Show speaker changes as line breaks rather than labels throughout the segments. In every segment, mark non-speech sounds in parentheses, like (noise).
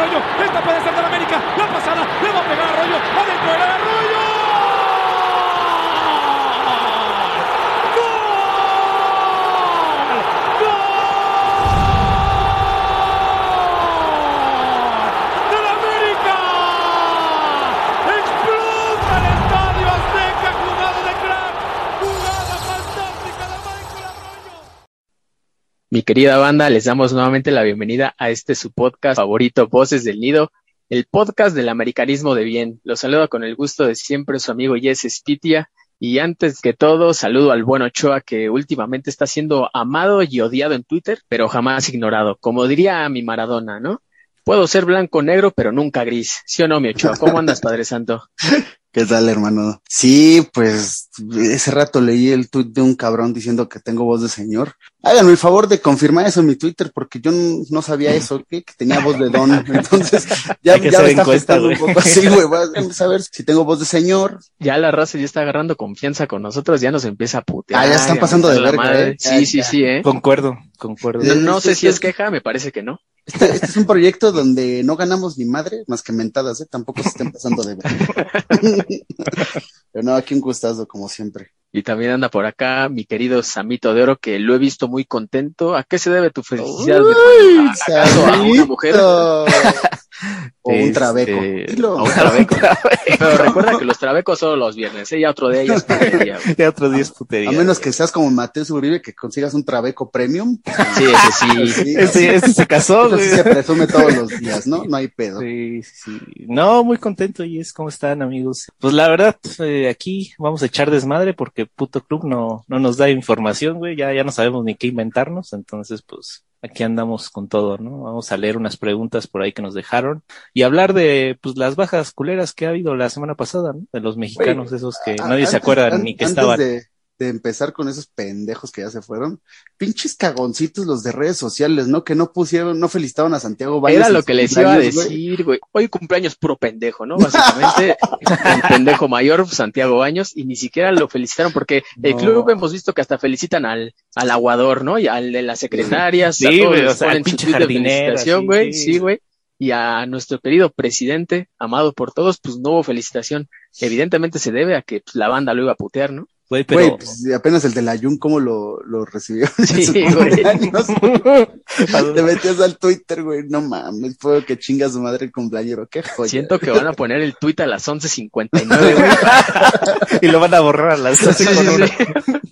Arroyo. Esta puede ser del América. La pasada. Le va a pegar a Arroyo. Adentro del Arroyo. ¡Gol! ¡Del América! ¡Explota el estadio Azteca! ¡Jugada de crack! ¡Jugada fantástica de Michael Arroyo!
Mi querida banda, les damos nuevamente la bienvenida a este su podcast favorito, Voces del Nido, el podcast del americanismo de bien. Los saludo con el gusto de siempre su amigo Jess Spitia. Y antes que todo, saludo al buen Ochoa que últimamente está siendo amado y odiado en Twitter, pero jamás ignorado. Como diría mi Maradona, ¿no? Puedo ser blanco negro, pero nunca gris. ¿Sí o no, mi Ochoa? ¿Cómo andas, (laughs) Padre Santo?
¿Qué tal, hermano? Sí, pues ese rato leí el tuit de un cabrón diciendo que tengo voz de señor. Háganme el favor de confirmar eso en mi Twitter porque yo no sabía eso, ¿qué? que tenía voz de don. (laughs) Entonces, ya,
que
ya me está afectando un poco. Sí, güey, voy (laughs) a saber si tengo voz de señor.
Ya la raza ya está agarrando confianza con nosotros, ya nos empieza a putear.
Ah, ya están pasando de verga,
madre.
¿eh? Ya,
Sí, sí,
ya.
sí, ¿eh?
Concuerdo, concuerdo.
No, no sé si es
Este-
queja, me parece que no.
Este, este es un proyecto donde no ganamos ni madre más que mentadas, ¿eh? Tampoco se estén pasando de verga. (laughs) Pero no, aquí un gustazo, como siempre.
Y también anda por acá mi querido Samito de Oro, que lo he visto muy contento. ¿A qué se debe tu felicidad? hermano? ¿Acaso a una mujer? (laughs)
O un trabeco.
Este.
A (laughs) un trabeco. Pero recuerda que los trabecos solo los viernes, ¿eh? Ya otro día ya es putería.
Ya otros días putería.
A menos que seas como Mateo Uribe, que consigas un trabeco premium.
Sí, ese sí. (laughs)
Sí,
Ese, ese se casó, güey.
sí se presume todos los días, ¿no? No hay pedo.
Sí, sí, sí. No, muy contento, y es ¿cómo están, amigos? Pues la verdad, eh, aquí vamos a echar desmadre porque puto club no, no nos da información, güey. Ya, ya no sabemos ni qué inventarnos. Entonces, pues, aquí andamos con todo, ¿no? Vamos a leer unas preguntas por ahí que nos dejaron y hablar de, pues, las bajas culeras que ha habido la semana pasada, ¿no? De los mexicanos, esos que nadie se acuerda ni que estaban.
De, de empezar con esos pendejos que ya se fueron, pinches cagoncitos los de redes sociales, ¿no? Que no pusieron, no felicitaban a Santiago Baños.
Era lo que les iba a decir, güey. Hoy cumpleaños puro pendejo, ¿no? Básicamente, el pendejo mayor, Santiago Baños, y ni siquiera lo felicitaron porque el club hemos visto que hasta felicitan al, al aguador, ¿no? Y al de las secretarias,
Sí,
a todos
güey, o sea, al pinche jardinero,
güey.
sí.
Sí, güey. Y a nuestro querido presidente, amado por todos, pues no hubo felicitación. Evidentemente se debe a que pues, la banda lo iba a putear, ¿no?
Güey, pero...
Güey, pues, apenas el de la Jun, ¿cómo lo, lo recibió? (laughs)
Sí, güey. (laughs)
Te metías al Twitter, güey, no mames, puedo que chinga su madre el cumpleañero, qué joya.
Siento que van a poner el tweet a las 11.59, (laughs) güey.
y lo van a borrar a las
Sí,
12
sí,
con
sí.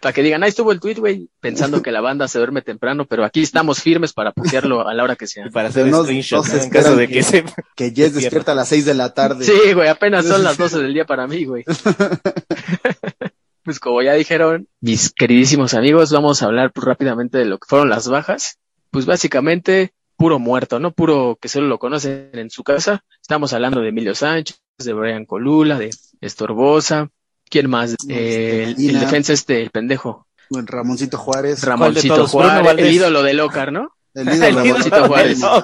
Para que digan, ahí estuvo el tweet, güey, pensando que la banda se duerme temprano, pero aquí estamos firmes para putearlo a la hora que sea.
Y para hacer
No-
screenshot,
no
en caso de que se...
Que Jess despierta a las seis de la tarde.
Sí, güey, apenas son las 12 del día para mí, güey. Pues como ya dijeron, mis queridísimos amigos, vamos a hablar pues, rápidamente de lo que fueron las bajas. Pues básicamente, puro muerto, ¿no? Puro que solo lo conocen en su casa. Estamos hablando de Emilio Sánchez, de Brian Colula, de Estorbosa. ¿Quién más? Eh, el, defensa este, el pendejo.
Ramoncito Juárez.
Ramoncito Juárez, el ídolo de Locar, ¿no?
El ídolo (laughs)
El
Ramoncito
ídolo
Juárez. no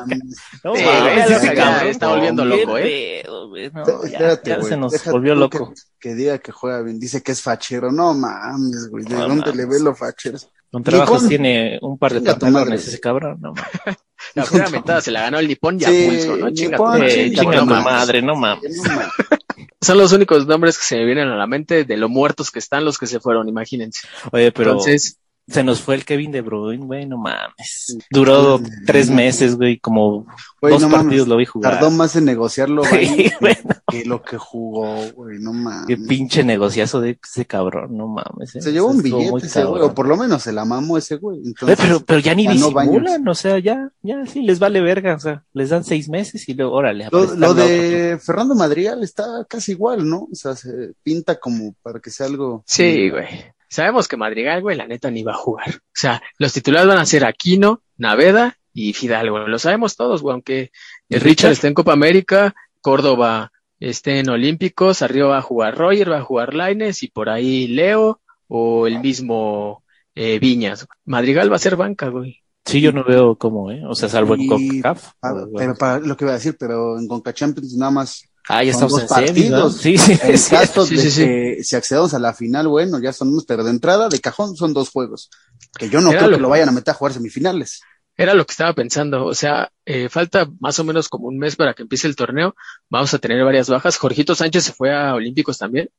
Sí,
ese cabrón
está volviendo loco, ¿eh?
no, ya-
Espérate,
ya
güey.
se nos
Deja
volvió loco.
Que, que diga que juega bien. Dice que es fachero. No mames, güey. ¿De
No
dónde
mames.
le ve lo fachero?
Con trabajos
Nippon.
tiene un par de pantalones
madre.
ese cabrón, no mames.
La (laughs) primera mentada se la ganó el Nippon y a
Sí,
pulso, ¿no? Chinga
Nippon,
tu-
Eh,
chinga madre.
madre, no mames.
No mames. (laughs)
Son los únicos nombres que se me vienen a la mente de lo muertos que están los que se fueron, imagínense.
Oye, pero
Entonces,
se nos fue el Kevin De Bruyne, güey, no mames. Duró tres meses, güey, como dos
no mames.
partidos lo vi jugar.
Tardó más en negociarlo,
Sí,
güey, (laughs) que lo que jugó, güey. No mames.
Qué pinche negociazo de ese cabrón, no mames. eh.
Se llevó un billete ese güey, o por lo menos se la mamó ese güey.
Pero, pero ya ni disimulan, o sea, ya, ya sí les vale verga, o sea, les dan seis meses y luego, órale,
Lo,
a otro
de Fernando Madrigal está casi igual, ¿no? O sea, se pinta como para que sea algo.
sí, güey. Sabemos que Madrigal, güey, la neta ni va a jugar. O sea, los titulares van a ser Aquino, Naveda y Fidalgo. Lo sabemos todos, güey, aunque el Richard está en Copa América, Córdoba esté en Olímpicos, arriba va a jugar Roger, va a jugar Laines y por ahí Leo o el mismo eh, Viñas. Madrigal va a ser banca, güey.
Sí, yo no veo cómo, ¿eh? O sea, salvo en CONCACAF.
Pero para lo que iba a decir, pero en Conca Champions nada más
Ah, ya
son
estamos
dos
en semis, ¿no?
partidos.
Sí, sí.
En
sí.
caso
sí,
de
sí, sí.
que si accedamos a la final, bueno, ya son unos, pero de entrada, de cajón, son dos juegos. Que yo no
Era
creo
lo
que lo vayan a meter a jugar semifinales.
Era lo que estaba pensando, o sea, eh, falta más o menos como un mes para que empiece el torneo, vamos a tener varias bajas. Jorgito Sánchez se fue a Olímpicos también.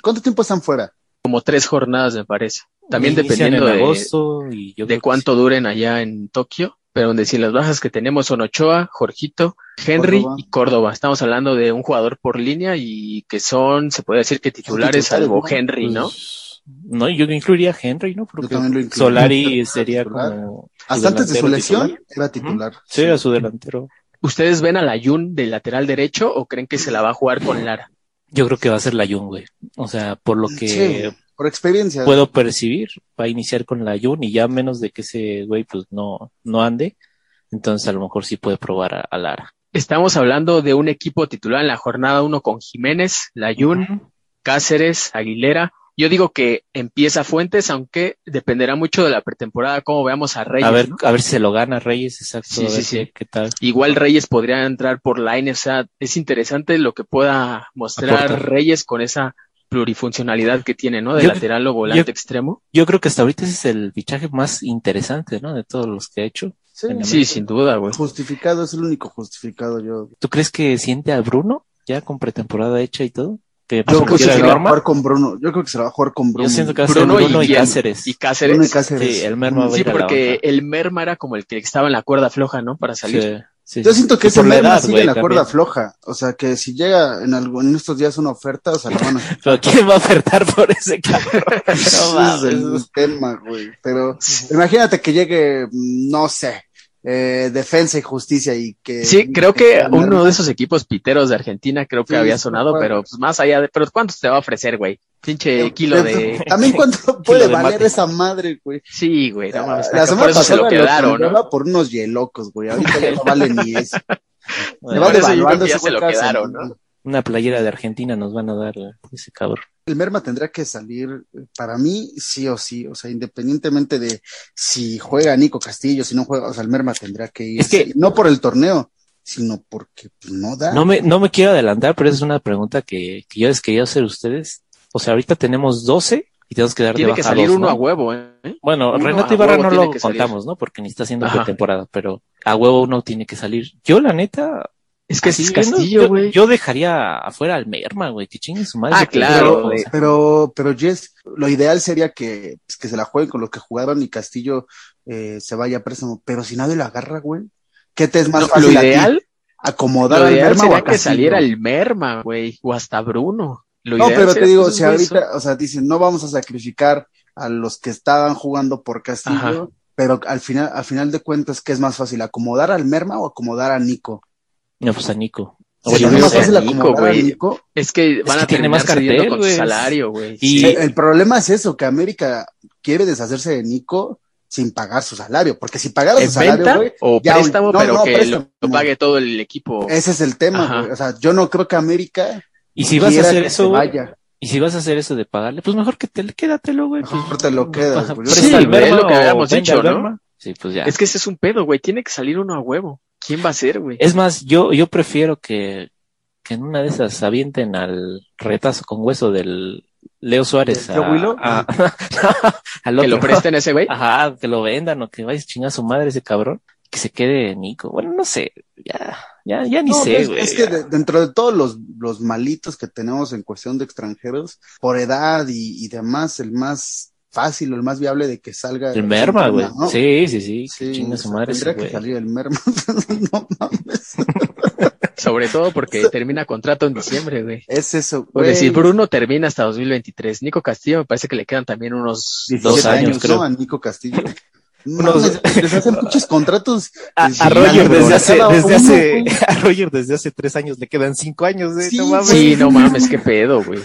¿Cuánto tiempo están fuera?
como tres jornadas me parece. También dependiendo
en
de,
agosto y yo
de cuánto duren allá en Tokio, pero donde si las bajas que tenemos son Ochoa, Jorgito, Henry
Córdoba.
y Córdoba. Estamos hablando de un jugador por línea y que son, se puede decir que titulares, salvo. Henry, ¿no?
Pues, No, yo incluiría a Henry, ¿no? Porque
también lo incluiría.
Solari sería
Titular.
como.
Hasta antes de su lesión
titular.
era titular.
Sí, era su delantero.
¿Ustedes ven a la Jun de lateral derecho o creen que se la va a jugar con Lara?
Yo creo que va a ser la Jun, güey. O sea, por lo que
Sí, por experiencia.
puedo percibir, va a iniciar con la Jun y ya menos de que ese güey pues no, no ande. Entonces a lo mejor sí puede probar a, a Lara.
Estamos hablando de un equipo titular en la jornada 1 con Jiménez, Layún, Cáceres, Aguilera. Yo digo que empieza Fuentes, aunque dependerá mucho de la pretemporada, cómo veamos a Reyes.
a ver,
¿no?
a ver si se lo gana Reyes, exacto.
Sí,
a ver
sí, sí.
qué- qué tal.
Igual Reyes podría entrar por line, o sea, es interesante lo que pueda mostrar
Aporta.
Reyes con esa plurifuncionalidad que tiene, ¿no? De
Yo-
lateral o volante
yo-
extremo.
Yo creo que hasta ahorita ese es el fichaje más interesante, ¿no? De todos los que ha hecho.
Sí,
Sí, sin duda, güey.
Justificado, es el único justificado yo.
¿Tú crees que siente a Bruno ya con pretemporada hecha y todo? Que
Yo creo que se va a jugar con Bruno. Yo creo que se va a jugar con Bruno.
Yo siento que va a ser
Bruno
Bruno,
y
y? Cáceres.
Y Cáceres.
Bruno y Cáceres.
Sí, el Merma va a
Sí,
ir a la
porque el Merma era como el que estaba en la cuerda floja, ¿no? Para salir.
Sí, sí,
Yo siento que ese Merma
edad,
sigue en la cuerda floja. O sea, que si llega en, algo, en estos días una oferta, o sea, la van a... (laughs)
Pero ¿quién va a ofertar por ese cabrón? (laughs) No
es el tema, güey. Pero imagínate que llegue, no sé, eh, defensa y justicia y que...
Sí, creo que uno de esos equipos piteros de Argentina creo que
Sí,
había sonado,
bueno.
pero pues más allá de, pero ¿cuánto te va a ofrecer, güey? Pinche (laughs) kilo de,
También cuánto puede
de
valer
mate.
esa madre, güey.
sí, güey, no mames,
la semana
por eso se lo quedaron,
por unos hielocos, güey. Ahorita ya no vale ni eso. (laughs) Le
Bueno,
va devaluando
se lo quedaron.
Una playera de Argentina nos van a dar eh, ese cabrón.
El Merma tendrá que salir, eh, para mí, sí o sí. O sea, independientemente de si juega Nico Castillo, si no juega, o sea, el Merma tendrá que ir.
Es que-
no por el torneo, sino porque no da.
No me, no me quiero adelantar, pero esa es una pregunta que, que yo les quería hacer a ustedes. O sea, ahorita tenemos 12 y tenemos que dar de
Tiene que
baja
salir
dos,
uno
¿no?
a huevo, ¿eh?
Bueno,
Uno
Renato Ibarra no lo
que salir.
contamos, ¿no? Porque ni está haciendo pretemporada, pero a huevo uno tiene que salir. Yo, la neta,
Es que
así
es Castillo,
yo-
güey.
Yo, dejaría afuera al Merma, güey, que chingue su madre.
Ah, claro,
pero,
o sea.
pero, pero Jess, lo ideal sería que, pues, que se la jueguen con los que jugaron y Castillo eh, se vaya a préstamo. Pero si nadie la agarra, güey, ¿qué te es más
No,
fácil
lo
a ti?
ideal,
¿Acomodar
lo
al
ideal
Merma o a
que saliera el Merma, güey, o hasta Bruno. Lo
No,
ideal
pero te digo, si ahorita, o sea, dicen, no vamos a sacrificar a los que estaban jugando por Castillo,
Ajá.
pero al final, al final de cuentas, ¿qué es más fácil? ¿Acomodar al Merma o acomodar a Nico?
No, pues a Nico.
Sí,
Oye,
yo
es
digo
más
que
fácil
a Nico. Es que van
que
a
tiene
terminar
más cartel,
con
güey.
su salario, güey.
Y-
Sí.
El, el problema es eso, que América quiere deshacerse de Nico sin pagar su salario, porque si pagara su
¿En
salario, güey,
o
ya,
préstamo,
no,
pero
no,
que
préstamo.
Lo, lo pague todo el equipo?
ese es el tema, güey. O sea, yo no creo que América
Y si vas a hacer eso,
vaya.
y si vas a hacer eso de pagarle, pues mejor que te quédatelo, güey. Pues,
Mejor te lo quedas,
Sí,
al
güey, es lo que habíamos dicho, ¿no?
Sí, pues ya.
Es que ese es un pedo, güey. Tiene que salir uno a huevo. ¿Quién va a ser, güey?
Es más, yo, yo prefiero que, que en una de esas avienten al retazo con hueso del Leo Suárez.
¿Del Tío
a- a- (laughs) al
Que lo presten a ese güey.
Ajá, que lo vendan o que vaya a chingar a su madre ese cabrón. Que se quede Nico. Bueno, no sé. Ya, ya, ya ni
No,
sé,
es,
güey.
es que de- dentro de todos los, los malitos que tenemos en cuestión de extranjeros, por edad y, y demás, el más fácil o el más viable de que salga.
El Merma, güey.
¿no?
Sí, sí, sí. Su madre
tendría que salir el merma. (laughs) no mames.
Sobre todo porque (laughs) termina contrato en diciembre, güey.
Es eso,
Porque
güey.
si Bruno termina hasta 2023, Nico Castillo me parece que le quedan también unos
17
dos años,
años,
creo.
¿no? A Nico Castillo. No,
Unos-
les, les hacen muchos contratos.
A, Roger desde hace, desde hace,
güey. (laughs)
a Roger desde hace tres años le quedan cinco años, ¿eh?
Sí,
no mames.
Sí, no mames, (laughs) qué pedo, güey.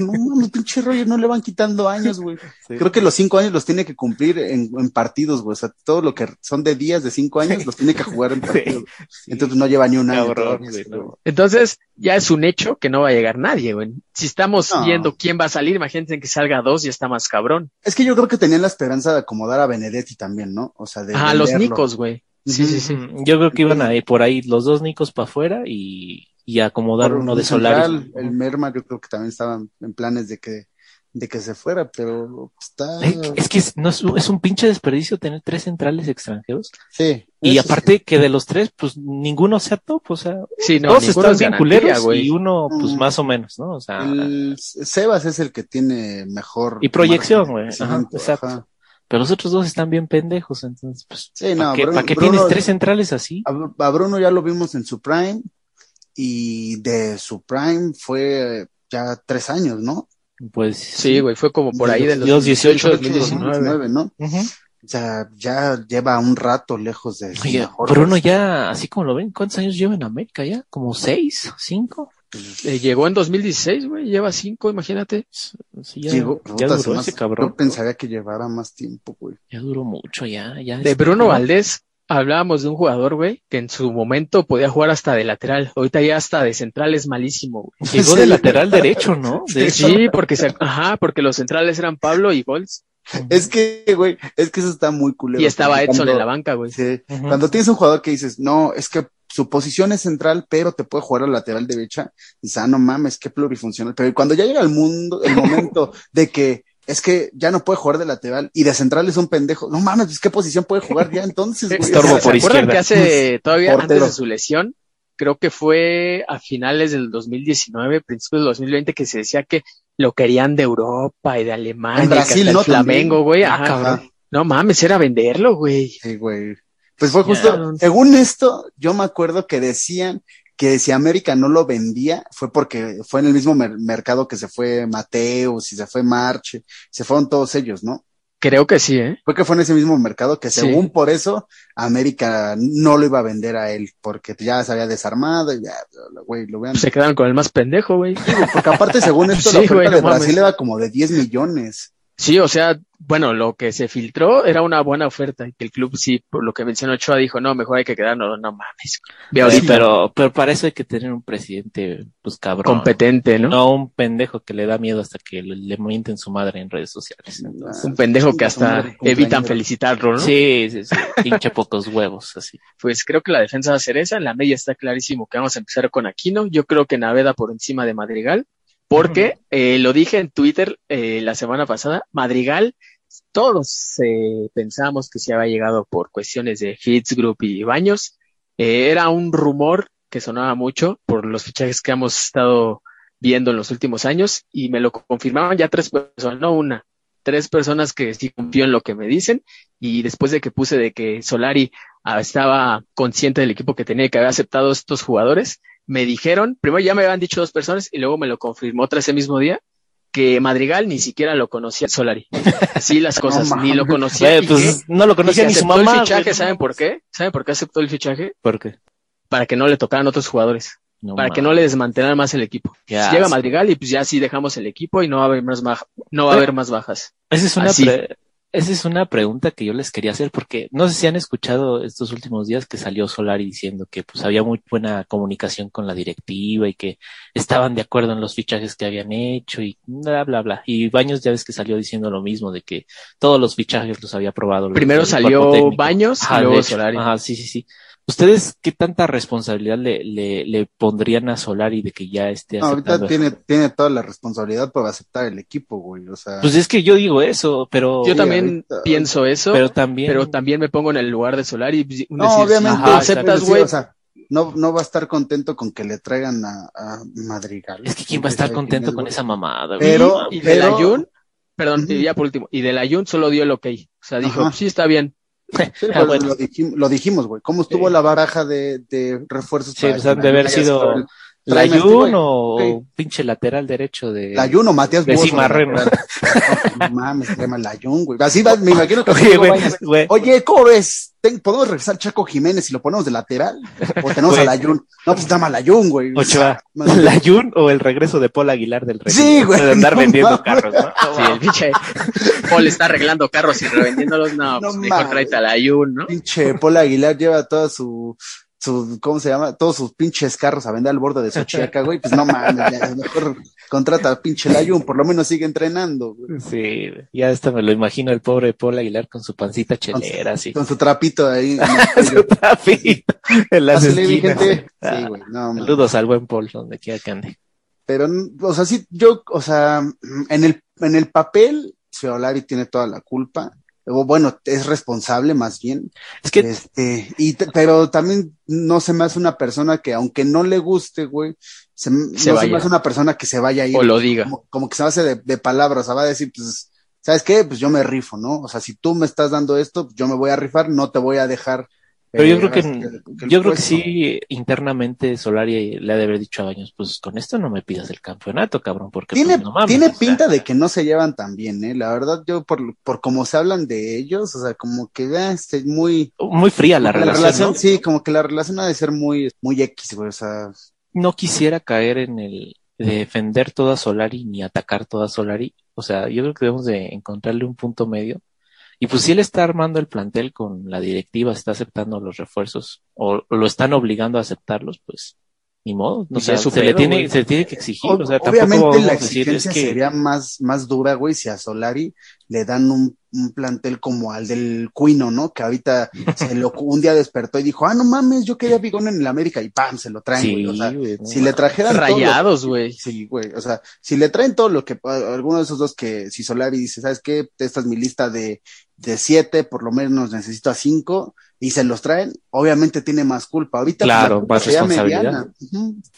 No mames, pinche Roger, no le van quitando años, güey.
Sí.
Creo que los cinco años los tiene que cumplir en, en partidos, güey. O sea, todo lo que son de días de cinco años los tiene que jugar en (laughs) partidos. Entonces no lleva ni un año.
Cabrón,
todavía,
güey,
güey.
no.
Entonces, ya es un hecho que no va a llegar nadie, güey. Si estamos
No.
viendo quién va a salir, imagínense que salga dos y está más cabrón.
Es que yo creo que tenían la esperanza de acomodar a Benedetti también, ¿no? O sea, de.
Ajá, los. Nicos, güey. Sí, sí, sí.
Yo creo que iban a ir por ahí los dos Nicos para afuera y, y acomodar
Por
uno de
un central,
Solari.
El Merma, yo creo que también estaban en planes de que, de que se fuera, pero está.
Es que es, no es, un- es un pinche desperdicio tener tres centrales extranjeros.
Sí.
Y aparte que de los tres, pues ninguno sea top, o sea,
Sí, no,
todos están
es
bien culeros
güey.
y uno, pues
Mm.
más o menos, ¿no? O sea.
El Sebas es el que tiene mejor.
Y proyección, güey. Ajá, exacto.
ajá.
Pero los otros dos están bien pendejos, entonces, pues,
Sí, no,
¿para qué,
Bruno-
pa' qué
Bruno-
tienes tres centrales así?
A, a Bruno ya lo vimos en su prime y de su prime fue ya tres años, ¿no?
Pues
Sí, güey, fue como por ahí de los
2018,
2019.
¿no?
Ujú.
O sea, ya lleva un rato lejos de
Oye, Bruno ya, así como lo ven, ¿cuántos años lleva en América ya? ¿Como seis? ¿Cinco?
Eh, llegó en 2016, güey, lleva cinco, imagínate.
Sí, ya,
Llegó-
ya duró ese
hace-
cabrón.
Yo pensaría que llevara más tiempo, güey.
Ya duró mucho, ya, ya.
De Bruno
¿no?
Valdés hablábamos de un jugador, güey, que en su momento podía jugar hasta de lateral. Ahorita ya hasta de central es malísimo, güey.
Llegó
Sí.
de lateral derecho, ¿no? (laughs) De.
Sí, porque se, ajá, porque los centrales eran Pablo y Golds
Es que, güey, es que eso está muy culero.
y estaba Edson
cuando-
en la banca, güey.
Sí. Cuando tienes un jugador que dices, no, es que su posición es central, pero te puede jugar al lateral derecha, dices, ah, no mames, qué plurifuncional. Pero cuando ya llega el mundo, el (laughs) momento de que es que ya no puede jugar de lateral y de central es un pendejo, no mames, pues qué posición puede jugar ya entonces, güey.
Estorbo por
¿Se acuerdan
izquierda.
que hace (laughs) todavía
Portero.
antes de su lesión? Creo que fue a finales del 2019, principios del 2020, que se decía que lo querían de Europa y de Alemania,
En Brasil,
hasta el
¿no?
Flamengo,
También.
güey.
Ah,
Ajá.
cabrón.
No mames, era venderlo, güey.
Sí, güey. Pues fue justo, según esto, yo me acuerdo que decían que si América no lo vendía fue porque fue en el mismo mer- mercado que se fue Mateus y se fue Marche, se fueron todos ellos, ¿no?
Creo que sí, ¿eh?
Fue que fue en ese mismo mercado que
Sí.
según por eso América no lo iba a vender a él porque ya se había desarmado y ya, güey, lo vean.
Se quedaron con el más pendejo, güey.
Porque aparte según esto (laughs)
Sí,
la oferta
güey, no
de
mames.
Brasil era como de 10 millones.
Sí, o sea, bueno, lo que se filtró era una buena oferta y que el club sí, por lo que mencionó Ochoa, dijo, no, mejor hay que quedarnos, no mames. Ve
Sí, pero, pero para eso hay que tener un presidente, pues cabrón.
competente, ¿no?
No un pendejo que le da miedo hasta que le, le mienten su madre en redes sociales. entonces.
Un pendejo que hasta evitan felicitarlo, ¿no?
Sí, sí, sí. Pinche pocos huevos, así.
Pues creo que la defensa va a ser esa. En la media está clarísimo que vamos a empezar con Aquino. Yo creo que Naveda por encima de Madrigal. Porque, eh, lo dije en Twitter eh, la semana pasada, Madrigal, todos eh, pensamos que se había llegado por cuestiones de Hits Group y Baños. Eh, era un rumor que sonaba mucho por los fichajes que hemos estado viendo en los últimos años y me lo confirmaban ya tres personas, no una, tres personas que sí confío en lo que me dicen y después de que puse de que Solari ah, estaba consciente del equipo que tenía y que había aceptado estos jugadores, me dijeron, primero ya me habían dicho dos personas y luego me lo confirmó otra ese mismo día, que Madrigal ni siquiera lo conocía Solari. Así las cosas,
No
ni lo conocía.
Pues no lo conocía ni su
aceptó
mamá.
el fichaje,
güey.
¿saben por qué? ¿Saben por qué aceptó el fichaje?
¿Por qué?
Para que no le tocaran otros jugadores,
No
para que no le desmantelaran más el equipo. Llega. Madrigal y pues ya sí dejamos el equipo y no va a haber más baja- no va a haber más bajas.
Esa es una pre- esa es una pregunta que yo les quería hacer porque no sé si han escuchado estos últimos días que salió Solari diciendo que pues había muy buena comunicación con la directiva y que estaban de acuerdo en los fichajes que habían hecho y bla bla bla. Y Baños ya ves que salió diciendo lo mismo de que todos los fichajes los había aprobado. los-
Primero salió. Baños y luego. Solari.
Ajá, sí, sí, sí. ¿Ustedes qué tanta responsabilidad le, le, le pondrían a Solari de que ya esté
No, ahorita tiene, tiene toda la responsabilidad por aceptar el equipo, güey. O sea,
Pues es que yo digo eso, pero,
Yo
Sí,
también
ahorita-
pienso eso,
pero
pero,
también,
también me pongo en el lugar de Solari. y
no,
decir,
obviamente.
Ajá,
aceptas,
sí,
güey,
o sea, no, no va a estar contento con que le traigan a, a Madrigal.
Es que quién va a estar
¿Sabe quién
contento
es,
con esa mamada, güey.
Pero-
y del
pero-
Ayun, perdón,
Ujú.
y ya por último, y del Ayun solo dio el ok. O sea, dijo,
Ajá.
sí, está bien.
Ah, (laughs)
pues,
bueno.
lo, dijim- lo dijimos, güey. ¿Cómo estuvo
Sí.
la baraja de, de refuerzos?
Sí,
para
pues han de haber sido-
el-
¿La
Tráeme a
Jun
güey.
o
Sí.
pinche lateral derecho de.
La Jun o Matías
de
Bozo,
Cimarrón.
No, no mames, tráeme a la Jun, güey. Así va, me imagino que (laughs)
Oye, güey.
Oye, ¿cómo ves? ¿Podemos regresar Chaco Jiménez y lo ponemos de lateral? ¿O tenemos
Güey.
a la Jun? No, pues dame a la Jun, güey.
Ochoa, ¿La Jun o el regreso de Paul Aguilar del Rey?
Sí, güey,
De andar
no
vendiendo
mames.
carros, ¿no?
Sí, el pinche (laughs) Paul está arreglando carros y revendiéndolos. No,
No
pues mejor tráete a la Jun, ¿no?
Pinche Paul Aguilar lleva toda su, su, ¿cómo se llama? Todos sus pinches carros a vender al borde de Xochiaca, güey. Pues no mames, mejor contrata al pinche Layun, por lo menos sigue entrenando, güey.
Sí, ya hasta me lo imagino el pobre Paul Aguilar con su pancita chelera, así.
Con su trapito ahí. (laughs)
Su trapito en las esquinas.
Sí, güey, no.
Saludos al buen Paul, donde quiera que ande.
Pero, o sea, sí, yo, o sea, en el, en el papel, Solari tiene toda la culpa. O bueno, es responsable más bien.
Es que
Este, y, pero también no se me hace una persona que, aunque no le guste, güey, se, no se me hace una persona que se vaya a ir.
O lo diga.
Como, como que se hace de, de palabras, o sea, va a decir, pues, ¿sabes qué? Pues yo me rifo, ¿no? O sea, si tú me estás dando esto, yo me voy a rifar, no te voy a dejar.
Pero
eh,
yo creo que, yo creo que sí, internamente Solari le ha de haber dicho a Baños, pues con esto no me pidas el campeonato, cabrón, porque
Tiene,
pues, no mames,
tiene
o sea,
pinta de que no se llevan tan bien, ¿eh? La verdad, yo por, por cómo se hablan de ellos, o sea, como que eh, este, muy...
muy fría la relación, ¿no?
sí, como que la relación ha de ser muy, muy X, güey, o sea,
no quisiera caer en el de defender toda Solari ni atacar toda Solari. O sea, yo creo que debemos de encontrarle un punto medio. Y pues si él está armando el plantel con la directiva, está aceptando los refuerzos o, o lo están obligando a aceptarlos, pues ni modo. O
Y
sea, se le tiene,
güey.
se le tiene que exigir.
o-
o sea,
obviamente la exigencia
que
sería más, más dura, güey, si a Solari le dan un, un plantel como al del Cuino, ¿no? Que ahorita se lo, un día despertó y dijo, ah, no mames, yo quería Bigón en el América y ¡pam! se lo traen,
sí,
güey, o sea,
güey, no,
si le trajeran todo lo-
Rayados, güey.
Sí, güey, o sea, si le traen todo lo que, alguno de esos dos que, si Solari dice, ¿sabes qué? Esta es mi lista de, de siete, por lo menos necesito a cinco, y se los traen, obviamente tiene más culpa. Ahorita pues,
Claro, más responsabilidad.
mediana.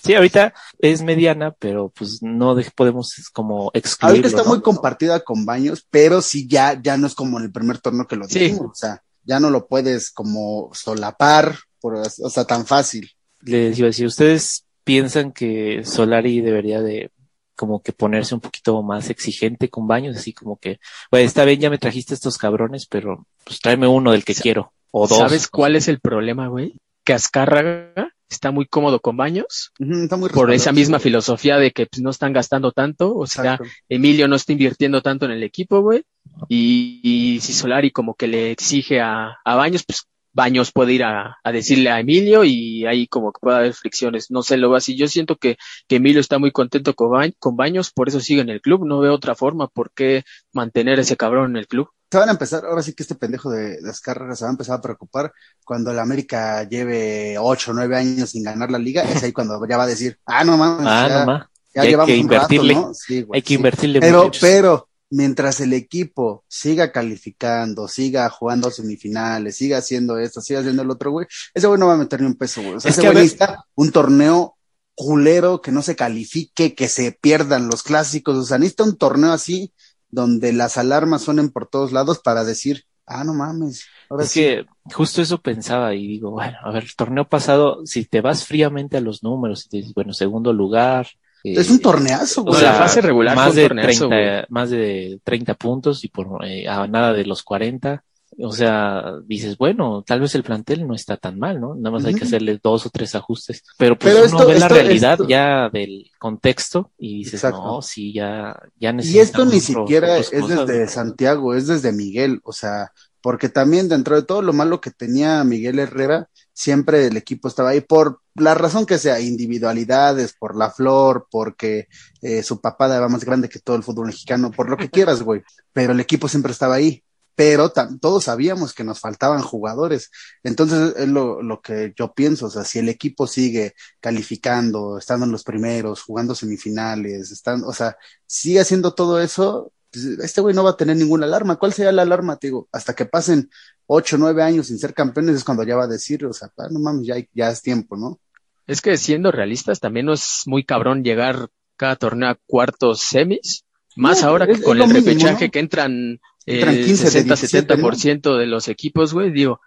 Sí, ahorita es mediana, pero pues no de- podemos como excluirlo.
Ahorita está
¿no?
muy compartida con Baños, pero sí ya, ya no es como en el primer torneo que lo
Sí.
dijimos, o sea, ya no lo puedes como solapar, por, o sea, tan fácil.
les iba a decir, ¿ustedes piensan que Solari debería de como que ponerse un poquito más exigente con Baños? Así como que, güey, está bien, ya me trajiste estos cabrones, pero pues tráeme uno del que quiero. O dos.
¿Sabes cuál es el problema, güey? Que Azcárraga está muy cómodo con Baños
Ujú, está muy
por esa misma filosofía de que pues, no están gastando tanto, o sea. Emilio no está invirtiendo tanto en el equipo, güey, y, y si Solari como que le exige a, a Baños, pues Baños puede ir a, a decirle a Emilio y ahí como que puede haber fricciones, no sé, lo veo así, yo siento que, que Emilio está muy contento con, Ba- con Baños, por eso sigue en el club, no veo otra forma por qué mantener ese cabrón en el club.
Se van a empezar, ahora sí que este pendejo de las carreras se va a empezar a preocupar cuando el América lleve ocho o nueve años sin ganar la liga, es ahí cuando ya va a decir, ah, no mames,
Ah,
ya,
no más.
ya
hay
llevamos
que
un rato,
invertirle.
¿no? Sí, güey,
Hay que
sí.
invertirle
Pero,
muchachos.
pero, mientras el equipo siga calificando, siga jugando semifinales, siga haciendo esto, siga haciendo el otro, güey, ese güey no va a meter ni un peso, güey. O sea,
Es
ese güey necesita un torneo culero, que no se califique, que se pierdan los clásicos, o sea, necesita un torneo así, donde las alarmas suenen por todos lados para decir, ah, no mames, ahora
Es
sí.
que justo eso pensaba y digo, bueno, a ver, el torneo pasado, si te vas fríamente a los números, y te dices, bueno, segundo lugar. eh,
Es un torneazo,
o
güey.
sea, la fase regular
más de
torneazo,
30, más de 30 puntos y por eh, a nada de los 40. O sea, dices, bueno, tal vez el plantel no está tan mal, ¿no? Nada más hay que hacerle dos o tres ajustes. Pero pues
Pero
uno
esto-
ve la realidad
esto-
ya del contexto y dices,
Exacto.
no, sí, ya, ya
Y
necesitamos
esto ni
otro-
siquiera es
cosas,
desde. Santiago, es desde Miguel, o sea, porque también dentro de todo lo malo que tenía Miguel Herrera, siempre el equipo estaba ahí por la razón que sea, individualidades, por la flor, porque eh, su papá era más grande que todo el fútbol mexicano, por lo que quieras, güey, pero el equipo siempre estaba ahí. Pero todos sabíamos que nos faltaban jugadores. Entonces es lo, lo que yo pienso, o sea, si el equipo sigue calificando, estando en los primeros, jugando semifinales, están, o sea, sigue haciendo todo eso, pues, este güey no va a tener ninguna alarma. ¿Cuál sería la alarma, te digo? Hasta que pasen ocho, nueve años sin ser campeones es cuando ya va a decir, o sea, ah, no mames, ya, ya es tiempo, ¿no?
Es que siendo realistas, también no es muy cabrón llegar cada torneo a cuartos semis, más
No,
ahora
es-
que con el
mínimo,
repechaje
¿no?
que entran
Entran
el
15 de
60,
17,
70% de los equipos, güey, digo,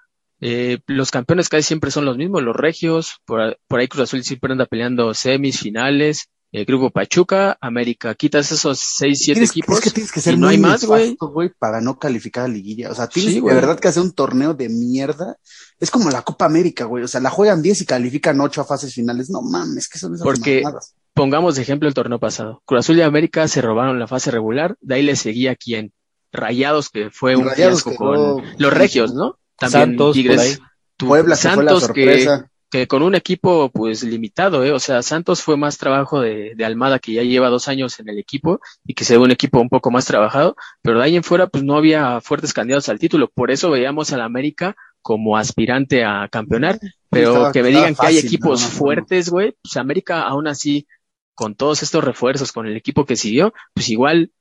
Eh, los campeones casi siempre son los mismos, los regios, por, por ahí Cruz Azul siempre anda peleando semis, finales, el grupo Pachuca, América, quitas esos seis, siete
Tienes-
equipos.
Es que tienes que ser
y no
muy
hay más, güey.
para no calificar a liguilla. O sea, tienes
Sí,
de verdad que hacer un torneo de mierda. Es como la Copa América, güey. O sea, la juegan 10 y califican 8 a fases finales. No mames, que son esas
Porque-
mamadas.
Pongamos de ejemplo el torneo pasado. Cruz Azul y América se robaron la fase regular, de ahí le seguía quién. Rayados, que fue un
Rayados
fiasco
quedó-
con los regios, ¿no? También
Santos,
Tigres, tu-
Puebla que fue la
Santos que, que con un equipo pues limitado, ¿eh? O sea, Santos fue más trabajo de, de Almada que ya lleva dos años en el equipo y que se ve un equipo un poco más trabajado, pero de ahí en fuera pues no había fuertes candidatos al título, por eso veíamos al América como aspirante a campeonar, pero
Estaba-
que me digan que hay equipos
¿no?
fuertes, güey, pues América aún así con todos estos refuerzos, con el equipo que siguió, pues igual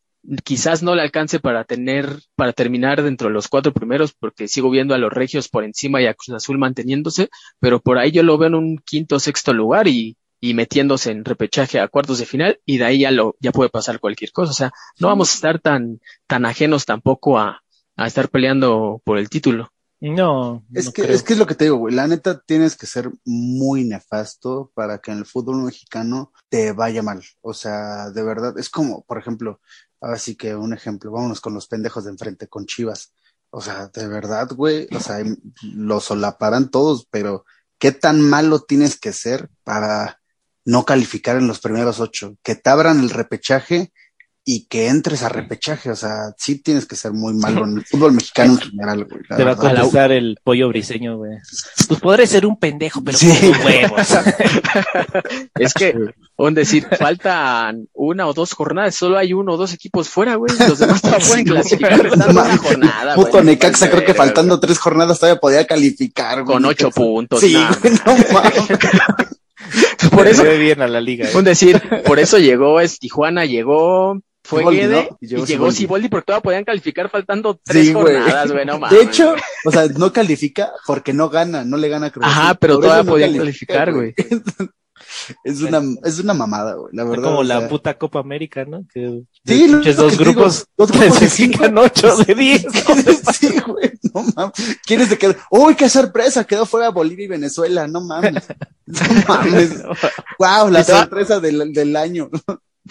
quizás no le alcance para tener, para terminar dentro de los cuatro primeros, porque sigo viendo a los regios por encima y a Cruz Azul manteniéndose, pero por ahí yo lo veo en un quinto o sexto lugar y, y metiéndose en repechaje a cuartos de final, y de ahí ya lo, ya puede pasar cualquier cosa. O sea, no vamos a estar tan, tan ajenos tampoco a, a estar peleando por el título.
No,
Es
no
que,
creo.
es que es lo que te digo, güey. La neta tienes que ser muy nefasto para que en el fútbol mexicano te vaya mal. O sea, de verdad, es como, por ejemplo, ahora sí que un ejemplo, vámonos con los pendejos de enfrente, con Chivas. O sea, de verdad, güey, o sea, lo solaparán todos, pero ¿qué tan malo tienes que ser para no calificar en los primeros ocho? Que te abran el repechaje y que entres a repechaje. O sea, sí tienes que ser muy (laughs) malo en el fútbol mexicano en general, güey.
Te va a contestar el pollo briseño, güey. Pues podré ser un pendejo, pero
Sí.
con huevos. (laughs)
Es que, un decir, faltan una o dos jornadas, solo hay uno o dos equipos fuera, güey, los demás todavía (laughs) pueden clasificar faltando una jornada, güey.
Puto Necaxa, creo que faltando tres jornadas todavía podía calificar. güey.
Con ocho puntos,
Sí,
nah.
güey, no mames.
Por eso,
bien a la liga. eh.
un decir, por eso llegó es Tijuana, llegó fue Guede
¿no?
y
Y
llegó,
llegó Siboldi.
Porque todavía podían calificar faltando tres
Sí, güey.
jornadas, güey, no mames.
De hecho, o sea, no califica porque no gana, no le gana a Cruz
Ajá, pero
Por
todavía
no
podían
califica,
calificar, güey. (laughs)
Es una, es una mamada, güey, la
Es
verdad.
como
o
la puta Copa América, ¿no? Que
Sí, lo que
dos
te digo,
grupos
dos grupos de
clasifican (laughs) ocho de (laughs) diez.
sí, güey, no mames. ¿Quiénes se quedó? ¡Uy, qué sorpresa! Quedó fuera Bolivia y Venezuela, no mames. No mames. Wow, la sorpresa del, del año.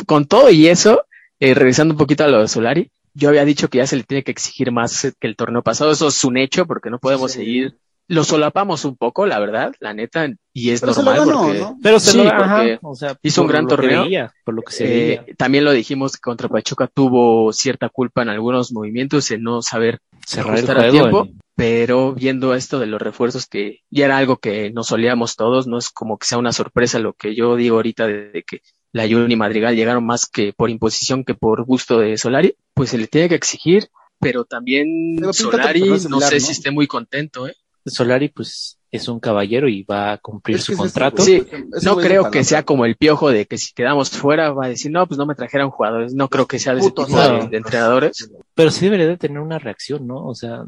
Con todo y eso, eh, regresando un poquito a lo de Solari, yo había dicho que ya se le tiene que exigir más que el torneo pasado. Eso es un hecho porque no podemos
Sí.
seguir. Lo solapamos un poco, la verdad, la neta, y es
Pero se lo
normal
ganó,
porque
¿no?
Pero se
Sí,
lo
porque
ajá, o sea,
hizo un gran
lo que
torneo.
veía, por lo que se
Eh,
veía.
también lo dijimos que contra Pachuca tuvo cierta culpa en algunos movimientos en no saber
Cerrar el
a tiempo, pero viendo esto de los refuerzos que ya era algo que nos solíamos todos, no es como que sea una sorpresa lo que yo digo ahorita de, de que la Jun y Madrigal llegaron más que por imposición que por gusto de Solari, pues se le tiene que exigir, pero también
Pero
Solari no
similar,
sé
¿no?
si esté muy contento, ¿eh?
Solari, pues, es un caballero y va a cumplir
Es
su contrato.
Sí, No creo que sea como el piojo de que si quedamos fuera va a decir, no, pues no me trajeron jugadores. No creo que sea de ese tipo de,
no.
de entrenadores.
Pero sí debería de tener una reacción, ¿no? O sea,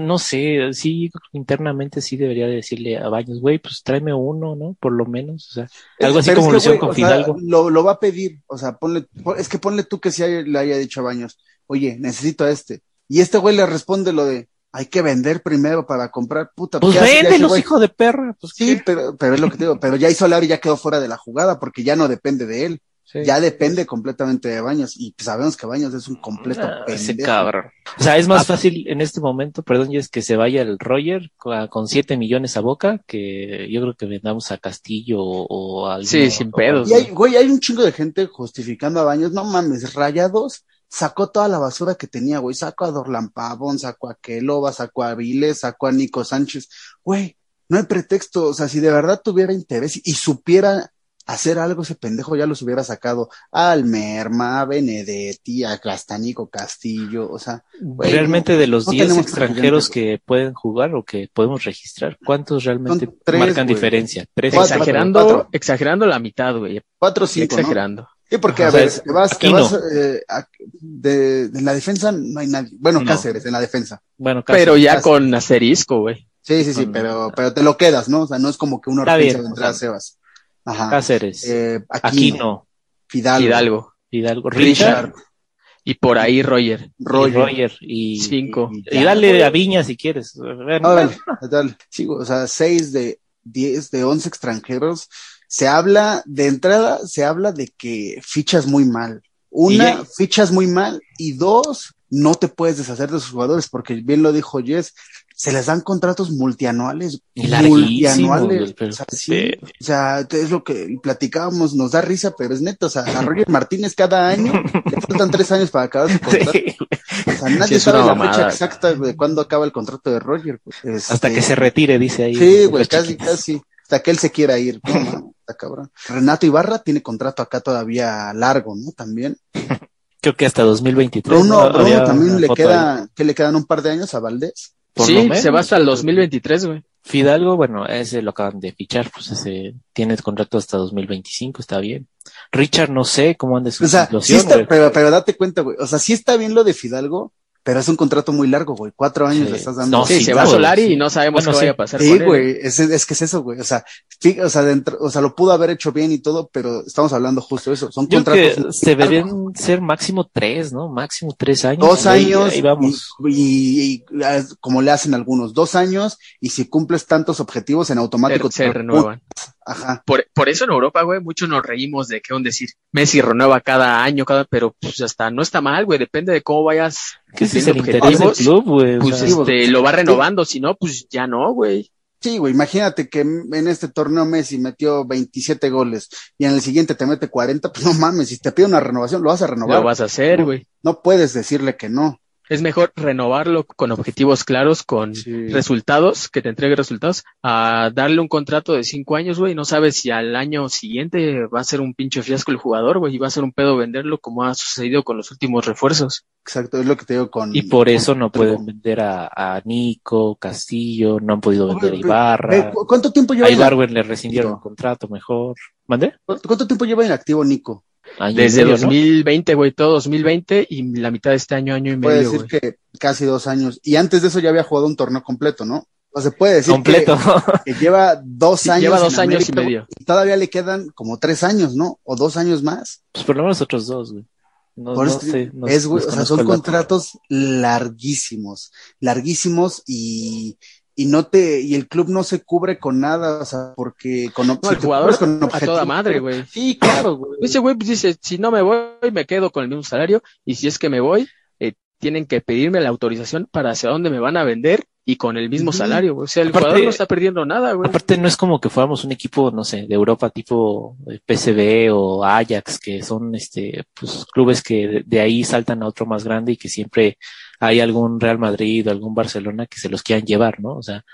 no, sé, sí, internamente sí debería de decirle a Baños, güey, pues tráeme uno, ¿no? Por lo menos, o sea, algo así
Pero
como lo hicieron con
o sea,
Fidalgo.
lo, lo va a pedir, o sea, ponle, pon- es que ponle tú que si hay- le haya dicho a Baños, oye, necesito a este. Y este güey le responde lo de, hay que vender primero para comprar, puta.
Pues
¿qué hace ya ese
véndelos,
güey?
hijo de perra. Pues
Sí,
¿qué?
pero, pero es lo que te digo, pero ya hizo Solari ya quedó fuera de la jugada porque ya no depende de él,
Sí.
ya depende completamente de Baños y sabemos que Baños es un completo
Ah, ese cabrón. O sea, es más fácil en este momento, perdón, y es que se vaya el Roger con, con siete millones a boca, que yo creo que vendamos a Castillo o, o al
Sí, sin pedos.
Y hay, güey, hay un chingo de gente justificando a Baños. No mames, Rayados sacó toda la basura que tenía, güey. Sacó a Dorlan Pavón, sacó a Kelova, sacó a Viles, sacó a Nico Sánchez. Güey, no hay pretexto. O sea, si de verdad tuviera interés y supiera hacer algo, ese pendejo ya los hubiera sacado al Merma, a Benedetti, a hasta Nico Castillo. O sea, güey,
realmente de los
no
10
tenemos
extranjeros que pueden jugar o que podemos registrar, ¿cuántos realmente
tres,
marcan
güey.
diferencia? Tres.
Cuatro.
exagerando,
cuatro.
exagerando la mitad, güey.
cuatro o cinco, ¿no? Sí, porque,
Ajá,
a ver, te vas, te vas, eh, a- de, de la defensa no hay nadie. Bueno,
No.
Cáceres en la defensa.
Bueno, casi.
Pero ya con asterisco, güey.
Sí, sí, sí, pero, pero te lo quedas, ¿no? O sea, no es como que urgencia
bien,
de a
sea,
Sebas. Ajá.
Cáceres,
Eh,
Aquino,
Aquino, Fidalgo,
Hidalgo.
Hidalgo, Richard,
Richard. Y por ahí Roger.
Y
Roger.
Roger y,
Cinco.
Y, y dale a Viña si quieres.
Ah, dale, dale. Sí, o sea, seis de diez, de once extranjeros. Se habla, de entrada, se habla de que fichas muy mal. Una,
Y-
fichas muy mal. Y dos, no te puedes deshacer de sus jugadores, porque bien lo dijo Jess, se les dan contratos multianuales. Multianuales. o sea, sí, o sea, es lo que platicábamos, nos da risa, pero es neto. O sea, a Roger Martínez cada año (laughs) le faltan tres años para acabar su contrato.
Sí,
O sea, nadie
Sí,
sabe la
mamada.
fecha exacta de cuándo acaba el contrato de Roger. pues.
hasta
Este,
que se retire, dice ahí.
Sí, güey, casi, casi. Hasta que él se quiera ir. No, (laughs) está cabrón. Renato Ibarra tiene contrato acá todavía largo, ¿no? También.
Creo que hasta 2023.
Bruno,
¿no?
Bruno también le
ahí.
queda, que le quedan un par de años a Valdés.
Por
sí,
lo menos.
se va hasta el 2023, güey.
Fidalgo, bueno, ese lo acaban de fichar, pues ese tiene contrato hasta 2025, está bien. Richard, no sé cómo ande su
O sea, sí
situación,
está,
güey.
pero, pero date cuenta, güey. O sea, sí está bien lo de Fidalgo, pero es un contrato muy largo, güey. Cuatro años
Sí.
le estás dando.
No,
Sí,
sí,
se va
claro,
Solari
sí.
y no sabemos
Bueno,
qué
sí.
vaya a pasar
Sí,
con él.
güey, es, es que es eso, güey. O sea, fí- o sea, dentro, o sea, lo pudo haber hecho bien y todo, pero estamos hablando justo de eso. Son
Yo
contratos.
que se deberían ser máximo tres, ¿no? Máximo tres años.
Dos
ahí-
años
Ahí vamos.
y, y- y, como le hacen algunos, dos años y si cumples tantos objetivos en automático
Se, se renuevan.
Ajá.
Por, por eso en Europa, güey, muchos nos reímos de qué onda decir. Messi renueva cada año, cada, pero pues hasta no está mal, güey, depende de cómo vayas
¿Qué es el interés del
objetivos,
club, güey? O
Pues
sea,
este, lo va renovando, si no, pues ya no, güey.
Sí, güey, imagínate que en este torneo Messi metió 27 goles y en el siguiente te mete 40, (laughs) pues no mames, si te pide una renovación, lo vas a renovar.
Lo vas a hacer, güey.
No puedes decirle que no.
Es mejor renovarlo con objetivos claros, con
Sí.
resultados, que te entregue resultados, a darle un contrato de cinco años, güey, y no sabes si al año siguiente va a ser un pinche fiasco el jugador, güey, y va a ser un pedo venderlo como ha sucedido con los últimos refuerzos.
Exacto, es lo que te digo con.
Y por eso no
con-
pueden vender a, a Nico, Castillo, no han podido vender a Ibarra.
¿cu- ¿Cuánto tiempo lleva
A Ibarwen le rescindieron el contrato mejor. ¿Mandé?
¿Cuánto cuánto tiempo lleva en activo Nico?
Año
Desde
medio, ¿no?
2020, güey, todo 2020 y la mitad de este año, año y
Puede
medio,
decir
güey.
que casi dos años. Y antes de eso ya había jugado un torneo completo, ¿no? O se puede decir
Completo.
Que, que lleva dos
Sí,
años.
lleva
en
dos años y medio.
y todavía le quedan como tres años, ¿no? O dos años más.
pues por lo menos otros dos, güey. No,
Por
no sé. no-
es, güey, o sea, son contratos larguísimos, larguísimos y, y no te, y el club no se cubre con nada, o sea, porque con,
No,
si
el jugador
con
a toda madre, güey.
Sí, claro, güey.
Ese güey pues, dice, si no me voy, me quedo con el mismo salario, y si es que me voy, eh, tienen que pedirme la autorización para hacia dónde me van a vender y con el mismo salario, güey. O sea, el
Aparte-
jugador no está perdiendo nada, güey.
Aparte no es como que fuéramos un equipo, no sé, de Europa tipo eh, PSV o Ajax, que son este, pues clubes que de, ahí saltan a otro más grande y que siempre hay algún Real Madrid o algún Barcelona que se los quieran llevar, ¿no? O sea,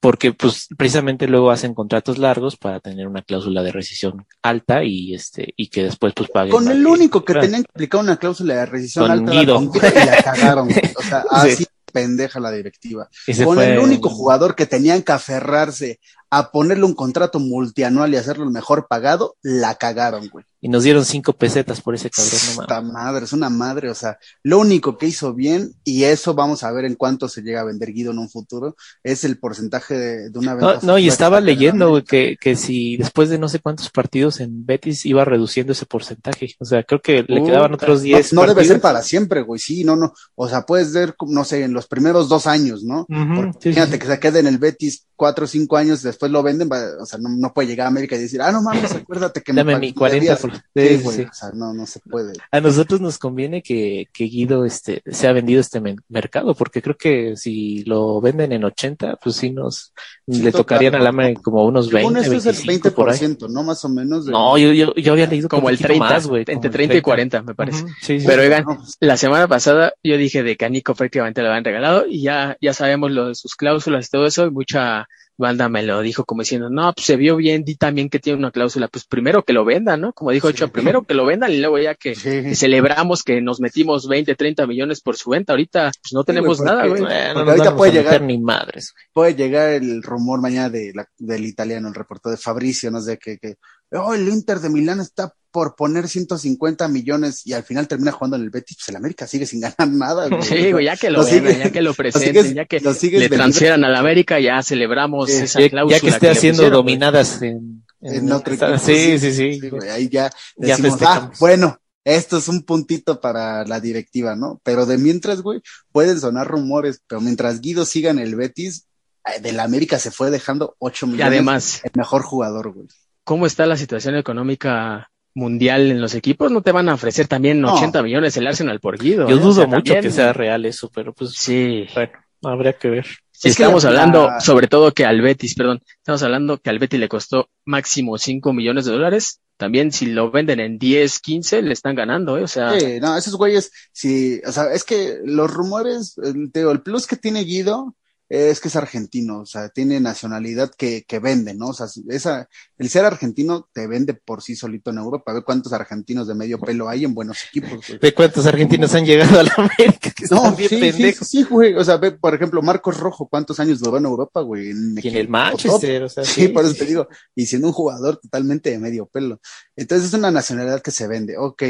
porque pues precisamente luego hacen contratos largos para tener una cláusula de rescisión alta y este, y que después pues paguen.
Con el único que tenían que aplicar una cláusula de rescisión
Con
alta
Guido
y la cagaron. güey. O sea, (laughs)
Sí.
Pendeja la directiva. Con
fue-
el único jugador que tenían que aferrarse a ponerle un contrato multianual y hacerlo el mejor pagado, la cagaron, güey.
Y nos dieron cinco pesetas por ese cabrón, no.
Esta madre, es una madre, o sea, lo único que hizo bien, y eso vamos a ver en cuánto se llega a vender Guido en un futuro, es el porcentaje de, de una
No,
venta.
no, y
futura
estaba leyendo güey, que, que si después de no sé cuántos partidos en Betis iba reduciendo ese porcentaje. O sea, creo que le quedaban otros 10
No, no debe ser para siempre, güey, sí, no, no, o sea, puedes ver, no sé, en los primeros dos años, ¿no? Porque
sí,
imagínate
sí.
que se quede en el Betis cuatro o cinco años, después lo venden, va- o sea, no, no puede llegar a América y decir, ah, no mames, (laughs) acuérdate que
Dame
me
mi
pag-
40
debías".
por-
Sí,
sí,
güey,
sí.
o sea, no, no se puede.
A nosotros nos conviene que, que Guido este, sea vendido este mercado, porque creo que si lo venden en 80, pues sí nos
Sí,
le tocarían al
¿no?
AME como unos 20,
Según esto es el
25 por ahí.
20%, ¿no? Más o menos. de-
No, yo, yo, yo había leído
Como el
poquito
30,
más, güey,
entre
el
30 y 40, me parece.
Sí, sí.
Pero oigan,
No, pues,
la semana pasada yo dije de que a Nico prácticamente lo habían regalado y ya, ya sabemos lo de sus cláusulas y todo eso y mucha banda me lo dijo como diciendo, no, pues se vio bien, di también que tiene una cláusula, pues primero que lo vendan, ¿no? Como dijo
Sí.
Ochoa, primero que lo vendan y luego ya que,
sí.
que celebramos que nos metimos 20, 30 millones por su venta, ahorita pues no tenemos nada, güey.
No
ahorita puede llegar-
ni madres.
puede llegar el rumor mañana de la- del italiano, el reportero de Fabricio, no sé, que, que oh, el Inter de Milán está por poner 150 millones y al final termina jugando en el Betis, pues el América sigue sin ganar nada, (laughs) güey.
Sí, güey, ya que lo,
Lo sigues-
ya que lo presenten,
sigues-
ya que
lo
le
vendiendo.
transfieran a la América, ya celebramos
Sí.
esa
Ya,
cláusula.
ya que esté haciendo
pusieron, güey.
dominadas en,
En otro equipo,
Sí, sí, sí.
Sí, güey, ahí ya
Ya
decimos, ah,
festejamos.
bueno, esto es un puntito para la directiva, ¿no? Pero de mientras, güey, pueden sonar rumores, pero mientras Guido siga en el Betis, eh, de la América se fue dejando 8 millones.
Y además,
el mejor jugador, güey.
¿Cómo está la situación económica mundial en los equipos? ¿No te van a ofrecer también
No.
80 millones el Arsenal por Guido?
Yo
eh? O
dudo
sea,
mucho
también-
que sea real eso, pero pues
Sí.
bueno, habría que ver.
Si
Es que
estamos
la-
hablando,
la-
sobre todo que al Betis, perdón, estamos hablando que al Betis le costó máximo 5 millones de dólares. También si lo venden en 10, 15, le están ganando, ¿eh? O sea,
Sí, no, esos güeyes, sí, o sea, es que los rumores, el, te digo, el plus que tiene Guido es que es argentino, o sea, tiene nacionalidad que, que vende, ¿no? O sea, esa, el ser argentino te vende por sí solito en Europa. Ve cuántos argentinos de medio pelo hay en buenos equipos, güey.
¿De cuántos argentinos han llegado a la América? Que
No,
bien
sí, sí,
pendejos.
sí, güey. O sea, ve, por ejemplo, Marcos Rojo, ¿cuántos años duró en Europa, güey? En,
Y en el Manchester, o sea,
top. Sí, por eso te digo, y siendo un jugador totalmente de medio pelo. Entonces es una nacionalidad que se vende, ok.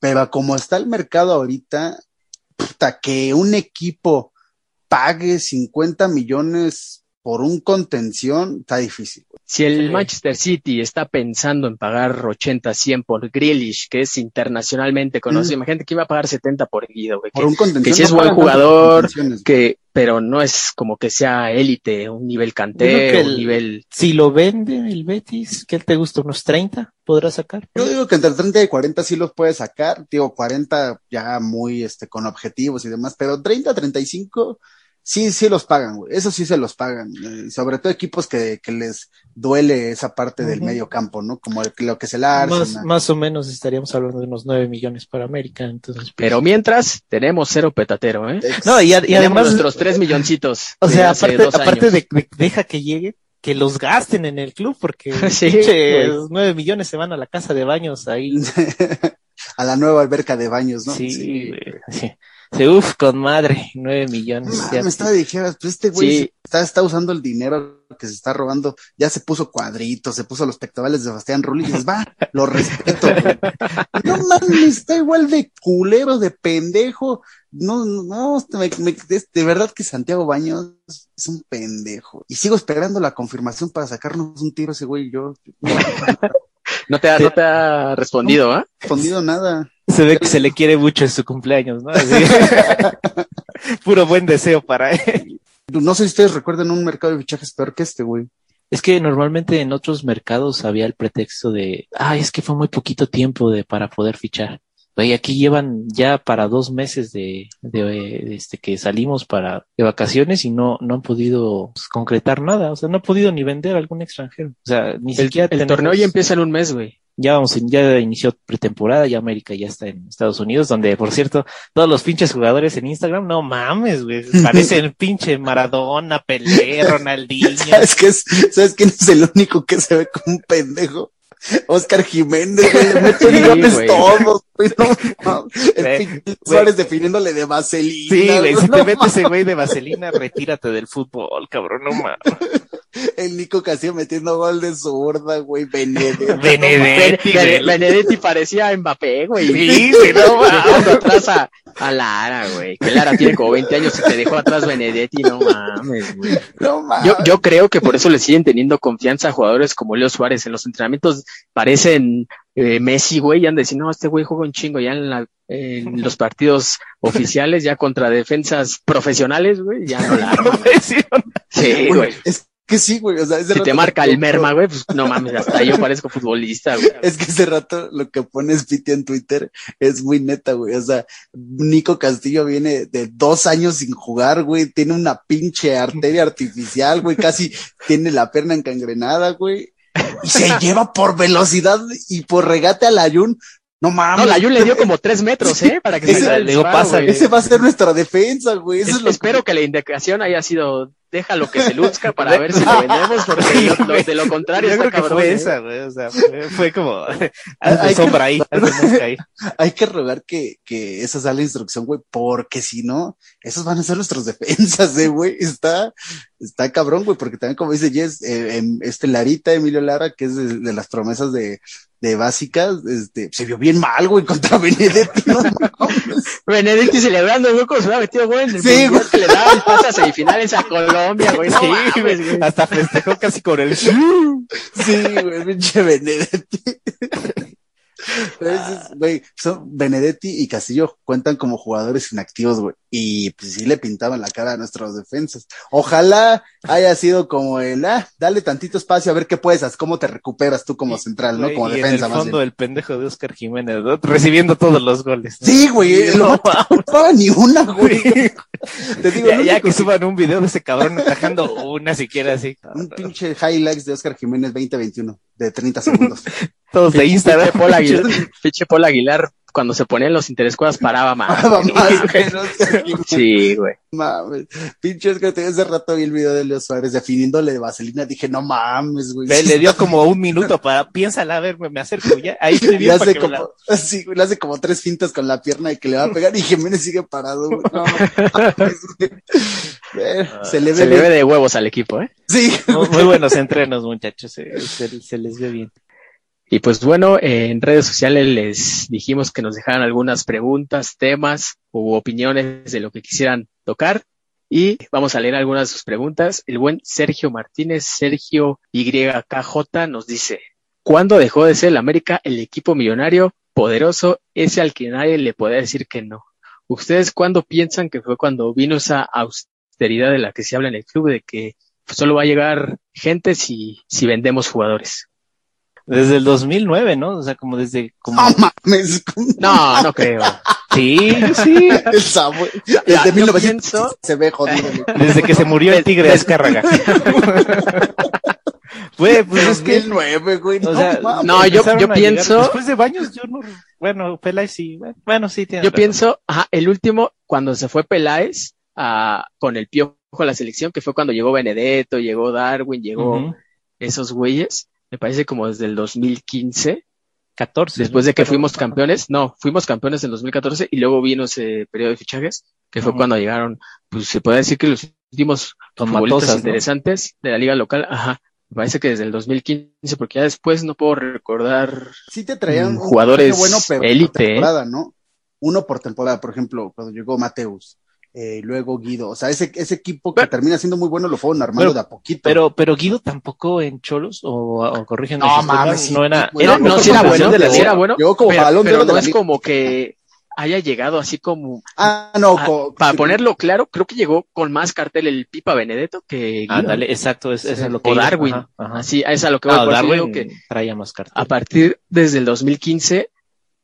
Pero como está el mercado ahorita, puta, que un equipo pague 50 millones por un contención, está difícil.
si el
Sí.
Manchester City está pensando en pagar 80, 100 por Grealish, que es internacionalmente conocido,
Mm.
imagínate que iba a pagar 70 por Guido, güey.
Por
Que,
un contención.
que sí
no
es buen jugador, que, pero no es como que sea élite, un nivel
que
un
el-
nivel
Si lo vende el Betis, ¿qué te gusta? ¿Unos 30 podrá sacar?
Yo digo que entre 30 y 40 sí los puedes sacar, digo 40 ya muy este con objetivos y demás, pero 30, 35 sí, sí los pagan, güey. Eso sí se los pagan, eh, sobre todo equipos que, que les duele esa parte del medio campo, ¿no? Como el- lo que es el Arsenal.
Más, más o menos estaríamos hablando de unos 9 millones para América, entonces. pues-
Pero mientras, tenemos cero petatero, ¿eh?
Ex-
No, y, a- y
Tenemos
además,
nuestros tres milloncitos.
o sea, aparte, de, de- deja que llegue, que los gasten en el club, porque (laughs)
Sí, güey.
9 millones se van a la casa de baños ahí. (laughs)
a la nueva alberca de baños, ¿no?
Sí, güey. Sí. Uf, con madre, 9 millones. Ya.
me estaba diciendo, pues este güey
Sí.
está, está usando el dinero que se está robando, ya se puso cuadritos, se puso los pectorales de Sebastián Rulli, y dices, va, lo respeto, güey. No mames, está igual de culero, de pendejo. No, no, no, me- me- de, de verdad que Santiago Baños es un pendejo. Y sigo esperando la confirmación para sacarnos un tiro ese güey y yo. No
No te ha, no te ha respondido, ¿ah?
respondido nada.
Se ve que se le quiere mucho en su cumpleaños, ¿no? Así. (laughs) Puro buen deseo para él.
No sé si ustedes recuerdan un mercado de fichajes peor que este, güey.
Es que normalmente en otros mercados había el pretexto de, ay, es que fue muy poquito tiempo de para poder fichar. Güey, aquí llevan ya para dos meses de, de, de, este que salimos para de vacaciones y no no han podido pues, concretar nada, o sea, no han podido ni vender a algún extranjero. O sea, ni
El,
siquiera
el
tenemos-
torneo ya empieza en un mes, güey.
ya vamos, ya inició pretemporada, ya América ya está en Estados Unidos, donde por cierto, todos los pinches jugadores en Instagram, no mames, güey, (laughs) parecen pinche Maradona, Pelé, (laughs) Ronaldinho.
¿Sabes qué es? ¿Sabes quién es el único que se ve como un pendejo? Oscar Jiménez, güey, le mete
Sí,
goles
güey.
todos, güey, no. El
güey.
Suárez definiéndole de vaselina.
Sí, güey, si
no
te metes ese güey de vaselina, retírate del fútbol, cabrón, no mames.
El Nico Castillo metiendo gol de zurda, güey, Benedetti. (laughs)
Benedetti.
Benedetti parecía Mbappé, güey.
Sí, güey, (laughs) no mames.
Atrás a, a Lara, güey. Que Lara tiene como 20 años y te dejó atrás Benedetti, no mames, güey.
No mames.
Yo, yo creo que por eso le siguen teniendo confianza a jugadores como Leo Suárez. En los entrenamientos parecen eh, Messi, güey, y han de decir, no, este güey juega un chingo ya en, la, en los partidos oficiales, ya contra defensas profesionales, güey, ya no la (laughs) arman. Sí,
Güey,
güey.
Es que sí, güey, o sea, ese
Si
rato
te marca el merma, güey, pues no mames, hasta yo parezco futbolista, güey. (laughs)
Es que ese rato lo que pones Piti en Twitter es muy neta, güey. O sea, Nico Castillo viene de dos años sin jugar, güey. Tiene una pinche arteria artificial, güey. Casi tiene la pierna encangrenada, güey. Y se (laughs) lleva por velocidad y por regate al Ayun. No mames.
No, la le dio como tres metros, ¿eh? Para que
Ese-
se
le digo, pasa,
güey.
Ese va a ser nuestra defensa, güey. Eso
Es-
es lo
espero que la indicación haya sido déjalo que se luzca para (laughs) ver si lo vendemos, porque (laughs) lo- lo- de lo contrario
Yo
está
creo que
cabrón.
fue
¿eh?
esa, güey, o sea, fue, fue como, (laughs)
Hay
sombra ahí, ahí.
hay que rogar que, que esa sea la instrucción, güey, porque si no, esos van a ser nuestros defensas, eh, güey. Está, está cabrón, güey, porque también, como dice Jess, eh, em, este Larita, Emilio Lara, que es de, de las promesas de, de básicas, este, se vio bien mal, güey, contra Benedetti, no.
Benedetti celebrando, güey, como se hubiera metido en el
Sí, güey.
que le daba el pase a semifinales a Colombia, güey. No
Sí,
mames,
güey, hasta festejó casi con el
Sí, güey, pinche Benedetti. Entonces, güey, son Benedetti y Castillo cuentan como jugadores inactivos, güey. Y pues sí le pintaban la cara a nuestros defensas. Ojalá haya sido como el, ah, dale tantito espacio a ver qué puedes hacer, cómo te recuperas tú como central, ¿no? Como
y
defensa
en el
más
fondo
bien.
el pendejo de Oscar Jiménez, ¿no? recibiendo todos los goles. ¿no?
Sí, güey, no,
no,
ni una, güey. Te digo,
ya, ya que suban un video de ese cabrón atajando una siquiera así.
Un pinche highlights de Oscar Jiménez 2021 de 30 segundos. (laughs)
Todos de Instagram. (laughs)
Pinche Paul Aguilar, cuando se ponían los interescuadras paraba más. (laughs) Sí, güey.
mames. Pinche Oscar, te- hace rato vi el video de Leo Suárez definiéndole de vaselina, dije, no mames, güey.
Le, le dio (laughs) como un minuto para, piénsala, a ver, me, me acerco ya. Ahí estoy
Le
bien para
hace
que
como,
la- (laughs)
sí, güey, le hace como tres fintas con la pierna y que le va a pegar y Jiménez sigue parado, güey. No, mames, güey. Eh, se le ve,
Se le ve
bien.
de huevos al equipo, ¿eh?
Sí,
Muy, muy buenos entrenos, muchachos. Se, se- se les ve bien.
Y pues bueno, en redes sociales les dijimos que nos dejaran algunas preguntas, temas u opiniones de lo que quisieran tocar. Y vamos a leer algunas de sus preguntas. El buen Sergio Martínez, Sergio YKJ, nos dice, ¿cuándo dejó de ser el América el equipo millonario, poderoso, ese al que nadie le podía decir que no? ¿Ustedes cuándo piensan que fue cuando vino esa austeridad de la que se habla en el club, de que solo va a llegar gente si, si vendemos jugadores?
Desde el 2009, ¿no? O sea, como desde, como,
no mames.
No, no creo.
sí, sí. (laughs)
Ya,
Desde
yo
1900
pienso-
se ve jodido. güey.
Desde que se murió el tigre Azcárraga. (laughs) (laughs) Güey, pues es que,
2009, güey.
o
no
sea,
mames.
No, yo- yo
llegar-
pienso-
Después de Baños, yo no, bueno, Peláez sí, bueno, sí tiene
Yo
razón.
pienso, ajá, el último, cuando se fue Peláez a, con el piojo a la selección, que fue cuando llegó Benedetto, llegó Darwin, llegó esos güeyes, me parece como desde el 2015,
14.
después de que
Pero-
fuimos campeones, no, fuimos campeones en 2014 y luego vino ese periodo de fichajes, que fue cuando llegaron, pues se puede decir que los últimos futbolistas interesantes de la liga local, ajá, me parece que desde el 2015, porque ya después no puedo recordar
sí te traían
Mm, jugadores
bueno,
élite, ¿eh?
temporada, ¿no? Uno por temporada, por ejemplo, cuando llegó Mateus, eh, luego Guido, o sea, ese, ese equipo que
Pero-
termina siendo muy bueno lo fueron armando
Pero-
de a poquito.
Pero, pero Guido tampoco en Cholos, o, o corrígeme
No,
si
mames, sí,
no era, era
no, sí era bueno,
de la
era bueno,
Llegó como
pero,
balón
pero no
la
es como que haya llegado así como
Ah, no,
Ah,
co-
para
sí,
ponerlo claro, creo que llegó con más cartel el Pipa Benedetto que Guido.
Ándale, exacto, es, es a lo que
o. Darwin.
Ajá, ajá.
Así, es a lo que voy.
Ah,
por eso digo
Darwin
que
traía más cartas.
a partir desde el 2015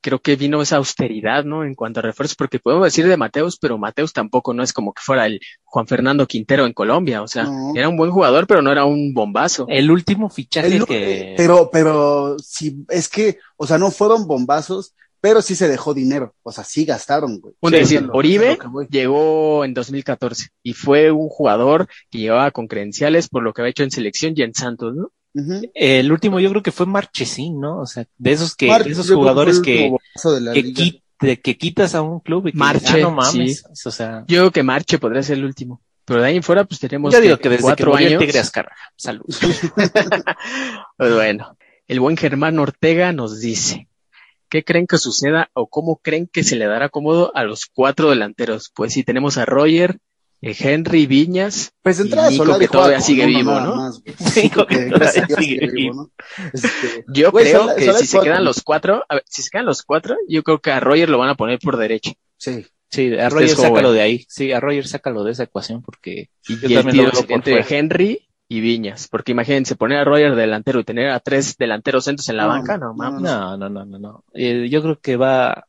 creo que vino esa austeridad, ¿no? En cuanto a refuerzos, porque podemos decir de Mateus, pero Mateus tampoco no es como que fuera el Juan Fernando Quintero en Colombia, o sea,
No.
era un buen jugador, pero no era un bombazo.
El último fichaje
El-
que...
Pero, pero, sí, es que, o sea, no fueron bombazos, pero sí se dejó dinero. O sea, sí gastaron, güey.
Un
Sí,
decir,
lo-
Oribe llegó en 2014 y fue un jugador que llevaba con credenciales por lo que había hecho en selección y en Santos, ¿no?
El último yo creo que fue Marchesín, ¿no? O sea, de esos que,
March,
de esos jugadores que, que, quitas a un club y que
Marche,
ah, no mames. O sea,
Yo creo que Marche podría ser el último. Pero de ahí en fuera, pues tenemos
yo digo que desde
cuatro años.
Tigre Azcárraga. Salud. (laughs)
Pues bueno, el buen Germán Ortega nos dice, ¿qué creen que suceda o cómo creen que se le dará cómodo a los cuatro delanteros? Pues sí, tenemos a Roger, Henry Viñas,
Pues de
y
entrada
Nico,
Solari
que todavía sigue vivo, ¿no?
Este,
Yo
Güey,
creo
Solari-
que
Solari
si se quedan los cuatro, a ver, si se quedan los cuatro, yo creo que a Roger lo van a poner por derecha.
Sí.
Sí, a
Ustedes
Roger sácalo de ahí. Sí, a Roger sácalo de esa ecuación porque
Y,
Yo
y el
también
tiro entre
fuera.
Henry y Viñas, porque imagínense poner a Roger de delantero y tener a tres delanteros centros en la
No,
banca, no
no,
mames.
no, no, no, no, no. Eh, yo creo que va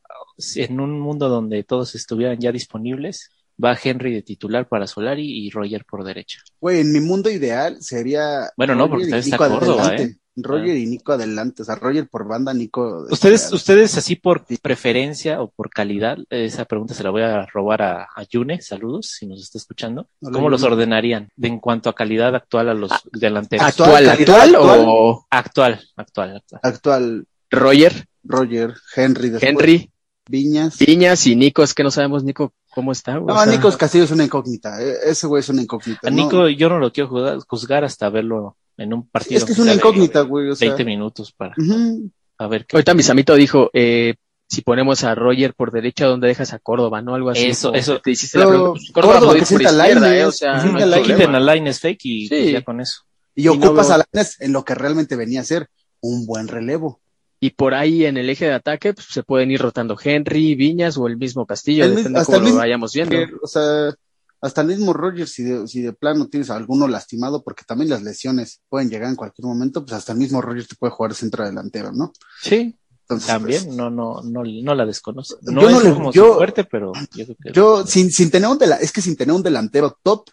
en un mundo donde todos estuvieran ya disponibles, va Henry de titular para Solari y Roger por derecha.
Güey, en mi mundo ideal sería.
Bueno, no, porque todavía está Córdoba. ¿eh?
Roger y Nico adelante. O sea, Roger por banda, Nico. de-
Ustedes, ustedes así por preferencia o por calidad, esa pregunta se la voy a robar a, a Yune, saludos, si nos está escuchando.
Hola,
¿Cómo los ordenarían de en cuanto a calidad actual a los delanteros?
Actual,
calidad
actual,
actual.
o
Actual, actual, actual.
Actual
Roger,
Roger, Henry, después,
Henry,
Viñas.
Viñas y Nico, es que no sabemos Nico cómo está. güey,
No,
o sea,
Nico Castillo es una incógnita. eh, Ese güey es una incógnita.
A
no.
Nico yo no lo quiero juzgar, juzgar hasta verlo en un partido.
es que es una
de
incógnita, güey. O sea,
20 minutos para
ujú.
a ver qué.
Ahorita mi samito dijo, eh, si ponemos a Roger por derecha, ¿dónde dejas a Córdoba? ¿No? Algo así.
Eso, eso.
Te hiciste la pregunta. Pues, Córdoba,
Córdoba que
por izquierda, ¿eh? O sea, no hay.
Quiten a Lines fake y pues, ya con eso.
Y
Y no
ocupas
veo-
a Lainez en lo que realmente venía a ser un buen relevo.
Y por ahí en el eje de ataque pues, se pueden ir rotando Henry, Viñas o el mismo Castillo,
El
depende
hasta
cómo
el
lo
mismo-
vayamos viendo.
O sea, hasta el mismo Rogers, si de, si de plano tienes a alguno lastimado, porque también las lesiones pueden llegar en cualquier momento, pues hasta el mismo Rogers te puede jugar centro delantero, ¿no?
Sí,
Entonces,
también,
pues,
no, no, no, no la desconozco.
Yo
No
le-
como
yo-
fuerte, pero yo creo que
yo, sin, sin tener un dela- es que sin tener un delantero top,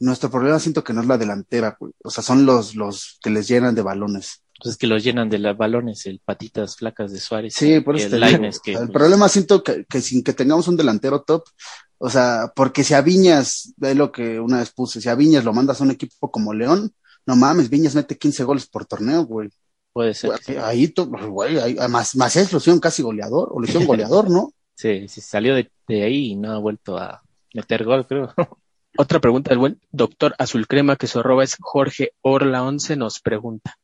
nuestro problema siento que no es la delantera, güey. O sea, son los, los que les llenan de balones.
Pues, es que los llenan de los balones, el patitas flacas de Suárez.
Sí, por eso te
que,
el
pues,
problema siento que, que sin que tengamos un delantero top, o sea, porque si a Viñas, ve lo que una vez puse, si a Viñas lo mandas a un equipo como León, no mames, Viñas mete 15 goles por torneo, güey.
puede ser.
Güey, Ahí, to- güey, ahí, más, más es, lo hicieron casi goleador, o lo hicieron goleador, ¿no? (laughs)
Sí, sí, salió de, de ahí y no ha vuelto a meter gol, creo. (laughs)
Otra pregunta del buen doctor Azul Crema, que su arroba es Jorge Orla 11, nos pregunta.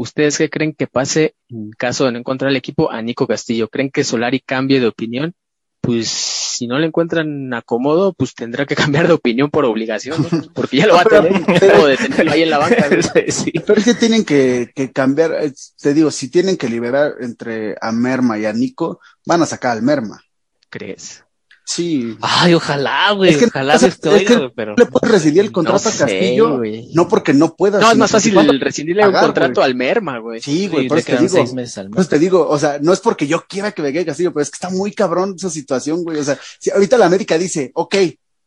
¿Ustedes qué creen que pase en caso de no encontrar el equipo a Nico Castillo? ¿Creen que Solari cambie de opinión? Pues si no le encuentran acomodo, pues tendrá que (laughs) cambiar de opinión por obligación, ¿no? porque ya lo va a (laughs)
Pero-
tener, de tenerlo ahí en la banca. ¿no? (laughs)
sí.
Pero es que tienen que, que cambiar, eh, te digo, si tienen que liberar entre a Merma y a Nico, van a sacar al Merma.
¿Crees?
Sí.
Ay, ojalá, güey,
Es que-
ojalá
o sea,
Dios te
es
oiga,
que
güey, pero
No le puedes rescindir el contrato
No
a Castillo,
güey.
no porque no puedas.
No, es más fácil
porque-
el rescindirle un
pagar,
contrato
güey.
al Merma, güey.
Sí,
sí,
güey, por
le
eso te digo. eso te digo, o sea, no es porque yo quiera que me quede Castillo, pero es que está muy cabrón esa situación, güey. O sea, si ahorita la América dice, ok,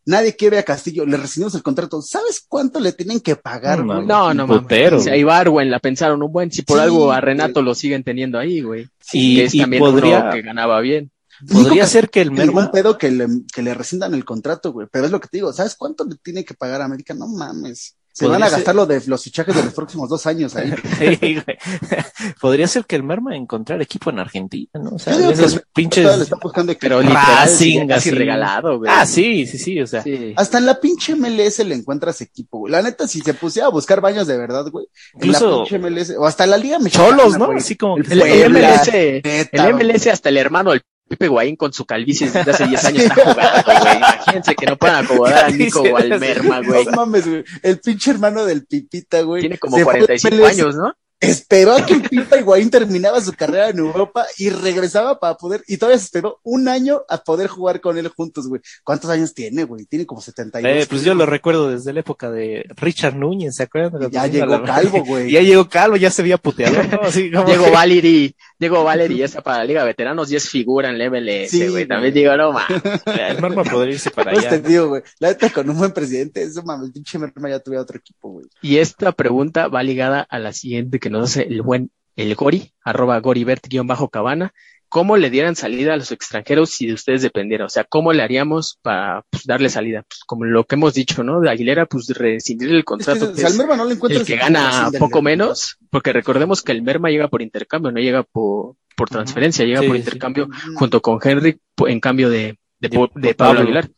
nadie quiere a Castillo, le rescindimos el contrato, ¿sabes cuánto le tienen que pagar,
No,
güey?
No, no, mames. Si a Ibarwen la pensaron un buen, si por
Sí,
algo a
güey.
Renato lo siguen teniendo ahí, güey.
Y-
que es
y
también
podría-
uno que ganaba bien.
Podría ser que el
Ningún
Merma,
pedo que le, que le rescindan el contrato, güey. Pero es lo que te digo, ¿sabes cuánto le tiene que pagar a América? No mames. Se van a
ser-
gastar lo de los fichajes de los próximos dos años ahí. (laughs)
Sí, güey. (laughs) podría ser que el Merma encontrar equipo en Argentina, ¿no? O sea, esos
el-
pinches.
Le está buscando
Pero literal,
Racing,
casi
así.
regalado, güey.
Ah, sí, sí, sí, o sea.
Sí.
Hasta en la pinche MLS le encuentras equipo, güey. La neta, si se pusiera a buscar baños de verdad, güey. en
Incluso
la pinche MLS, o hasta la Liga Mexicana.
cholos, ¿no?
güey.
Así como que
El, el MLS,
neta,
el MLS hasta el hermano del Pepe Guaín con su calvicie desde hace 10 años está (laughs) jugando, güey. Imagínense que no puedan acomodar a Nico o al Merma, güey.
No mames, güey. El pinche hermano del Pipita, güey.
Tiene como
se fue al
45
MLS,
años, ¿no?
Esperó a que el Pipa Higuaín terminaba su carrera en Europa y regresaba para poder, y todavía se esperó un año a poder jugar con él juntos, güey. ¿Cuántos años tiene, güey? Tiene como 72.
Eh, pues yo lo recuerdo desde la época de Richard Núñez, ¿se acuerdan?
Ya llegó
la-
Calvo, güey. (laughs)
Ya llegó Calvo, ya se veía puteado, ¿no? (laughs) Así como
Diego
que-
Valeri, Diego Valeri ya está para la Liga Veteranos y es figura en la MLS,
Sí,
güey. También digo, no, ma. (laughs)
El Merma podría irse para
Pues te
allá.
digo, güey. La neta, con un buen presidente, eso mames, el pinche Merma ya tuviera otro equipo, güey.
Y esta pregunta va ligada a la siguiente que nos hace el buen el Gori, arroba Goribert-cabana. ¿Cómo le dieran salida a los extranjeros si de ustedes dependiera? O sea, ¿cómo le haríamos para pues, darle salida? Pues como lo que hemos dicho, ¿no? De Aguilera, pues rescindir el
Es que,
contrato. que
sea, al
es
Merma no le encuentras
el que gana
el
poco menos, porque recordemos que el Merma llega por intercambio, no llega por, por transferencia, llega
Sí,
por intercambio junto con Henry en cambio de, de, Pablo. Aguilar.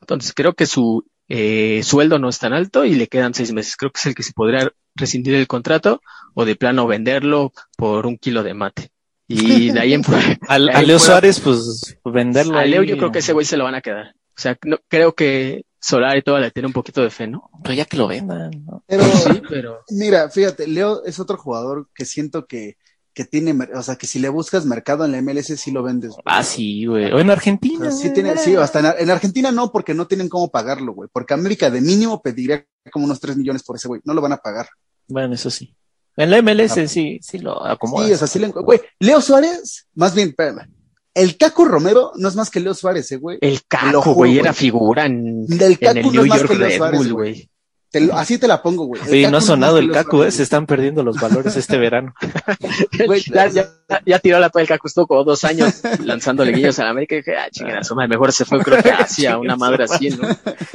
Entonces creo que su eh, sueldo no es tan alto y le quedan seis meses. Creo que es el que se podría rescindir el contrato o de plano venderlo por un kilo de mate. Y de ahí en fuera, (laughs)
Al-
de
a Leo
fuera,
Suárez, pues venderlo.
a Leo
ahí,
yo creo que ese güey se lo van a quedar. O sea, no, creo que Solar y todo le tiene un poquito de fe, ¿no?
Pero ya que lo vendan, ¿no?
Pero, (laughs)
Sí, pero
mira, fíjate, Leo es otro jugador que siento que, que tiene, o sea, que si le buscas mercado en la MLS, sí lo vendes. güey.
Ah, sí, güey. O en
O
Argentina.
sea, sí tiene, sí, hasta en, en Argentina no, porque no tienen cómo pagarlo, güey. Porque América de mínimo pediría como unos 3 millones por ese güey. No lo van a pagar.
Bueno, eso sí. En la MLS sí, sí lo acomoda.
Sí, o sea, sí le, güey. Leo Suárez, más bien, espérame. El Caco Romero no es más que Leo Suárez, eh, güey.
el Caco,
juro,
güey, era figura en, en
Caco
el
no
New
es más
York
que Leo
Red
Suárez,
Bull,
güey. Te lo- así te la pongo, güey.
Sí, no ha sonado el Caco, ¿eh? Se están perdiendo los valores este verano. (laughs)
Güey,
ya, ya, ya tiró la toalla el Caco, estuvo como dos años lanzándole guiños a la América y dije, ah, chingada, su madre, mejor se fue, creo que (laughs) hacia una madre así, ¿no?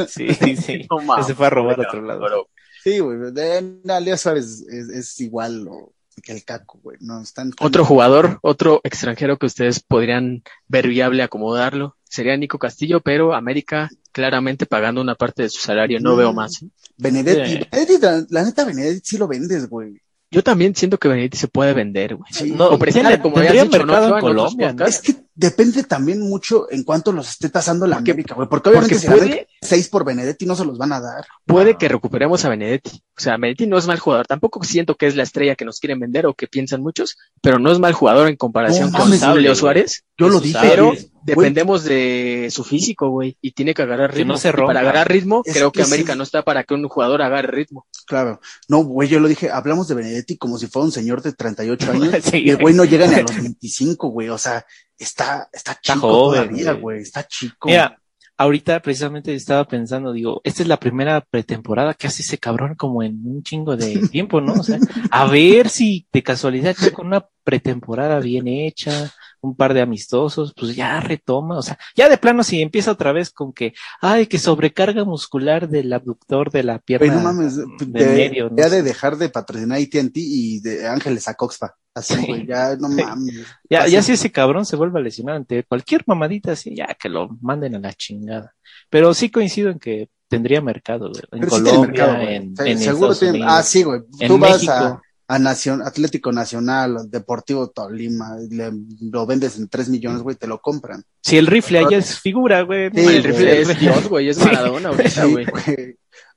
Sí, sí. (laughs)
No mames,
Se fue a robar a otro lado.
pero
Sí, güey. de- no, Suárez es, es igual o- que el Caco, güey. No, están, están-
Otro jugador, otro extranjero que ustedes podrían ver viable acomodarlo, sería Nico Castillo, pero América claramente pagando una parte de su salario, no
Mm.
veo más.
Benedetti.
Sí.
Benedetti, la, la neta, Benedetti sí lo vendes, güey.
Yo también siento que Benedetti se puede vender, güey.
Sí.
No,
o presenta,
tiene-
como habías dicho, ¿no?
mercado en
Ochoa, en
Colombia, ¿no?
Es que depende también mucho en cuanto los esté tasando la
Porque-
América, güey. Porque obviamente
porque
si
puede-
seis por Benedetti no se los van a dar.
Puede que recuperemos a Benedetti. O sea, Benedetti no es mal jugador. Tampoco siento que es la estrella que nos quieren vender o que piensan muchos, pero no es mal jugador en comparación
No
con
mames,
Leo. Suárez.
Yo lo dije.
Pero
güey.
dependemos de su físico, güey, y tiene que agarrar
Que
ritmo.
no se
Y
rompa.
para agarrar ritmo,
Es
creo que,
que sí.
América no está para que un jugador agarre ritmo.
Claro. No, güey, yo lo dije, hablamos de Benedetti como si fuera un señor de 38 (laughs) años
Sí,
y el güey no llega ni a los 25, güey. O sea, está, está chico
joven,
todavía,
güey.
Está chico.
Mira, ahorita precisamente estaba pensando, digo, esta es la primera pretemporada que hace ese cabrón como en un chingo de (laughs) tiempo, ¿no? O sea, a ver si de casualidad con una pretemporada bien hecha, un par de amistosos, pues ya retoma, o sea, ya de plano si empieza otra vez con que, ay, que sobrecarga muscular del abductor de la pierna.
Güey, no mames,
de
de,
medio, ¿no?
ya de dejar de patrocinar AT&T y de Ángeles a Coxpa. Así,
Sí.
güey, ya no mames.
Ya,
Así.
ya si ese cabrón se vuelve a lesionar ante cualquier mamadita así, ya que lo manden a la chingada. Pero sí coincido en que tendría mercado, güey. En
Pero sí
Colombia,
mercado, güey.
en, en
seguro
Estados
tiene.
Unidos,
Ah, sí, güey.
en
Tú vas
México.
a, a Nacion- Atlético Nacional, Deportivo Tolima, le- lo vendes en 3 millones, güey, te lo compran.
Si el rifle allá es figura, güey.
Sí,
el rifle es Dios, güey, es. Maradona ahorita, güey.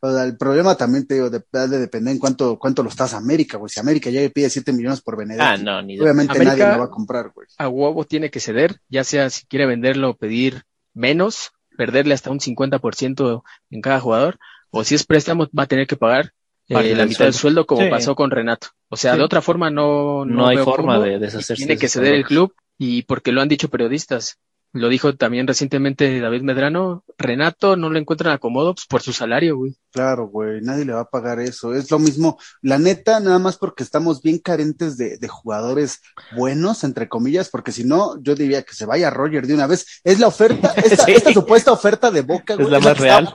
O sea, el problema también te digo, de, ha de depender en cuánto, cuánto lo estás a América, güey. Si América ya le pide 7 millones por Benedetti,
Ah, no, ni de...
obviamente
América-
nadie lo va a comprar, güey.
A huevo tiene que ceder, ya sea si quiere venderlo o pedir menos, perderle hasta un 50% en cada jugador, o si es préstamo va a tener que pagar eh, la mitad del sueldo como
Sí.
pasó con Renato. O sea,
Sí.
de otra forma no,
No hay
veo
forma
cómo,
de deshacerse
Tiene
de
que ceder el club y porque lo han dicho periodistas. Lo dijo también recientemente David Medrano, Renato no lo encuentran acomodo pues, por su salario, güey.
Claro, güey, nadie le va a pagar eso. Es lo mismo, la neta, nada más porque estamos bien carentes de, de jugadores buenos, entre comillas, porque si no, yo diría que se vaya Roger de una vez. Es la oferta, (laughs) esta,
Sí.
esta supuesta oferta de Boca,
Es
güey.
la más real.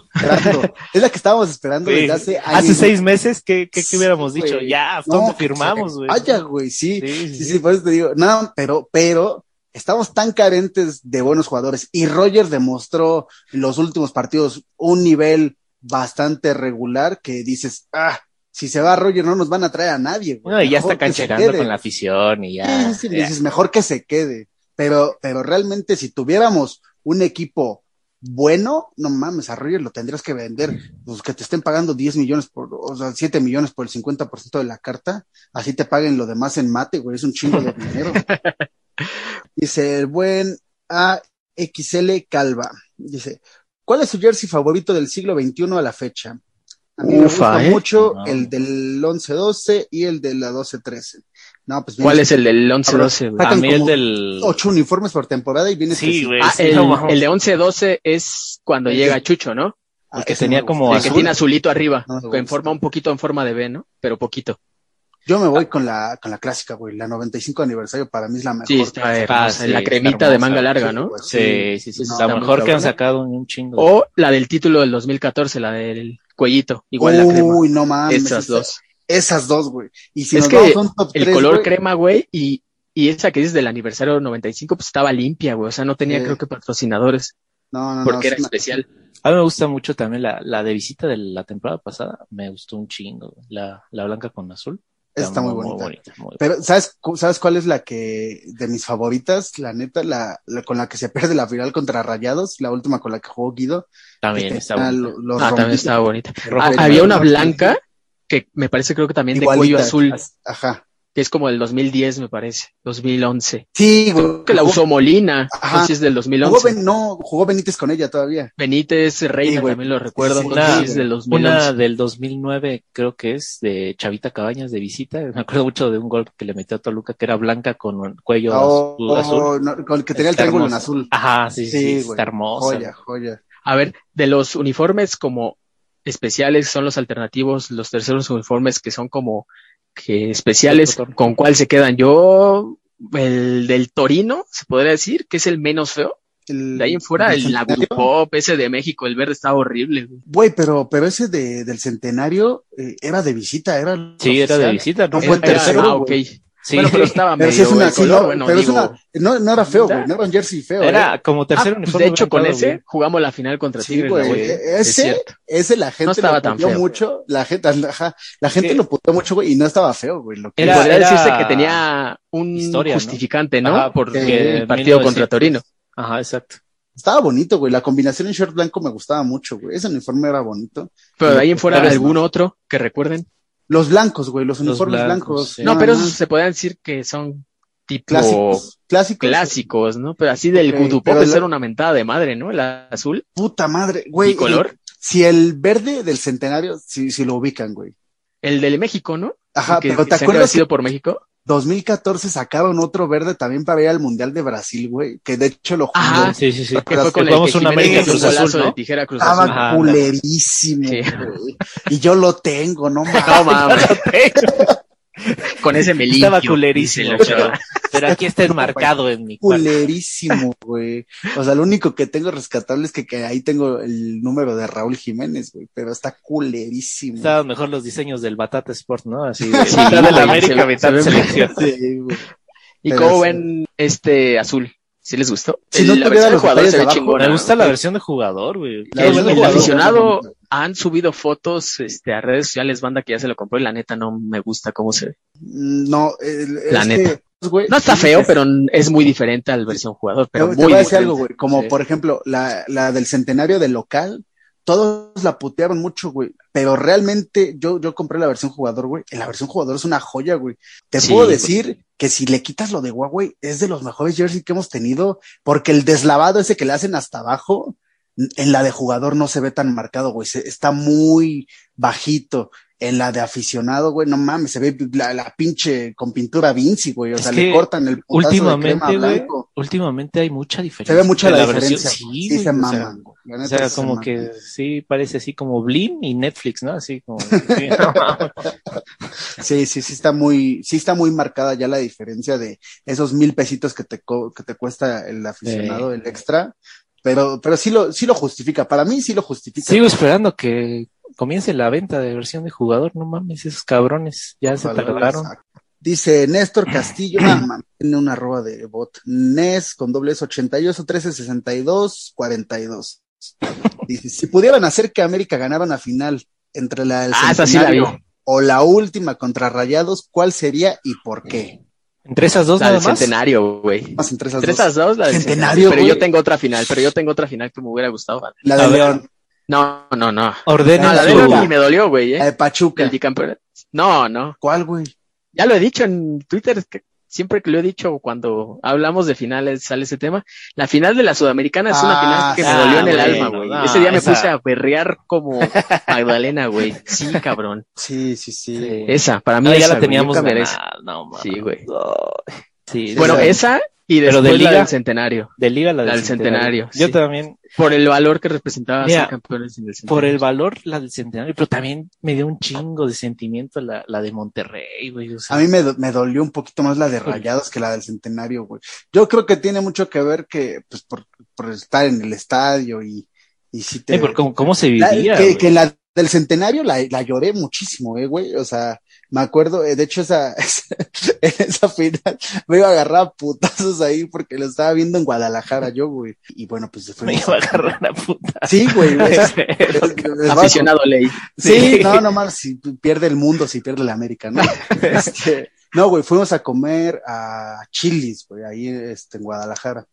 Es la que estábamos esperando
Sí.
desde hace años.
Hace seis meses, ¿qué, qué, qué hubiéramos
Sí,
dicho?
güey.
Ya,
No,
¿dónde
que
firmamos, güey?
Vaya, güey, sí.
Sí,
Sí,
sí,
sí, por eso te digo, no, pero, pero, estamos tan carentes de buenos jugadores y Roger demostró en los últimos partidos un nivel bastante regular que dices, ah, si se va Roger no nos van a traer a nadie. güey.
No, y ya
Mejor
está cancherando
quede".
con la afición y ya.
Sí, sí,
ya.
dices, mejor que se quede. Pero, pero realmente si tuviéramos un equipo bueno, no mames, a Roger lo tendrías que vender, pues que te estén pagando 10 millones por, o sea, 7 millones por el 50% de la carta, así te paguen lo demás en mate, güey, es un chingo de (laughs) dinero. Dice el buen AXL Calva, dice, ¿cuál es su jersey favorito del siglo XXI a la fecha? A mí me
Ufa,
gusta
¿eh?
mucho
No.
el del 11-12 y el de la 12-13. No, pues
¿Cuál es el del 11-12, güey?
A mí el del...
ocho uniformes por temporada y viene
Sí, güey.
Ah,
sí,
el,
no
el de 11-12 es cuando
El
llega Chucho, ¿no?
Ah,
el que
ese
tenía como.
El que
azul.
tiene azulito arriba,
No
en forma un poquito en forma de B, ¿no? Pero poquito.
Yo me voy con la, con la clásica, güey. La 95 aniversario para mí es la mejor.
Sí, está hermosa.
Ah, sí,
la cremita de
hermosa,
manga larga,
Sí,
¿no?
güey,
Sí, sí, sí.
No,
la mejor que han sacado en un chingo.
O la del título del 2014, la del cuellito, igual la crema.
Uy, no mames.
Esas dos.
Esas dos, güey. Y si
Es
nos
que
vamos a un top
El
3,
color
güey,
crema, güey, y, y esa que dices del aniversario 95, pues estaba limpia, güey. O sea, no tenía, creo que patrocinadores,
No, no, no.
porque era
es una-
especial.
A mí me gusta mucho también la, la de visita de la temporada pasada. Me gustó un chingo. güey. La, la blanca con azul.
Esa está muy bonita.
muy
Pero, ¿sabes, cu- ¿sabes cuál es la que, de mis favoritas? La neta, la, la con la que se pierde la final contra Rayados, la última con la que jugó Guido.
También está
tenía
bonita.
Ah, también estaba bonita. Ah, había una blanca que me parece creo que también de cuello azul,
Ajá.
Que es como del 2010, me parece, 2011.
Sí, güey.
Que la
Jugó-
usó Molina,
Ajá.
no sé si es del
Jugó
2011.
Ben- no, jugó Benítez con ella todavía.
Benítez, Reina,
Sí, güey.
también lo recuerdo,
Sí,
una-
es del 2011.
Una del 2009, creo que es, de Chavita Cabañas de visita. (laughs) Me acuerdo mucho de un gol que le metió a Toluca, que era blanca con un cuello
Oh,
azul. azul.
oh, no, con el que tenía el triángulo en azul.
Ajá, sí, sí,
Sí,
está hermosa.
Joya, joya.
A ver, de los uniformes como especiales son los alternativos, los terceros uniformes que son como que especiales. ¿con cuál se quedan? Yo, el del Torino, se podría decir, que es el menos feo.
El-
De ahí en fuera, el. Pop, ese de México, el verde estaba horrible. güey.
Güey, pero, pero ese de, del centenario eh, era de visita, era.
Sí, era de visita, ¿no?
No fue
Era-
tercero,
ah,
güey.
Sí,
Bueno, pero (laughs) estaba
Pero
medio
sí es una,
color,
no,
bueno,
pero es
digo,
una, no, no era feo, güey, no era un jersey feo. ¿eh?
era como tercer
ah, pues,
uniforme.
de hecho, con ese
güey.
jugamos la final contra
Sí,
Tigres.
güey, ese-
Es.
Ese la gente
No estaba
lo
tan feo,
mucho, la gente, ajá, la gente
Sí.
lo puteó mucho, güey, y no estaba feo, güey. Lo que
Era-
Podría
era
decirse que tenía un
historia,
justificante, ¿no?
Ajá,
Porque
porque
el partido
1900.
contra Torino.
Ajá, exacto.
estaba bonito, güey. La combinación en short blanco me gustaba mucho, güey. Ese uniforme era bonito.
Pero de ahí en fuera,
Pero es-
¿algún otro que recuerden?
Los blancos, güey, los
Los
uniformes
blancos,
blancos.
sí.
No, pero esos se podrían decir que son tipo
clásicos, clásicos.
clásicos, ¿no? Pero así del
Ok,
Gudupop es
la-
ser una mentada de madre, ¿no? El azul
Puta madre, güey.
y color.
si el verde del centenario, si, si lo ubican, güey.
El del México, ¿no?
Ajá,
que,
pero ¿te
que
acuerdas
sido por México?
2014 sacaron otro verde también para ir al Mundial de Brasil, güey, que de hecho lo jugó.
Sí, sí, sí.
Que fue con el que
una América Cruz Azul,
de
¿no?
tijera Cruz
Estaba.
Ajá,
culerísimo,
Sí.
güey. Y yo lo tengo, no mames. (laughs)
No mames. (laughs) Con ese me limpio.
Estaba culerísimo, pero, pero aquí está enmarcado en mi cuarto.
Culerísimo, güey. O sea, lo único que tengo rescatable es que, que ahí tengo el número de Raúl Jiménez, güey, pero está culerísimo.
Estaban mejor los diseños del Batata Sport, ¿no? Así (laughs) de,
Sí,
mitad de la América,
se
mitad
se
selección.
Sí, güey.
¿Y
Pero
cómo
sí.
ven este azul? ¿Sí les gustó?
Si no
la versión de jugador se ve chingona.
Me gusta la versión de jugador, güey.
El, el
jugador
aficionado. Han subido fotos este, a redes sociales, banda que ya se lo compró y la neta no me gusta cómo se ve.
No, el,
La
es
neta.
que, güey,
No está feo,
es-
pero es muy diferente a la versión jugador. Pero
te,
muy
te voy a decir algo, güey. Como
Sí.
por ejemplo, la, la del centenario del local, todos la putearon mucho, güey. Pero realmente yo, yo compré la versión jugador, güey. La versión jugador es una joya, güey. Te
Sí,
puedo
güey.
decir que si le quitas lo de Huawei, es de los mejores jerseys que hemos tenido, porque el deslavado ese que le hacen hasta abajo, en la de jugador no se ve tan marcado, güey. Se- está muy bajito. En la de aficionado, güey, no mames, se ve la, la pinche con pintura Vinci, güey. O
Es
sea, le cortan el putazo de
Últimamente, güey, últimamente hay mucha diferencia.
Se ve mucha la,
versión.
diferencia.
Sí,
se
o sea,
maman.
O sea,
sí se
como que sí, parece así como Blim y Netflix, ¿no? Así como. sí. (laughs)
Sí, sí, sí está muy, sí está muy marcada ya la diferencia de esos mil pesitos que te, co- que te cuesta el aficionado, el extra. Pero, pero sí lo, sí lo justifica. Para mí sí lo justifica.
Sigo esperando que comience la venta de versión de jugador. No mames, esos cabrones ya se tardaron.
exacto. Dice Néstor Castillo, (clears throat) tiene una arroba de bot. Nes con doble S 88 13 62 42. Dice, si pudieran hacer que América ganara una final entre la del
Ah, sí la
o la última contra Rayados, ¿cuál sería y por qué?
Entre esas dos
La
nada
del
más.
centenario, güey.
Más entre esas
Entre
dos.
esas dos, la del
Centenario,
centenario. Pero yo tengo otra final, pero yo tengo otra final que me hubiera gustado.
La de. León,
No, no, no.
Ordenen
No, la de León ni me dolió, güey,
la
¿eh?
de Pachuca.
El. No, no.
¿Cuál, güey?
Ya lo he dicho en Twitter, es que siempre que lo he dicho cuando hablamos de finales sale ese tema. La final de la Sudamericana es una
Ah,
final que me
ah,
dolió en el
bueno,
alma, güey.
no,
Ese día me
esa-
puse a berrear como (laughs) Magdalena, güey. Sí, cabrón.
Sí, sí, sí.
Esa, para mí
No, ya la
güey,
teníamos ganada. No.
Sí, güey.
Sí,
Bueno,
esa-
esa y
Pero
después
de
la
liga.
del centenario.
de liga la del,
la del centenario,
Yo
sí.
también,
Por el valor que representaba
Mira,
ser campeones en el centenario.
por el valor, la del centenario, pero también me dio un chingo de sentimiento la, la de Monterrey, güey. o sea,
A mí me, do- me dolió un poquito más la de Rayados que la del Centenario, güey. Yo creo que tiene mucho que ver que, pues, por, por estar en el estadio y, y si te...
eh, por cómo, cómo se
La-
vivía.
que, que la del Centenario la, la lloré muchísimo, eh, güey. O sea, me acuerdo, eh, de hecho, (laughs) esa, en esa final me iba a agarrar a putazos ahí porque lo estaba viendo en Guadalajara yo, güey. Y bueno, pues
me
fuimos
iba a agarrar la puta.
Sí, güey. (laughs) (laughs) a-
Aficionado ley.
Sí,
Sí.
no, no más, si pierde el mundo, si pierde la América, ¿no? Este, no, güey, fuimos a comer a Chili's, güey, ahí este, en Guadalajara.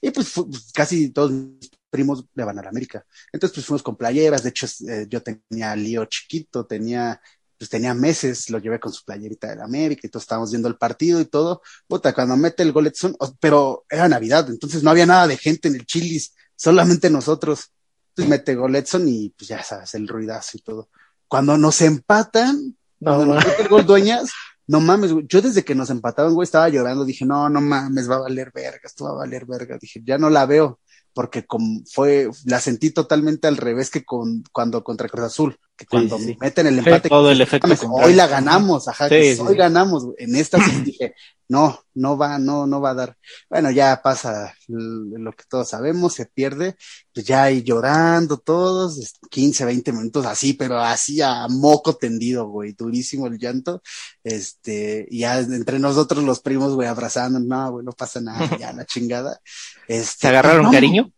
Y pues, fu- pues, casi todos mis primos le van a la América. Entonces, pues fuimos con playeras, de hecho, eh, yo tenía a Lío chiquito, tenía, pues tenía meses, lo llevé con su playerita de la América y todos estábamos viendo el partido y todo. Puta, cuando mete el gol Edson, pero era Navidad, entonces no había nada de gente en el Chili's, solamente nosotros. Pues mete gol Edson y pues ya sabes, el ruidazo y todo. Cuando nos empatan, cuando nos mete el gol Dueñas, no mames, güey. Yo desde que nos empataron, güey, estaba llorando. Dije, no, no mames, va a valer verga, esto va a valer verga. Dije, ya no la veo, porque como fue, la sentí totalmente al revés que con, cuando contra Cruz Azul, que cuando
sí.
meten el empate,
Todo el efecto contrario.
hoy la ganamos, ajá,
Sí,
que
sí,
hoy ganamos, güey. En esta sí dije, no, no va, no, no va a dar. Bueno, ya pasa lo que todos sabemos, se pierde, pues ya ahí llorando todos, es- 15, 20 minutos así, pero así a moco tendido, güey, durísimo el llanto, este, y ya entre nosotros los primos, güey, abrazando, no, güey, no pasa nada, ya la chingada. Este, (laughs)
¿Se agarraron
no,
cariño?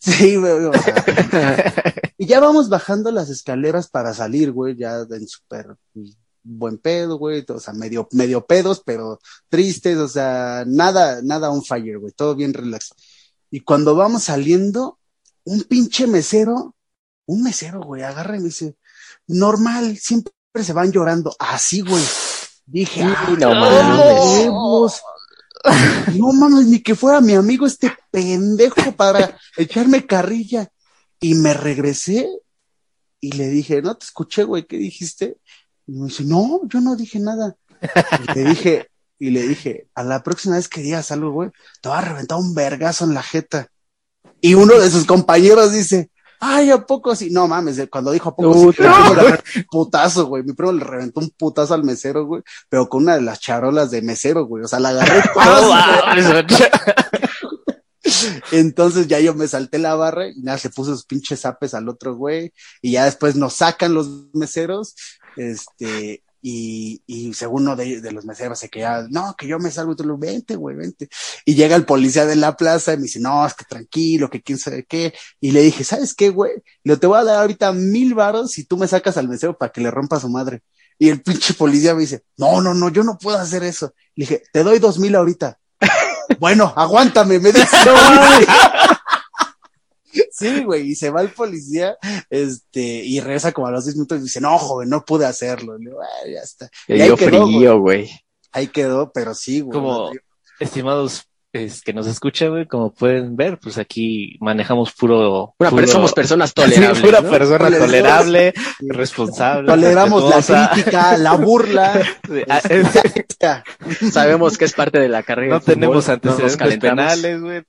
Sí, güey, o sea, y ya vamos bajando las escaleras para salir, güey, ya en súper buen pedo, güey, o sea, medio, medio pedos, pero tristes, o sea, nada, nada on fire, güey, todo bien relax. Y cuando vamos saliendo, un pinche mesero, un mesero, güey, agarra y me dice, normal, siempre se van llorando, así, güey. Dije, ah,
no
mames. No mames, ni que fuera mi amigo este pendejo para echarme carrilla. Y me regresé y le dije, no te escuché, güey, ¿qué dijiste? Y me dice, no, yo no dije nada. Y le dije, y le dije, a la próxima vez que digas algo, güey, te va a reventar un vergazo en la jeta. Y uno de sus compañeros dice, ay, ¿a poco sí? No mames, cuando dijo a poco sí, le reventó un putazo, güey. Mi primo le reventó un putazo al mesero, güey, pero con una de las charolas de mesero, güey. O sea, la agarré. (laughs) (laughs) Entonces ya yo me salté la barra y nada, se puso sus pinches zapes al otro güey. Y ya después nos sacan los meseros. Este, y, y según uno de, de los meseros se queda, no, que yo me salgo y tú lo vente, güey, vente. Y llega el policía de la plaza y me dice, no, es que tranquilo, que quién sabe qué. Y le dije, ¿sabes qué, güey? Le te voy a dar ahorita mil varos si tú me sacas al mesero para que le rompa a su madre. Y el pinche policía me dice, no, no, no, yo no puedo hacer eso. Le dije, te doy dos mil ahorita. (laughs) bueno, aguántame, me dice. (laughs) Sí, güey, y se va el policía, este, y regresa como a los 10 minutos y dice, no, joven, no pude hacerlo. Le digo, "Ah, ya está.
Le
Y ahí
dio frío, güey.
Ahí quedó, pero sí, güey.
Como- Estimados es, que nos escuchan, güey, como pueden ver, pues aquí manejamos puro... Puro-
pero somos personas (laughs)
Sí,
tolerables.
pura
¿no?
persona
Tolerables.
tolerable, (laughs) responsable.
Toleramos la
respetuosa.
crítica, la burla. (laughs)
Ah,
Ya.
Sabemos que es parte de la carrera.
No
fútbol,
tenemos
no
antecedentes
calentamos.
penales, güey.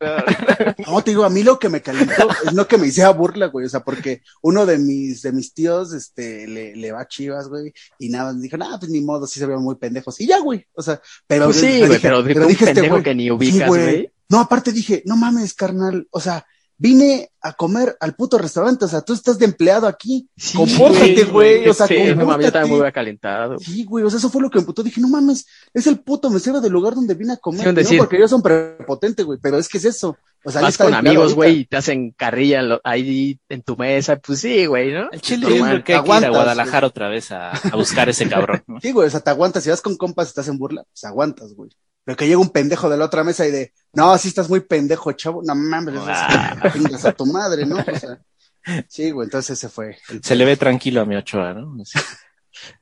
no.
No, te digo, a mí lo que me calentó es no que me hiciera burla, güey, o sea, porque uno de mis, de mis tíos, este, le, le va a chivas, güey, y nada, me dijo, nada, pues ni modo, sí se veían muy pendejos, y ya, güey, o sea, pero.
Pues sí,
pero
güey,
dije-
pero,
pero
un
dije este
pendejo
güey,
que ni
sí,
ubicas, güey.
No, aparte dije, no mames, carnal, o sea, vine a comer al puto restaurante, o sea, tú estás de empleado aquí,
Sí,
compórtate, güey, o sea,
sí, no mames, yo también me hubiera calentado.
Sí, güey, o sea, eso fue lo que me emputó. Dije, no mames, es el puto mesero del lugar donde vine a comer.
Sí,
no porque ellos son prepotentes, güey, pero es que es eso. O sea,
Vas con amigos, güey, y te hacen carrilla lo- ahí en tu mesa. Pues sí, güey, ¿no?
El chile es hay que ir a Guadalajara otra vez a, a buscar ese cabrón. ¿no?
Sí, güey, o sea, te aguantas. Si vas con compas y estás en burla, pues aguantas, güey. Pero que llega un pendejo de la otra mesa y de, no, así estás muy pendejo, chavo. No mames,
Ah. (laughs)
es a tu madre, ¿no? O sea, sí, güey, entonces ese fue. el-
Se le ve tranquilo a mi Ochoa, ¿no?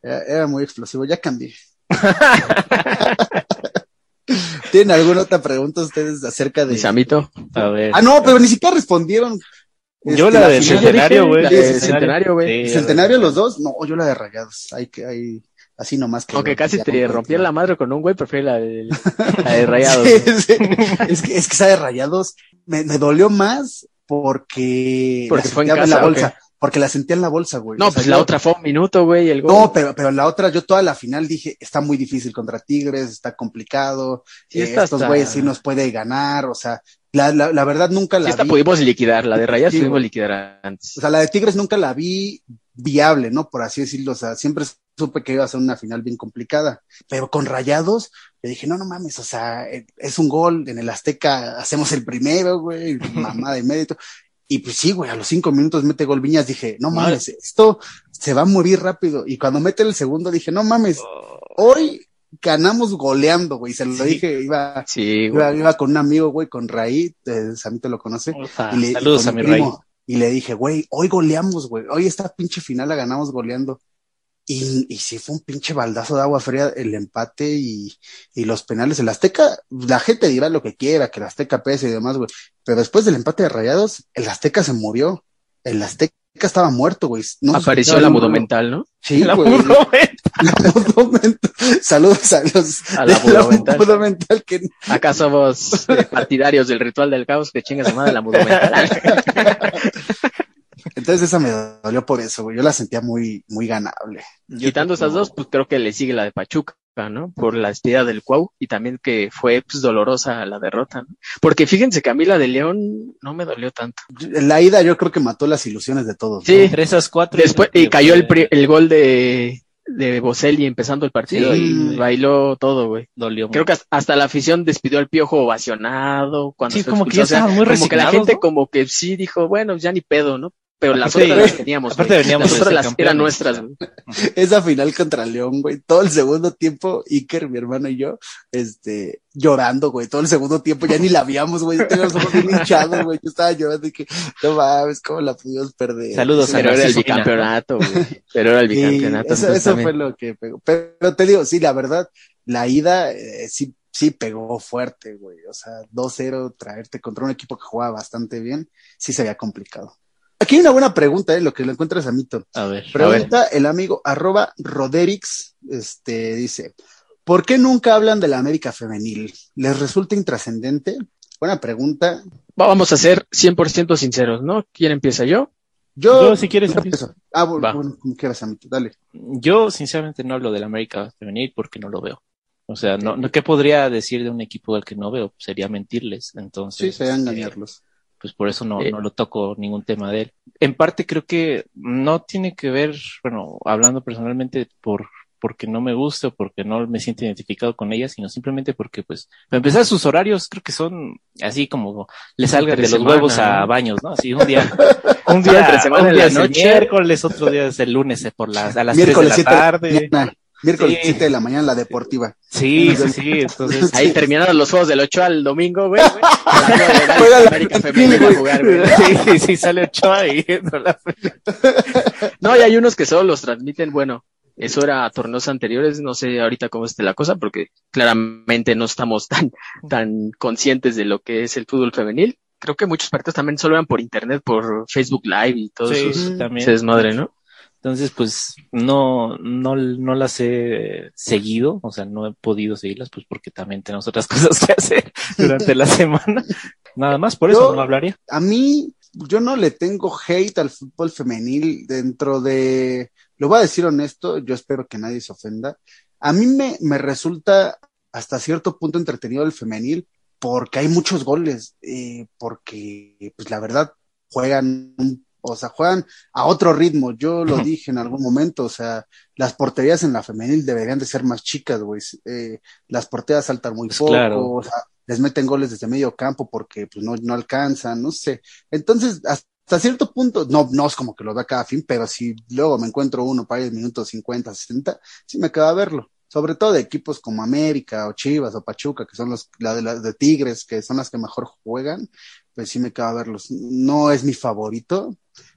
Era, era muy explosivo, ya cambié. (laughs) ¿Tienen alguna otra pregunta ustedes acerca de.
Mi Samito.
A ver.
Ah, no, pero ni siquiera respondieron.
Yo
Este,
la del centenario, güey.
La centenario, güey.
Sí,
¿Centenario los dos? No, yo la de rayados. Hay que, hay, así nomás que.
Aunque casi te rompían la madre con un güey, prefiero la de, (laughs) la de rayados.
Sí,
güey.
sí. Es que, es que esa de rayados me, me dolió más porque.
Porque
la
fue en casa,
la
¿o
bolsa. Porque la sentía en la bolsa, güey.
No,
O sea,
pues la otra fue un minuto, güey, el gol.
No, pero, pero la otra, yo toda la final dije, está muy difícil contra Tigres, está complicado,
Sí,
eh,
esta
estos
está-
güeyes sí nos puede ganar, o sea, la, la, la verdad nunca
Sí,
la
esta
vi.
pudimos liquidar, la de rayados
Sí,
pudimos liquidar antes.
O sea, la de Tigres nunca la vi viable, ¿no? Por así decirlo. O sea, siempre supe que iba a ser una final bien complicada. Pero con rayados, le dije, no, no mames, o sea, eh, es un gol en el Azteca, hacemos el primero, güey, mamá de mérito. Y pues sí, güey, a los cinco minutos mete gol Viñas, dije, no mames, esto se va a morir rápido. Y cuando mete el segundo, dije, no mames, hoy ganamos goleando, güey. Se lo
Sí.
dije, iba,
Sí,
iba, con un amigo, güey, con Raí, eh, Samito lo conoce. Y le-
Saludos
con
a mi
primo, Y le dije, güey, hoy goleamos, güey. Hoy esta pinche final la ganamos goleando. Y, y sí fue un pinche baldazo de agua fría el empate y, y los penales. El Azteca, la gente dirá lo que quiera, que el Azteca pese y demás, güey. Pero después del empate de rayados, el Azteca se murió. El Azteca estaba muerto, güey. No
Apareció la
ni un
mudo
ruido.
mental, ¿no?
Sí,
La
güey. (laughs) Saludos a los
A la (laughs) mudo mental.
que
Acá somos (laughs) partidarios del ritual del caos que chinga su madre la mudo mental.
Entonces esa me dolió por eso, güey. Yo la sentía muy, muy ganable.
Quitando esas dos, pues creo que le sigue la de Pachuca. ¿no? Por la despedida del Cuau y también que fue pues, dolorosa la derrota, ¿no? Porque fíjense que a mí la de León no me dolió tanto.
La ida yo creo que mató las ilusiones de todos.
Sí,
Entre esas cuatro.
después y cayó el, pri- el gol de de Boselli empezando el partido
Sí.
y bailó todo, güey.
Dolió.
Creo que hasta- la afición despidió al piojo ovacionado cuando
Sí, como que ya
expulsado. O sea,
estaban muy
como que la gente
¿no?
como que sí dijo, bueno, ya ni pedo, ¿no? Pero las otras las teníamos.
aparte
güey.
veníamos
las otras las eran nuestras, güey. (laughs)
Esa final contra León, güey. Todo el segundo tiempo, Iker, mi hermano y yo, este, llorando, güey. Todo el segundo tiempo ya ni la habíamos, güey. Yo tenía los ojos bien (laughs) hinchados, güey. Yo estaba llorando y que, no mames, cómo la pudimos perder.
Saludos
Sí,
a
Pero era el bicampeonato, güey. Pero era el
Sí,
bicampeonato.
eso, eso fue lo que pegó. Pero te digo, sí, la verdad, la ida eh, sí, sí pegó fuerte, güey. O sea, 2-0, traerte contra un equipo que jugaba bastante bien, sí se había complicado. Aquí hay una buena pregunta, eh, lo que lo encuentras a Mito.
A ver.
Pregunta el amigo arroba Roderix, este, dice, ¿por qué nunca hablan de la América femenil? ¿Les resulta intrascendente? Buena pregunta.
Vamos a ser 100% sinceros, ¿no? ¿Quién empieza yo?
Yo,
Yo, si quieres, empiezo.
Ah, bueno,
Va.
bueno, como quieras, Amito, dale.
Yo, sinceramente, no hablo del América femenil porque no lo veo. O sea, no, no, ¿qué podría decir de un equipo al que no veo? Sería mentirles. Entonces,
Sí, se van a
este,
engañarlos.
Pues por eso no,
Eh.
no lo toco ningún tema de él. En parte creo que no tiene que ver, bueno, hablando personalmente por porque no me gusta o porque no me siento identificado con ella, sino simplemente porque, pues, para empezar, sus horarios creo que son así como le salgan de los
semana,
huevos a baños, ¿no? Así un día, (laughs) un día,
entre semana
un día es el miércoles, otro día es el lunes eh, por las, a las
Miércoles
la
7 de la
tarde.
Miércoles
Sí.
7 de la mañana, la deportiva.
Sí, sí, sí, entonces.
Ahí terminaron los juegos del 8 al domingo, güey. güey. (laughs)
La-
América Femenil a jugar, güey.
Sí, sí, sí, sale Ochoa y (laughs) no
y hay unos que solo los transmiten, bueno, eso era a torneos anteriores, no sé ahorita cómo esté la cosa, porque claramente no estamos tan, tan conscientes de lo que es el fútbol femenil. Creo que muchos partidos también solo eran por internet, por Facebook Live y todo
Sí,
eso.
también.
Se desmadre, ¿no?
Entonces, pues, no, no, no las he seguido, o sea, no he podido seguirlas, pues porque también tenemos otras (laughs) cosas que hacer durante la semana. Nada más, por eso
Yo-
no hablaría.
A mí, yo no le tengo hate al fútbol femenil dentro de, lo voy a decir honesto, yo espero que nadie se ofenda. A mí me, me resulta hasta cierto punto entretenido el femenil porque hay muchos goles, eh, porque, pues la verdad, juegan, un- o sea, juegan a otro ritmo. Yo lo dije en algún momento, o sea, las porterías en la femenil deberían de ser más chicas, güey. Eh, las porterías saltan muy
Pues
poco,
claro.
o sea, les meten goles desde medio campo porque pues no, no alcanzan, no sé. Entonces, hasta cierto punto, no, no es como que lo da cada fin, pero si luego me encuentro uno para el minuto 50, 60, sí me queda verlo. Sobre todo de equipos como América o Chivas o Pachuca, que son los, la de, las de Tigres, que son las que mejor juegan, pues sí me a verlos. No es mi favorito,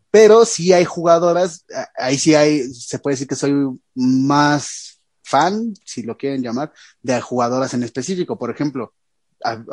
pero sí hay jugadoras, ahí sí hay, se puede decir que soy más fan, si lo quieren llamar, de jugadoras en específico. Por ejemplo,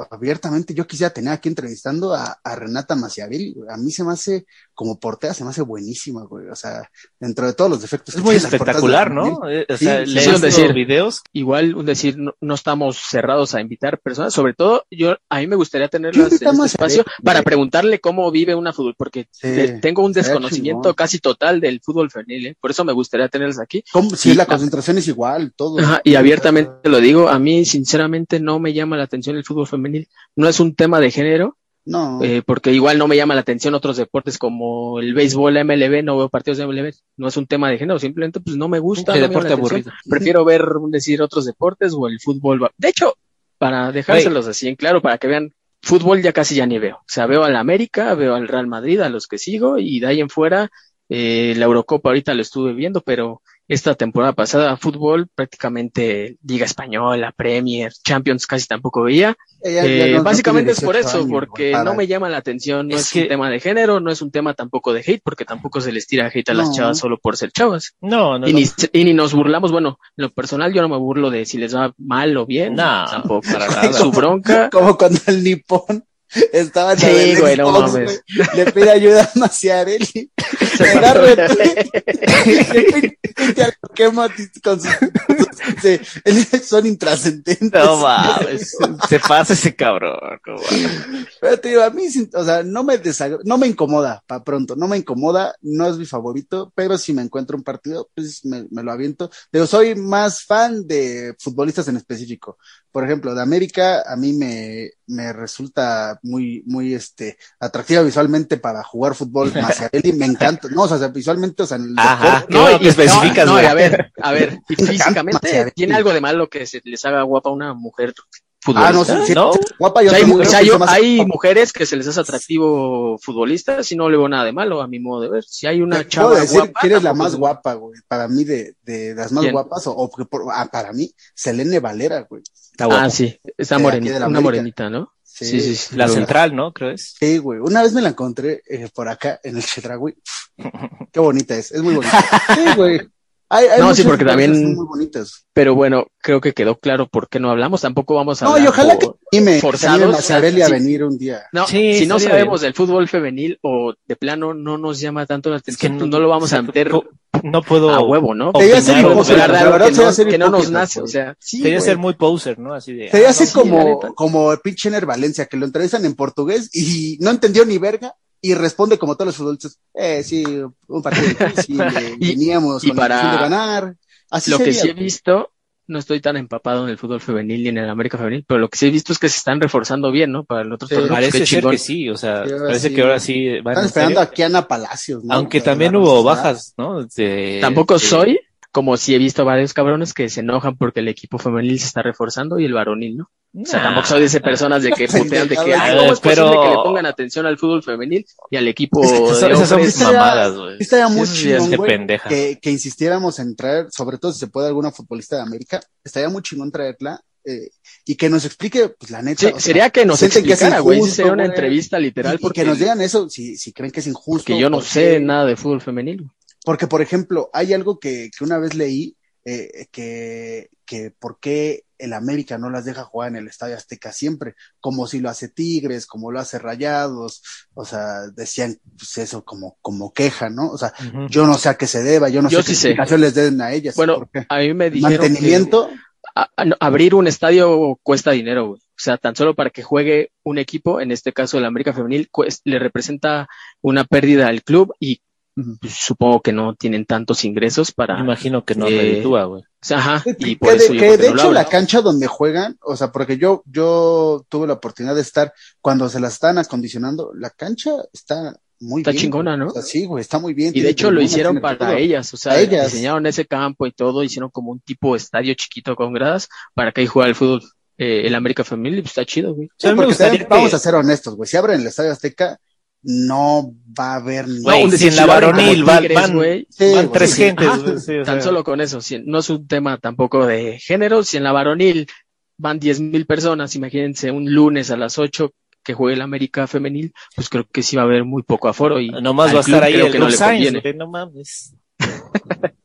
abiertamente yo quisiera tener aquí entrevistando a, a Renata Maciavelli. güey. A mí se me hace, como portera, se me hace buenísima, güey. O sea, dentro de todos los defectos.
Es
que
muy espectacular, ¿no? Eh, O sea,
sí,
sí, decir.
videos.
Igual, un decir, no, no estamos cerrados a invitar personas, sobre todo yo, a mí me gustaría tenerlas en este espacio para preguntarle cómo vive una fútbol, porque
Sí,
tengo un desconocimiento casi total del fútbol femenil, ¿eh? por eso me gustaría tenerlas aquí.
¿Cómo?
Sí,
la concentración es igual, todo.
Ajá, y abiertamente lo digo, a mí sinceramente no me llama la atención el fútbol femenil. No es un tema de género,
No.
eh, porque igual no me llama la atención otros deportes como el béisbol, la MLB, no veo partidos de MLB. No es un tema de género, simplemente pues no me gusta. No llama
deporte aburrido. (laughs)
Prefiero ver, decir, otros deportes o el fútbol. De hecho, para dejárselos así en claro, para que vean, fútbol ya casi ya ni veo. O sea, veo al América, veo al Real Madrid, a los que sigo, y de ahí en fuera, eh, la Eurocopa ahorita lo estuve viendo, pero esta temporada pasada, fútbol, prácticamente Liga Española, Premier, Champions casi tampoco veía.
Ella
Eh,
no- no
básicamente es por
18
eso,
años,
porque
para-
no me llama la atención, no
Es
es,
que-
un tema de género, no es un tema tampoco de hate, porque tampoco se les tira hate a las
No.
chavas solo por ser chavas.
No, no,
y,
no.
Ni, y ni nos burlamos, bueno, en lo personal yo no me burlo de si les va mal o bien,
No,
tampoco,
para (laughs) nada.
su bronca.
Como cuando el nipón (laughs) estaba
Sí, güey, no mames.
le pide ayuda a Maciarelli (laughs) quema con sus, se- son intrascendentes.
No mames, se pasa ese cabrón. no.
Pero te digo, a mí, o sea, no me desagra- no me incomoda, para pronto, no me incomoda, no es mi favorito, pero si me encuentro un partido, pues me, me lo aviento. Digo, soy más fan de futbolistas en específico. Por ejemplo, de América, a mí me, me resulta muy, muy, este, atractiva visualmente para jugar fútbol. (laughs) Maciarelli me encanta, no, o sea, visualmente, o sea, en el
Ajá.
deporte,
Qué bueno que
y-
especificas,
no, a ver, (laughs) a ver, y físicamente tiene algo de malo que se les haga guapa a una mujer
Ah, no,
futbolista.
sí, sí,
¿no?
guapa,
O sea, hay, o sea, yo- hay
guapa.
mujeres que se les hace atractivo futbolista, si no le veo nada de malo, a mi modo de ver. Si hay una
Te
chava
puedo decir
guapa,
que eres la
tampoco
más guapa, güey. Para mí, de, de las más
¿Quién?
guapas, o, o que por- ah, para mí, Selene Valera, güey.
Está guapo.
Ah, sí, está morenita, una morenita, ¿no? Sí, sí, sí.
La central, ¿no? Creo es.
Sí, güey. Una vez me la encontré eh, por acá, en el Chedraui. (laughs) Qué bonita es, es muy bonita. (laughs) Sí, güey. Hay, hay
No, sí, porque
que
también-
son muy bonitas.
Pero bueno, creo que quedó claro por qué no hablamos. Tampoco vamos a
No,
hablar
y ojalá
por-
que
forzados,
que Maciarelli a
sí.
venir un día.
No,
Sí,
si no sabemos del fútbol femenil o de plano no nos llama tanto la atención, pues no lo vamos a meter
No puedo.
a huevo, ¿no? De
la
algo
verdad
que no,
ser
que no nos nace, o
güey.
sea, sí,
Sería
güey.
ser muy poser, ¿no? Así de.
Sería
ah,
como, como el pinche Valencia, que lo entrevistan en portugués y no entendió ni verga y responde como todos los futbolistas, eh, sí, un partido difícil, (laughs) eh,
Y-
veníamos
y
con
para-
intención de ganar. Así
Lo que
sería,
sí he visto, no estoy tan empapado en el fútbol femenil ni en el América femenil, pero lo que sí he visto es que se están reforzando bien, ¿no? Para el otro
Sí.
torneo.
Parece ser que sí, o sea,
Sí,
parece
sí.
que ahora sí van
Están esperando a Ana Palacios, ¿no?
Aunque también hubo bajas, ¿no? De-
Tampoco
de-
soy, como si he visto varios cabrones que se enojan porque el equipo femenil se está reforzando y el varonil, ¿no? O sea,
Nah,
tampoco soy de esas personas de que (laughs) putean de que,
Ah,
"Ay, ¿cómo es
pero-
posible que le pongan atención al fútbol femenil y al equipo
Es que
de
Esas son, esas son
hombres?
Mamadas, güey.
Estaría muy chingón, güey, que, que insistiéramos en traer, sobre todo si se puede alguna futbolista de América, estaría muy chingón traerla eh, y que nos explique, pues la neta.
Sí,
o sea,
sería que nos explicara, güey.
Injusto,
sería una
güey.
entrevista literal
y, y
porque,
que nos digan eso, si, si creen que es injusto.
que yo no
porque-
sé nada de fútbol femenil.
Porque, por ejemplo, hay algo que, que una vez leí, eh, que, que por qué el América no las deja jugar en el Estadio Azteca siempre, como si lo hace Tigres, como lo hace Rayados, o sea, decían pues eso como, como queja, ¿no? O sea, yo no sé a qué se deba, yo no
Yo
sé qué
sí sé.
explicación les den a ellas.
Bueno,
¿por qué?
a mí me dijeron que-
Mantenimiento,
a- a- no, abrir un estadio cuesta dinero, güey. O sea, tan solo para que juegue un equipo, en este caso el América Femenil, cues- le representa una pérdida al club y pues, supongo que no tienen tantos ingresos para...
Me imagino que no
Eh,
reditúa, güey.
o sea, ajá,
Que-
y por
de,
eso yo
que
creo
de
que no lo
hecho la cancha donde juegan, o sea, porque yo, yo tuve la oportunidad de estar cuando se la estaban acondicionando, la cancha está muy
Está
bien.
chingona. ¿no?
O sea, sí, güey, está muy bien.
Y
tiene
de hecho lo hicieron para
todo.
ellas, o sea,
ellas.
diseñaron ese campo y todo, hicieron como un tipo de estadio chiquito con gradas para que ahí juegue el fútbol, eh, el América Femenil, y pues está chido, güey.
Sí, porque
gustaría
también vamos
que-
a ser honestos, güey. Si abren el Estadio Azteca, no va a haber.
Güey, si en la varonil van,
Tigres,
van,
güey.
Sí,
van tres
sí.
gentes, sí,
Tan
sea,
solo con eso, si- no es un tema tampoco de género, si en la varonil van diez mil personas, imagínense un lunes a las 8 que juegue el América femenil, pues creo que sí va a haber muy poco aforo y
Nomás va a estar ahí
creo
el
que no le conviene.
no mames. (laughs)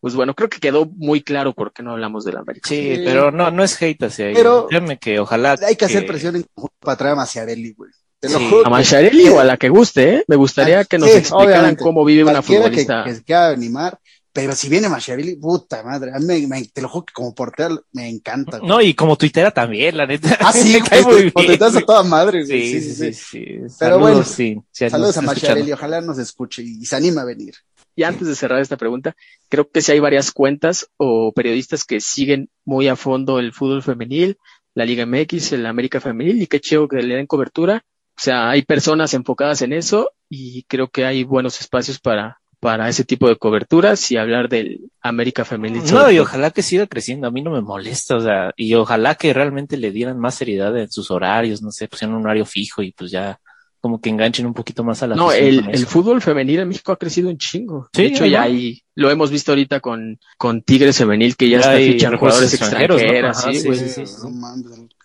Pues bueno, creo que quedó muy claro por qué no hablamos del América.
Sí,
Sí.
pero no, no es hate hacia ellos.
Pero-
que ojalá.
Hay que hacer presión en para traer a Maciarelli, güey. Te lo
Sí.
juro.
A Mancharelli o a la que guste, ¿eh? Me gustaría que nos
Sí,
explicaran
obviamente.
cómo vive una
Cualquiera que,
futbolista.
que se quiera animar. Pero si viene Machiavelli, puta madre, a mí me, me- te lo juro que como portero me encanta. güey.
No, y como tuitera también, la neta.
Ah, sí, (laughs)
Me cae
güey,
muy
te- a toda madre, güey.
Sí, sí, sí, sí.
Pero
Saludos,
bueno,
sí, sí,
Saludos a Machiavelli, ojalá nos escuche y se anime a venir.
Y antes de cerrar esta pregunta, creo que sí hay varias cuentas o periodistas que siguen muy a fondo el fútbol femenil, la Liga MX, el América Femenil, y qué chido que le den cobertura. O sea, hay personas enfocadas en eso y creo que hay buenos espacios para, para ese tipo de coberturas y hablar del América Femenil.
No, y ojalá que siga creciendo, a mí no me molesta, o sea, y ojalá que realmente le dieran más seriedad en sus horarios, no sé, pusieran un horario fijo y pues ya como que enganchen un poquito más a la
No, el, el fútbol femenil en México ha crecido un chingo.
Sí,
de hecho,
ahí
ya hay, lo hemos visto ahorita con, con Tigres Femenil, que ya,
Ya
está
hay
fichan
refuerzos
jugadores
extranjeros, ¿no? Ajá,
sí,
sí.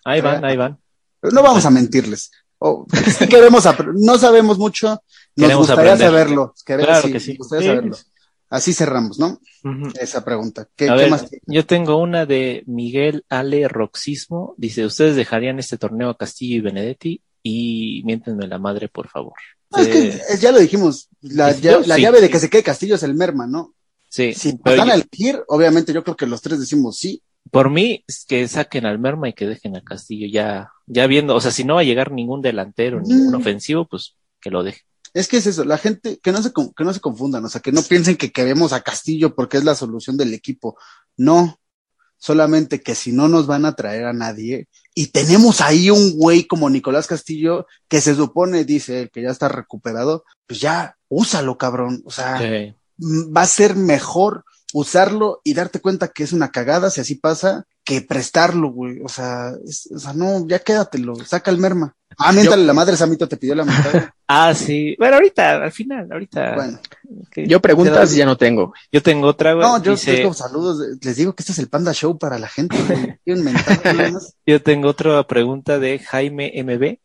Ahí van, ahí van.
No vamos a mentirles. Oh, (laughs) sí queremos no sabemos mucho, nos
Queremos
gustaría
aprender.
saberlo. Queremos,
Claro
sí,
que sí.
nos gustaría
Sí.
saberlo. Así cerramos, ¿no? Esa pregunta. ¿Qué,
A
qué
ver,
más?
yo tengo una de Miguel Ale Roxismo. Dice, ¿ustedes dejarían este torneo a Castillo y Benedetti? Y miéntenme la madre, por favor.
No, es que eh, ya lo dijimos, la, la llave de que se quede Castillo es el merma, ¿no?
Sí.
Si van a elegir, obviamente yo creo que los tres decimos sí.
Por mí, es que saquen al merma y que dejen a Castillo ya, ya viendo, o sea, si no va a llegar ningún delantero, ningún ofensivo, pues que lo deje.
Es que es eso, la gente, que no se, que no se confundan, o sea, que no piensen que queremos a Castillo porque es la solución del equipo. No, solamente que si no nos van a traer a nadie, y tenemos ahí un güey como Nicolás Castillo, que se supone, dice que ya está recuperado, pues ya, úsalo, cabrón. O sea, va a ser mejor usarlo y darte cuenta que es una cagada si así pasa, que prestarlo, güey. O sea, o sea, no, ya quédatelo, saca el merma. Ah, miéntale la madre, Samito te pidió la mitad. (laughs)
ah, sí. Bueno, ahorita, al final, ahorita. Bueno.
Yo preguntas ya no tengo.
Yo tengo otra, güey.
No, yo tengo saludos. Les digo que este es el Panda Show para la gente. (laughs)
yo tengo otra pregunta de Jaime MB.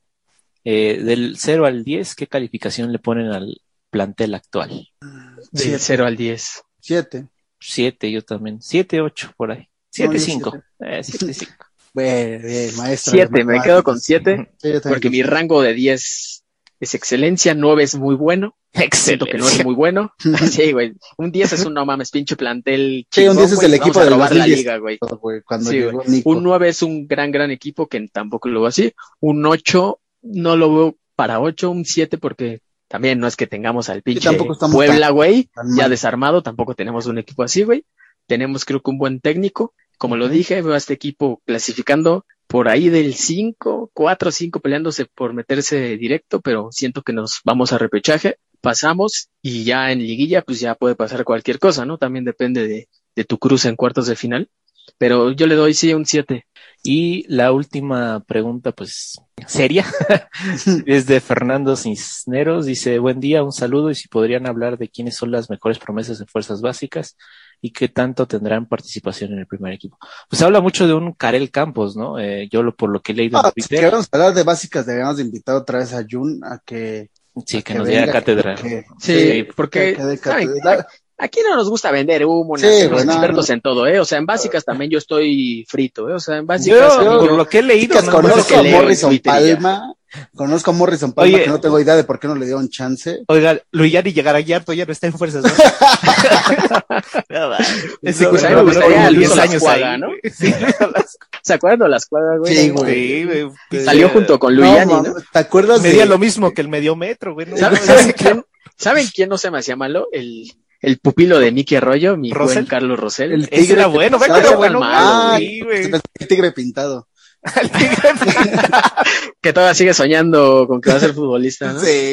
Eh, del 0 al 10, ¿qué calificación le ponen al plantel actual?
Del 0 al 10.
7.
7, yo también. 7, 8, por ahí. 7, 5. 7, 5.
Bueno, maestro.
7, me quedo con 7. porque mi rango de 10 es excelencia, 9 es muy bueno. Excelente. que no es muy bueno. sí, güey. Un 10 es un no mames, pinche plantel.
Sí, un 10 es el equipo de
robar la liga, güey. Sí, un 9 es un gran, gran equipo que tampoco lo veo así. Un 8 no lo veo para 8, un 7 porque también no es que tengamos al pinche Puebla, güey, ya desarmado, tampoco tenemos un equipo así, güey. Tenemos creo que un buen técnico. Como lo dije, veo a este equipo clasificando por ahí del 5, 4, 5 peleándose por meterse directo, pero siento que nos vamos a repechaje, pasamos y ya en liguilla pues ya puede pasar cualquier cosa, ¿no? También depende de, de tu cruce en cuartos de final, pero yo le doy sí un 7.
Y la última pregunta, pues, seria, (laughs) es de Fernando Cisneros. Dice, buen día, un saludo y si podrían hablar de quiénes son las mejores promesas de fuerzas básicas y qué tanto tendrán participación en el primer equipo. Pues habla mucho de un Karel Campos, ¿no? Eh, yo lo, por lo que he leído
en Twitter. Si queremos hablar de básicas, deberíamos de invitar otra vez a Jun a que...
Sí, que, nos diera cátedra.
sí, porque... Aquí no nos gusta vender humo, sí, expertos en todo, ¿eh? O sea, en básicas también yo estoy frito, ¿eh? O sea, en básicas.
por lo que he leído,
no, conozco a Morrison Palma, conozco a Morrison Palma, que no tengo idea de por qué no le dio un chance.
Oiga, Luis Yari llegará ya, ya no está en fuerzas. ¿no? (laughs)
Ese pues, me gustaría Luis años ahí, (laughs) ¿no? ¿Se acuerdan de las cuadras, güey?
Sí, güey.
Salió junto con Luis Yari, ¿no?
¿Te acuerdas?
Medía lo mismo que el medio metro, güey.
¿Saben quién? ¿Saben quién no se me hacía malo? El el pupilo de Mickey Arroyo, mi buen Carlos Rosell.
El tigre era bueno,
ve era bueno. Ah, El tigre pintado. (laughs) el tigre
pintado. (laughs) que todavía sigue soñando con que va a ser futbolista, ¿no?
Sí.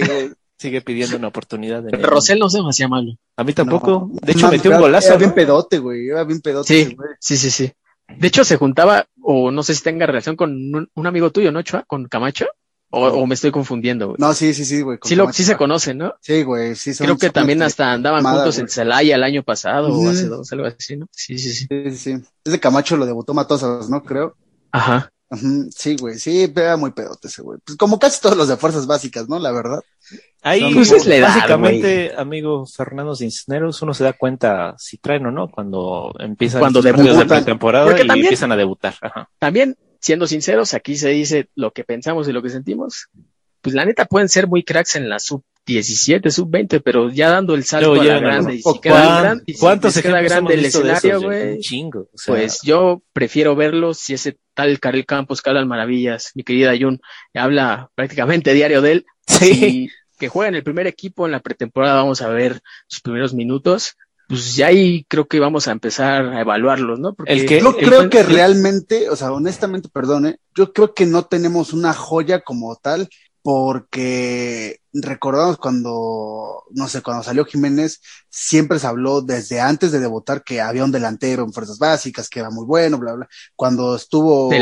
Sigue pidiendo una oportunidad. De...
Rosell no se me hacía malo.
A mí tampoco. de hecho, metió un golazo.
Era bien pedote, güey. Era bien pedote.
Sí, sí, sí, sí. De hecho, se juntaba, o no sé si tenga relación con un, un amigo tuyo, ¿no, Chua? Con Camacho. O, me estoy confundiendo, güey.
No, sí, sí, sí, güey.
Sí, sí se conocen, ¿no?
Sí, güey, sí.
Son, Creo que también hasta andaban juntos en Celaya el año pasado o hace dos, algo así, ¿no? Sí, sí, sí.
Sí, sí. Ese Camacho lo debutó Matosas, ¿no? Creo.
Ajá.
Sí, güey, sí, era muy pedote ese güey. Pues como casi todos los de fuerzas básicas, ¿no? La verdad.
Ahí, pues es la básicamente, amigo Fernando Cisneros, uno se da cuenta si traen o no cuando empiezan
cuando
debutan de temporada y empiezan a debutar. Ajá.
También siendo sinceros, aquí se dice lo que pensamos y lo que sentimos. Pues la neta pueden ser muy cracks en la sub 17, sub 20, pero ya dando el salto a la grande. Y si queda grande,
¿Cuántos
queda grande el escenario, güey?
chingo.
Pues yo prefiero verlos si ese tal Karel Campos, Carlos Maravillas, mi querida Jun, habla prácticamente (laughs) diario de él. Sí. que juega en el primer equipo en la pretemporada, vamos a ver sus primeros minutos pues ya ahí creo que vamos a empezar a evaluarlos, ¿no?
Porque el que, yo creo que realmente, o sea, honestamente, perdone, yo creo que no tenemos una joya como tal porque recordamos cuando, no sé, cuando salió Jiménez, siempre se habló desde antes de debutar que había un delantero en fuerzas básicas, que era muy bueno, bla, bla. Cuando estuvo
de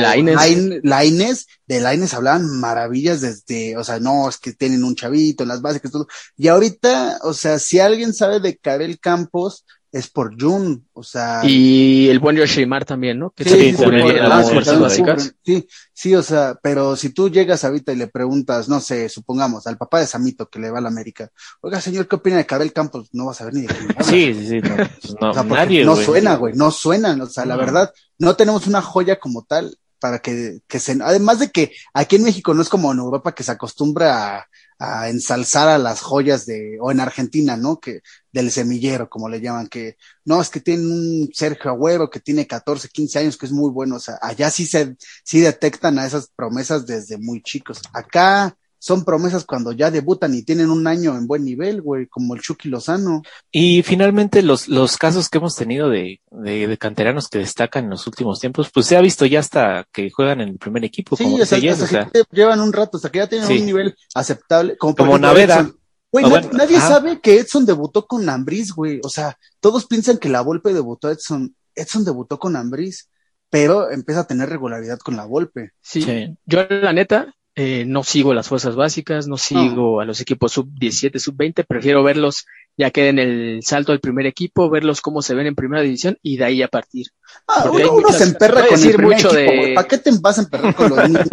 Laines, de Laines hablaban maravillas desde, o sea, no, es que tienen un chavito en las básicas, todo. Y ahorita, o sea, si alguien sabe de Karel Campos, es por Jun, o sea.
Y el buen Yoshimar también, ¿no?
Que sí, sí, las fuerzas básicas. Sí, sí, o sea, pero si tú llegas ahorita y le preguntas, no sé, supongamos, al papá de Samito que le va a la América, oiga, señor, ¿qué opina de Karel Campos? No vas a ver ni de quién
Sí, sí, sí, no, pues no,
o sea, nadie, no suena, güey, no suenan, o sea, la verdad, no tenemos una joya como tal para que, que se, además de que aquí en México no es como en Europa que se acostumbra a a ensalzar a las joyas de, o en Argentina, ¿no? Que del semillero, como le llaman, que no, es que tiene un Sergio Agüero que tiene 14, 15 años, que es muy bueno, o sea, allá sí se, sí detectan a esas promesas desde muy chicos. Acá son promesas cuando ya debutan y tienen un año en buen nivel, güey, como el Chucky Lozano.
Y finalmente los, los casos que hemos tenido de, de, de canteranos que destacan en los últimos tiempos, pues se ha visto ya hasta que juegan en el primer equipo.
Sí,
como
o sea,
decías,
hasta
o sea,
que llevan un rato, hasta que ya tienen
Sí.
un nivel aceptable. Como,
Como
ejemplo,
Naveda.
Edson. Güey,
bueno,
nadie
ajá.
sabe que Edson debutó con Ambris, güey. O sea, todos piensan que la Volpe debutó a Edson. Edson debutó con Ambris, pero empieza a tener regularidad con la Volpe.
Sí,
Sí.
yo la neta eh, no sigo las fuerzas básicas, no sigo a los equipos sub 17, sub 20, prefiero verlos ya que den el salto al primer equipo, verlos cómo se ven en primera división y de ahí a partir.
Ah,
Porque
uno, se emperra con el primer
mucho
equipo,
de-.
¿Para qué te vas a emperrar con los (laughs) niños?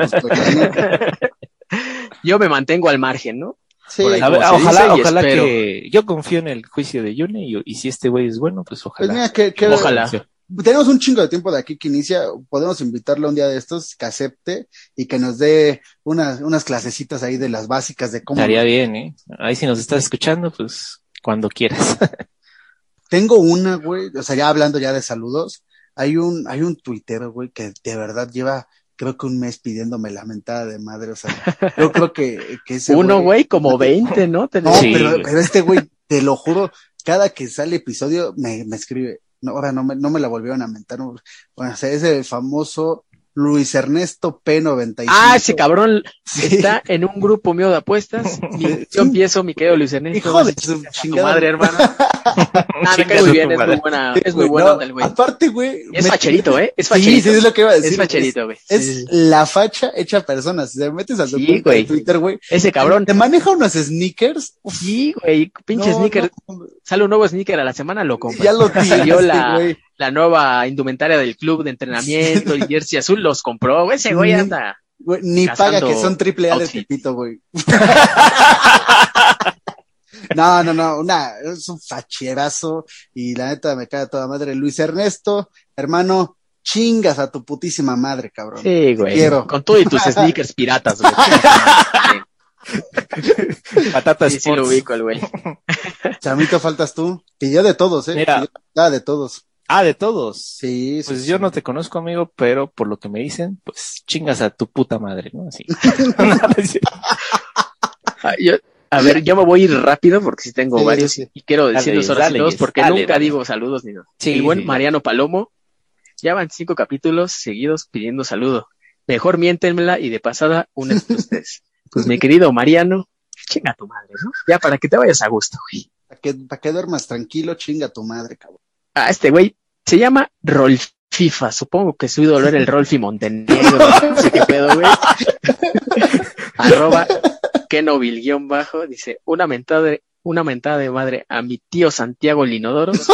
Yo me mantengo al margen, ¿no?
Sí,
ahí
a ver, ojalá, ojalá
espero.
que yo confío en el juicio de Yune y, y si este güey es bueno, pues
pues
ojalá.
mira, que, que-
Ojalá.
Tenemos un chingo de tiempo de aquí que inicia, podemos invitarlo un día de estos que acepte y que nos dé unas, unas clasecitas ahí de las básicas de cómo.
Estaría bien, ¿eh? Ahí si nos estás escuchando, pues cuando quieras. (laughs)
Tengo una, güey, o sea, ya hablando ya de saludos, hay un, hay un tuitero, güey, que de verdad lleva, creo que un mes pidiéndome la mentada de madre, o sea, yo (laughs) creo que, que ese
Uno, güey, como (laughs) 20, ¿no?
No,
Sí,
pero, pero este güey, te lo juro, cada que sale episodio me, me escribe. No, ahora no me, no me la volvieron a mentar. no. Bueno, o sea, es el famoso Luis Ernesto P95.
Ah, ese cabrón
Sí.
está en un grupo mío de apuestas. Mi- (laughs) yo empiezo, mi querido Luis Ernesto.
Hijo de su
tu
chingada.
madre, hermano. (laughs) Ah, me cae muy bien,
tu
es muy buena,
Sí,
es muy
güey,
buena
no,
onda el güey.
Aparte, güey.
Es
me-
facherito, ¿eh? Es facherito.
sí, es lo que iba a decir.
Es facherito, güey.
Es,
Sí, sí, sí.
la facha hecha persona. Si te metes a
güey.
de Twitter, güey.
Ese cabrón.
Te maneja unos sneakers. Uf,
Sí, güey. Pinche
no,
sneaker.
no,
Sale un nuevo sneaker a la semana, lo compras.
ya lo
Salió
tiraste,
la,
güey.
La nueva indumentaria del club de entrenamiento, el jersey azul, los compró. güey, Ese güey
Ni-
anda.
Güey, Ni paga que son triple A de. Tepito, güey. No, no, no, una, es un facherazo y la neta me cae a toda madre. Luis Ernesto, hermano, chingas a tu putísima madre, cabrón.
Sí, güey.
quiero.
Con tú y tus (laughs) sneakers piratas, güey.
Patata
Sí, sí lo ubico el güey.
Chamito, faltas tú. Y yo de todos, eh.
Mira.
Ah, de todos.
Ah, de todos.
Sí,
Pues
sí.
yo no te conozco, amigo, pero por lo que me dicen, pues chingas a tu puta madre, ¿no? Así. (laughs)
Yo- a ver, yo me voy a ir rápido porque sí tengo
Sí,
varios y quiero sí
dale,
todos
Jess,
porque
dale,
nunca
dale.
digo saludos ni nada.
Sí,
el buen Mariano Palomo ya van cinco capítulos seguidos pidiendo saludo. Mejor miéntenmela y de pasada unen ustedes. (laughs) Pues mi querido Mariano, chinga tu madre, ¿no? Ya para que te vayas a gusto, güey.
Para que, para que duermas tranquilo, chinga tu madre, cabrón.
Ah, este güey se llama Rolfifa. Supongo que su ídolo era el Rolfi Montenegro. No sé qué pedo, güey. (laughs) Arroba Kenovil guion bajo. Dice, una mentada de, una mentada de madre a mi tío Santiago Linodoros.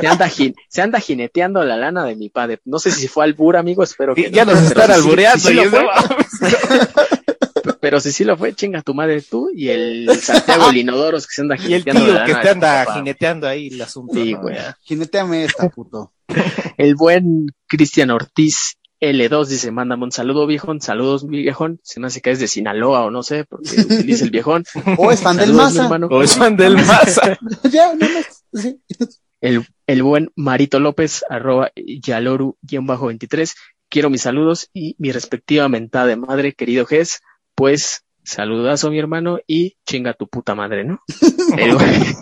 Se anda, jin- se anda jineteando la lana de mi padre. No sé si fue albur, amigo, espero que
ya
no,
nos están
sí-
albureando.
sí fue, (laughs) pero si sí lo fue, chinga tu madre tú y el (laughs) Santiago Linodoros que se anda (laughs)
y el
jineteando
tío que te anda
papá.
jineteando ahí el asunto.
Sí,
¿no?
güey.
Jineteame esta, puto. (laughs)
El buen Cristian Ortiz L2 dice, mándame un saludo, viejón. Saludos, mi viejón. Se me hace que es de Sinaloa o no sé, porque utiliza el viejón.
O es fan del Maza.
O es fan del Maza.
ya, no. Sí.
El, el buen Marito López, arroba Yaloru-23. Quiero mis saludos y mi respectiva mentada de madre, querido Ges. Pues, saludazo, mi hermano, y chinga tu puta madre, ¿no? (laughs) El buen,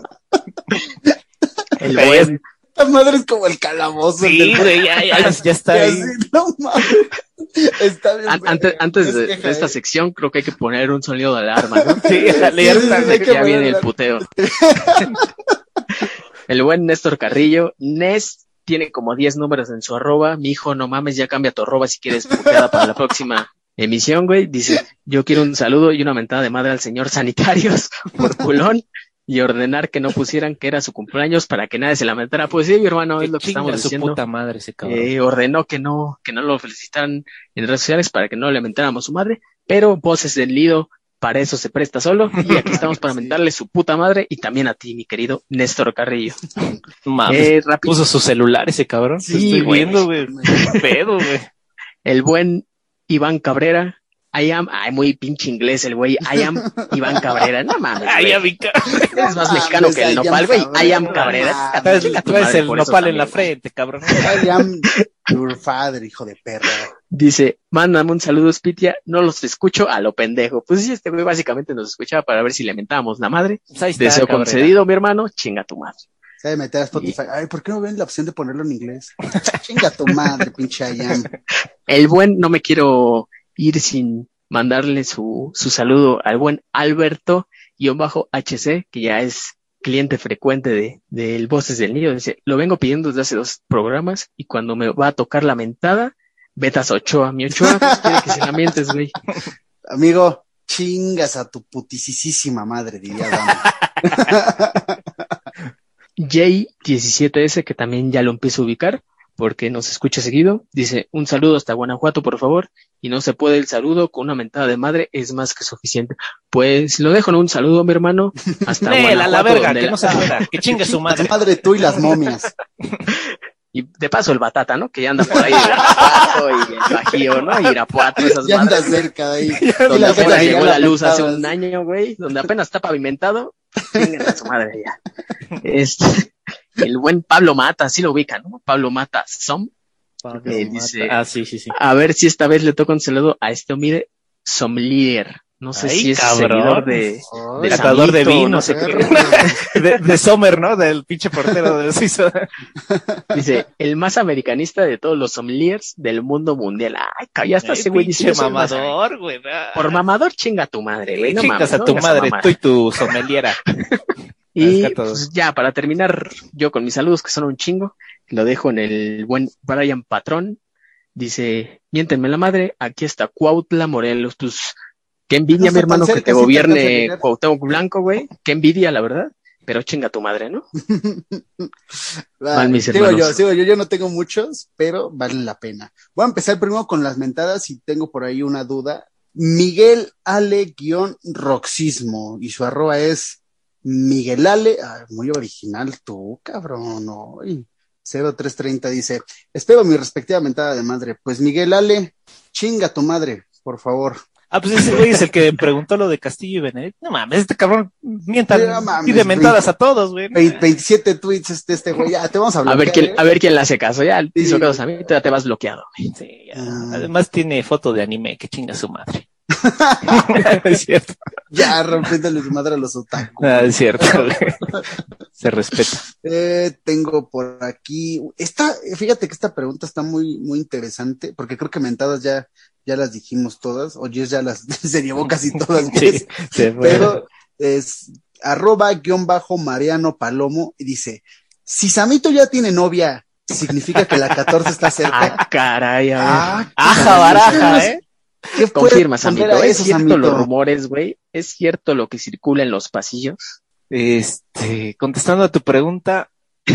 el buen
Esta madre es como el calabozo. el
Sí,
del-
güey, ya, ya, ya está (laughs) ahí.
así, no mames. Está bien.
An- antes, antes
Es
de, esta
Jair,
sección, creo que hay que poner un sonido de alarma, ¿no? (laughs)
Sí, ya
Sí,
güey.
que
ya viene el puteo. El buen Néstor Carrillo. Nes tiene como 10 números en su arroba. Mi hijo, no mames, ya cambia tu arroba si quieres puteada para la próxima emisión, güey. Dice, yo quiero un saludo y una mentada de madre al señor sanitarios (laughs) por culón y ordenar que no pusieran que era su cumpleaños para que nadie se lamentara. Pues sí, mi hermano, es lo que estamos
su
diciendo.
puta madre ese cabrón.
Eh, ordenó que no, que no lo felicitaran en redes sociales para que no le mentáramos su madre, pero voces del Lido, para eso se presta solo, y aquí estamos para (laughs) mentarle su puta madre y también a ti, mi querido Néstor Carrillo. (laughs)
Mames.
Eh,
Puso su celular ese cabrón.
Sí,
estoy
güey.
viendo, güey. Pedo, güey.
el buen Iván Cabrera I am, ay, muy pinche inglés el güey. I am (laughs) Iván Cabrera. No mames.
Ya vi que-
Eres más mexicano que el
I am
nopal, güey. I am
Cabrera.
Cabrera. Tu
Traes
madre
el nopal en la frente, cabrón.
I am your father, hijo de perra.
Dice, mándame un saludo, Spitia. No los escucho a lo pendejo. Pues sí, este güey básicamente nos escuchaba para ver si le mentábamos la madre.
Pues
Deseo
Cabrera.
concedido, mi hermano. Chinga tu madre.
Se debe meter a Spotify. Ay, ¿por qué no ven la opción de ponerlo en inglés? (laughs) Chinga tu madre, pinche I am.
El buen, no me quiero ir sin mandarle su, su saludo al buen Alberto guion bajo HC, que ya es cliente frecuente de, del Voces del Nido. Dice, lo vengo pidiendo desde hace dos programas y cuando me va a tocar la mentada, Betas Ochoa. Mi Ochoa, pues, quiere que se la mientes, güey. (laughs)
Amigo, chingas a tu putisísima madre, diría Dama. (laughs)
Jay17S, que también ya lo empiezo a ubicar, porque nos escucha seguido, dice, un saludo hasta Guanajuato, por favor, y no se puede el saludo con una mentada de madre, es más que suficiente. Pues lo dejo en un saludo, mi hermano, hasta (laughs)
Nel,
Guanajuato.
a la verga, que
la-
no se. Que chingue su madre.
Madre tú y las momias. (laughs)
Y de paso el Batata, ¿no? Que ya anda por ahí de Irapuato y el Bajío, ¿no? Y Irapuato, esas
Ya anda
madres.
cerca de ahí. (laughs)
Donde
Y la
apenas llegó la luz hace un año, güey, donde apenas está pavimentado, a su madre ya. Este, el buen Pablo Mata, sí lo ubican, ¿no? Pablo Mata, Som. Eh, dice-
Ah, sí, sí, sí.
A ver si esta vez le toca un saludo a este, mire, Sommelier. No sé
Ay,
si es
cabrón.
seguidor de,
Ay,
de
Catador de vino,
no sé qué. (laughs)
De, de Sommer, ¿no? Del pinche portero de Suiza. (laughs)
Dice, el más americanista de todos los sommeliers del mundo mundial. Ay, ya está ese güey más-
mamador, güey.
Por mamador chinga tu madre, güey. No
Chingas
mames,
a tu madre, tú y tu sommeliera. (laughs)
Y pues, ya, para terminar, yo con mis saludos, que son un chingo, lo dejo en el buen Brian Patrón. Dice, miéntenme la madre, aquí está Cuautla Morelos. Pues, qué envidia,
No
mi hermano, que te gobierne. Cuauhtémoc Blanco, güey. Qué envidia, la verdad. Pero chinga tu madre, ¿no? (laughs) Van mis
sigo yo, sigo yo, yo no tengo muchos, pero vale la pena. Voy a empezar primero con las mentadas y tengo por ahí una duda. Miguel Ale-Roxismo y su arroba es Miguel Ale, ah, muy original tú, cabrón, ay. 0330 dice, espero mi respectiva mentada de madre. Pues Miguel Ale, chinga tu madre, por favor.
Ah, pues ese güey es el que preguntó lo de Castillo y Benedict. No mames, este cabrón mientan,
no mames,
pide mentadas a todos, güey.
Ve- 27 tweets este, este güey, ya te vamos a
A
hablar.
ver quién, a ver quién le hace caso. Ya hizo
Sí.
caso a mí, ya te vas bloqueado. güey.
Sí, ya.
Ah.
Además tiene foto de anime, que chinga su madre. (laughs) (laughs) es cierto.
Ya rompiéndole su madre a los otaku.
Ah, es cierto. güey. Se respeta.
Eh, tengo por aquí, esta, fíjate que esta pregunta está muy, muy interesante, porque creo que mentadas ya, ya las dijimos todas, o Jess ya las, (laughs) se llevó casi todas,
Sí,
Jess, pero es arroba guion bajo Mariano Palomo y dice, si Samito ya tiene novia, significa que la 14 está cerca. (laughs)
Ah, caray, a ver.
Ah,
Aja baraja,
¿qué
¿eh?
¿Qué
Confirma, Samito. ¿Es cierto
Samito?
los rumores, güey? ¿Es cierto lo que circula en los pasillos?
Este, contestando a tu pregunta,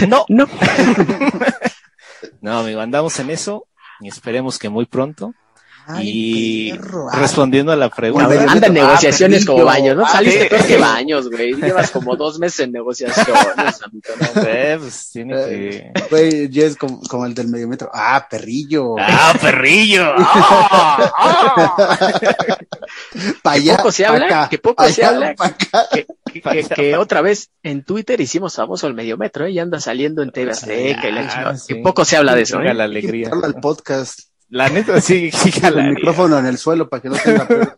no,
No. (laughs)
no, amigo, andamos en eso y esperemos que muy pronto.
Ay,
y
perro, ah,
respondiendo a la
A
pregunta,
ver, anda en
Ah,
negociaciones como baños, ¿no?
Ah,
Saliste peor que baños, güey. Llevas como dos meses en negociaciones, Samito, ¿no? (laughs)
eh, pues tiene que...
Güey, Jess como, como el del medio metro. Ah, perrillo.
¡Ah, perrillo! (laughs) ¡Ah! ¡Ah!
Que poco se habla,
acá,
que poco se habla. Que, que- otra vez en Twitter hicimos famoso el medio metro, ¿eh? Y anda saliendo en TV Azteca y la
Ah,
chingada.
sí.
Que poco se habla de eso, ¿eh?
la alegría.
al podcast.
La neta, sí, (laughs)
El micrófono en el suelo para que no tenga pedo.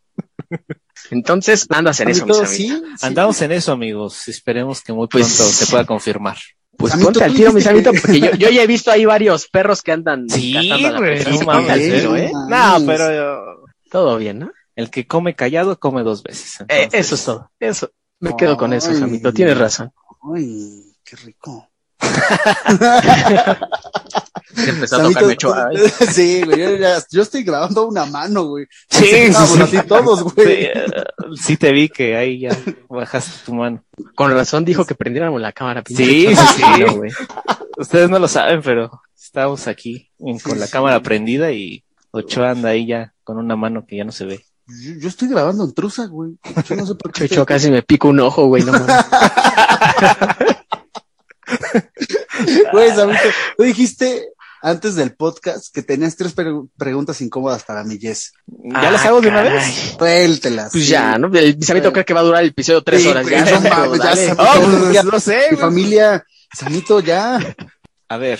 (laughs)
Entonces, andas en eso, mis amigos.
sí, sí.
Andamos en eso, amigos. Esperemos que muy
Pues-
pronto se pueda confirmar.
Pues
Samito,
ponte al tiro, mis amigos, porque yo, (laughs) yo ya he visto ahí varios perros que andan
Sí, güey, no mames,
tiro,
eh.
No, pero eh,
Todo bien, ¿no?
el que come callado come dos veces.
Eh, eso es todo. Eso. Me quedo con eso. Samito. Tienes razón.
Ay, qué rico.
Se empezó a tocar. (laughs)
Sí, güey, yo, estoy grabando una mano, güey.
Sí, sí, sí.
así todos,
Sí,
güey.
eh, sí te vi que ahí ya bajaste tu mano.
Con razón dijo que prendiéramos la cámara.
Sí, sí, sí.
Güey.
Ustedes no lo saben, pero estamos aquí con la
sí.
cámara prendida y Ochoa anda ahí ya con una mano que ya no se ve.
Yo, yo estoy grabando en trusa, güey. Yo no sé por qué.
Ochoa casi me pico un ojo, güey. No mames. (laughs)
Güey, Samito, tú dijiste antes del podcast que tenías tres pre- preguntas incómodas para mi Jess.
¿Ya las hago de una
caray.
vez?
Suéltelas.
Pues
sí.
ya, ¿no? El Samito cree que va a durar el episodio tres
Sí,
horas.
pues,
Ya,
no mames, ya
Oh, pues, ya no sé,
Mi
güey.
familia, Samito, ya.
A ver,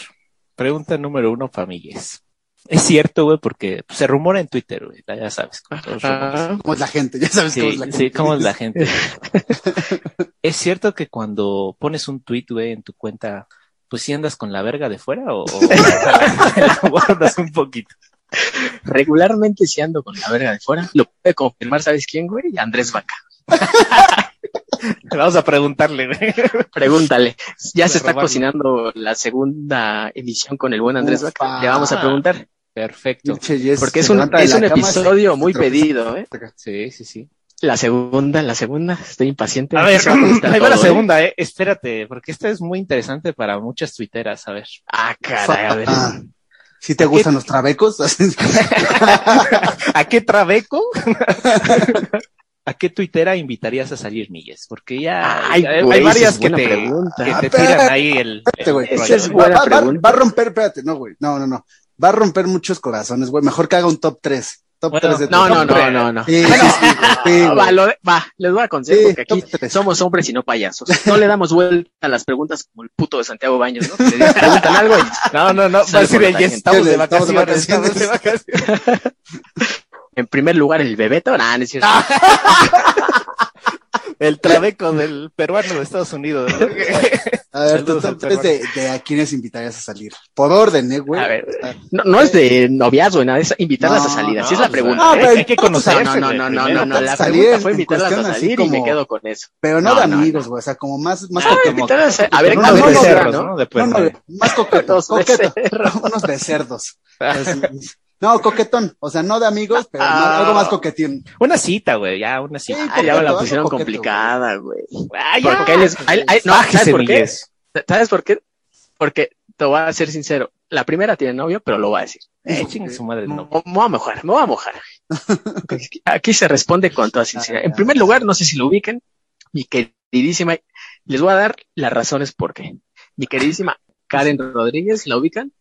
pregunta número uno, familias. Es cierto, güey, porque pues, se rumora en Twitter, güey, ya sabes. con todos los rumores.
Ah,
¿Cómo es la gente? Ya sabes cómo es
Sí,
la gente.
sí, ¿cómo es la gente? (laughs) ¿Es cierto que cuando pones un tweet, güey, en tu cuenta, pues sí andas con la verga de fuera o, o la (laughs) (laughs) guardas un poquito?
regularmente si ando con la verga de fuera. Lo puede confirmar, ¿sabes quién, güey? Andrés Vaca.
Vamos a preguntarle, güey.
Pregúntale. Ya se está cocinando la segunda emisión con el buen Andrés
Ufa.
Vaca. Le vamos a preguntar.
Perfecto.
Porque es un, es un episodio muy pedido, ¿eh?
Sí, sí, sí.
La segunda, la segunda. Estoy impaciente.
A ver,
va
ahí la
¿eh?
segunda, eh. Espérate, porque esta es muy interesante para muchas tuiteras, a ver.
Ah, caray, a ver.
Ah, ¿Sí te gustan los trabecos? (laughs)
¿A qué trabeco? (laughs) ¿A qué tuitera invitarías a salir, Milles? Porque ya
Ay,
hay,
güey,
hay varias
es
que te, que te
espérate,
tiran ahí el...
Espérate, güey.
el
Esa
rollo.
es buena
va, va a romper, espérate, no, güey. No, no, no. Va a romper muchos corazones, güey. Mejor que haga un top 3. Top
Bueno,
3 de
No, no, no, no, no.
Sí, sí, sí, sí, (laughs)
va, lo- va, les voy a aconsejar
Sí,
porque aquí somos hombres y no payasos. No le damos vuelta a las preguntas como el puto de Santiago Baños, ¿no? Que le preguntan algo y
No, no, no, va a decir, estamos de vacaciones, estamos de
vacaciones.
en primer lugar el bebeto, nah, no es cierto. (laughs)
El trabeco del peruano de Estados Unidos. ¿no?
A ver,
al
3 de, de a quiénes invitarías a salir. Por orden, eh, güey.
A ver, no, no es de noviazgo, nada, es invitarlas
No,
a salir, así
no,
es la
o sea,
pregunta.
Ah,
¿eh?
pero
hay que conocerse.
no, no, no, no, no, no, la
Salir
pregunta fue
en
invitarlas a salir y me
como-
quedo con eso.
Pero no,
No,
de
no,
amigos, güey. O sea, como más, más
Ah,
coquetos.
invitarlas a, ver,
Unos
a ver.
De
No, no, más coquetos. Coquetos. (laughs)
becerros.
Unos becerdos. (laughs) No, coquetón. O sea, no de amigos, pero
Ah.
más- algo más coquetín.
Una cita, güey, ya, una cita.
Sí,
Ah, ya me la pusieron
coqueto,
complicada, güey.
Ah, ya.
Porque ahí les, ahí- ahí- no, ¿sabes por qué? ¿Sabes por qué? Porque te voy a ser sincero. La primera tiene novio, pero lo voy a decir.
Eh, chingue su madre,
Me
no.
me voy a mojar, me voy a mojar. (laughs) Aquí- Aquí se responde con toda sinceridad. En primer lugar, no sé si lo ubiquen, mi queridísima, les voy a dar las razones por qué. Mi queridísima Karen Rodríguez, ¿la ubican?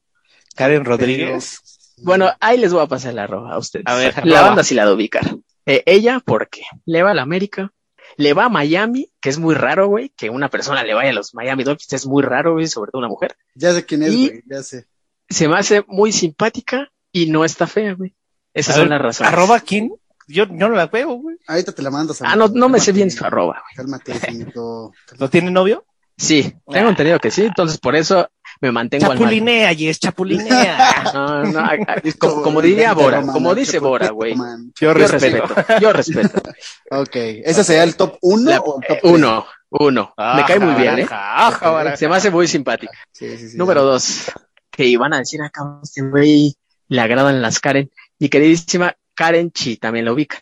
Karen Rodríguez.
Bueno, ahí les voy a pasar la arroba a ustedes.
A ver,
la
arroba.
banda sí la de ubicar. Eh, ella, porque le va a la América, le va a Miami, que es muy raro, güey, que una persona le vaya a los Miami Dolphins, es muy raro, güey, sobre todo una mujer.
Ya sé quién es, güey. Ya sé.
Se me hace muy simpática y no está fea, güey. Esas
A
son
ver,
las razones.
¿Arroba quién? Yo, yo no la veo, güey.
Ahorita te la mando.
Ah, no, no me sé bien su arroba, güey.
Cálmate, Samito.
¿No tiene novio?
Sí, tengo
Ah.
entendido que sí, entonces por eso me mantengo al margen.
Chapulinea, Yes, chapulinea. (laughs)
No, no, a- a- como, como diría Bora, como dice Bora, güey.
Yo
Yo
respeto.
yo respeto. (laughs)
Ok. ¿Ese sería el top 1
La-
o el
eh,
top
uno, uno. Me cae muy bien, ¿eh?
Ajá, ajá, baraja.
Se me hace muy simpática.
Sí, sí, sí.
Número dos, que iban a decir acá, este güey, le agradan las Karen. Mi queridísima Karen Chi, también la ubica.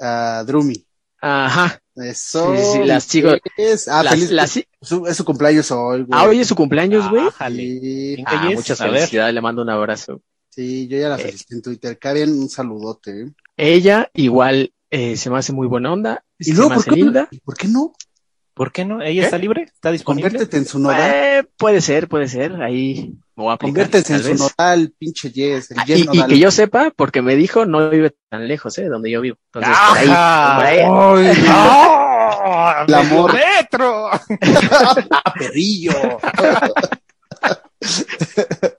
Ah, Drumi.
Ajá.
Eso.
Sí, sí, las sigo.
Es, ah,
Las-
feliz.
las-
su- es su cumpleaños hoy, güey.
ah, hoy es su cumpleaños, güey.
Sí,
Ah, muchas felicidades, le mando un abrazo.
sí, yo ya la
Eh.
felicité en Twitter. Karen, un saludote.
Ella igual eh, se me hace muy buena onda,
Y luego, ¿por qué,
linda.
¿por qué no?
¿Por qué no? ¿Ella
¿Qué?
está libre? ¿Está disponible?
Conviértete en su nodal.
Eh, puede ser, puede ser, ahí me voy a aplicar,
Conviértete en su nodal, pinche Yes. El
Ah,
Yes
y, y
nodal.
que yo sepa, porque me dijo, no vive tan lejos, ¿eh? De donde yo vivo. Entonces, por ahí,
¡Ajá!
por ahí.
Ay, (laughs)
¡Ah!
El amor.
¡Medio metro! (laughs)
ah, perrillo. (laughs)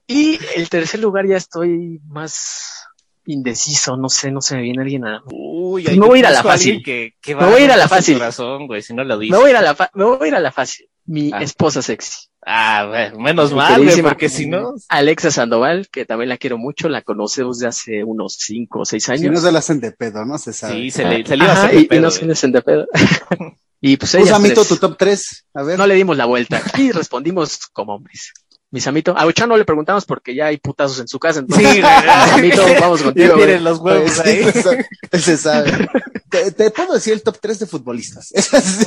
Y el tercer lugar ya estoy más indeciso, no sé, no se me viene alguien a...
Uy,
Me
ahí
voy a ir a la fácil.
Que, que
Me voy a ir a la fácil.
Corazón, güey, si no lo dice.
Me voy a ir a la, fa- me voy a ir a la fácil. Mi
Ah.
esposa sexy.
Ah, bueno, menos mal, güey, porque si no...
Alexa Sandoval, que también la quiero mucho, la conocemos de hace unos cinco o seis
Si
años.
no se la hacen de pedo, ¿no? Se sabe.
Sí, se le, se le iba a
Ajá,
hacer de
y, y
pedo,
no
güey.
se les de pedo. (laughs) y pues
Tú,
ellas
Samito,
tres.
tu top 3. A ver.
no le dimos la vuelta y (laughs) respondimos como hombres. Mi Samito, a Ocha no le preguntamos porque ya hay putazos en su casa, entonces,
Sí.
Samito, (laughs) vamos contigo.
tienen los huevos
Sí,
ahí. (laughs)
se sabe. Se sabe. Te, te puedo decir el top 3 de futbolistas. (laughs) Es así.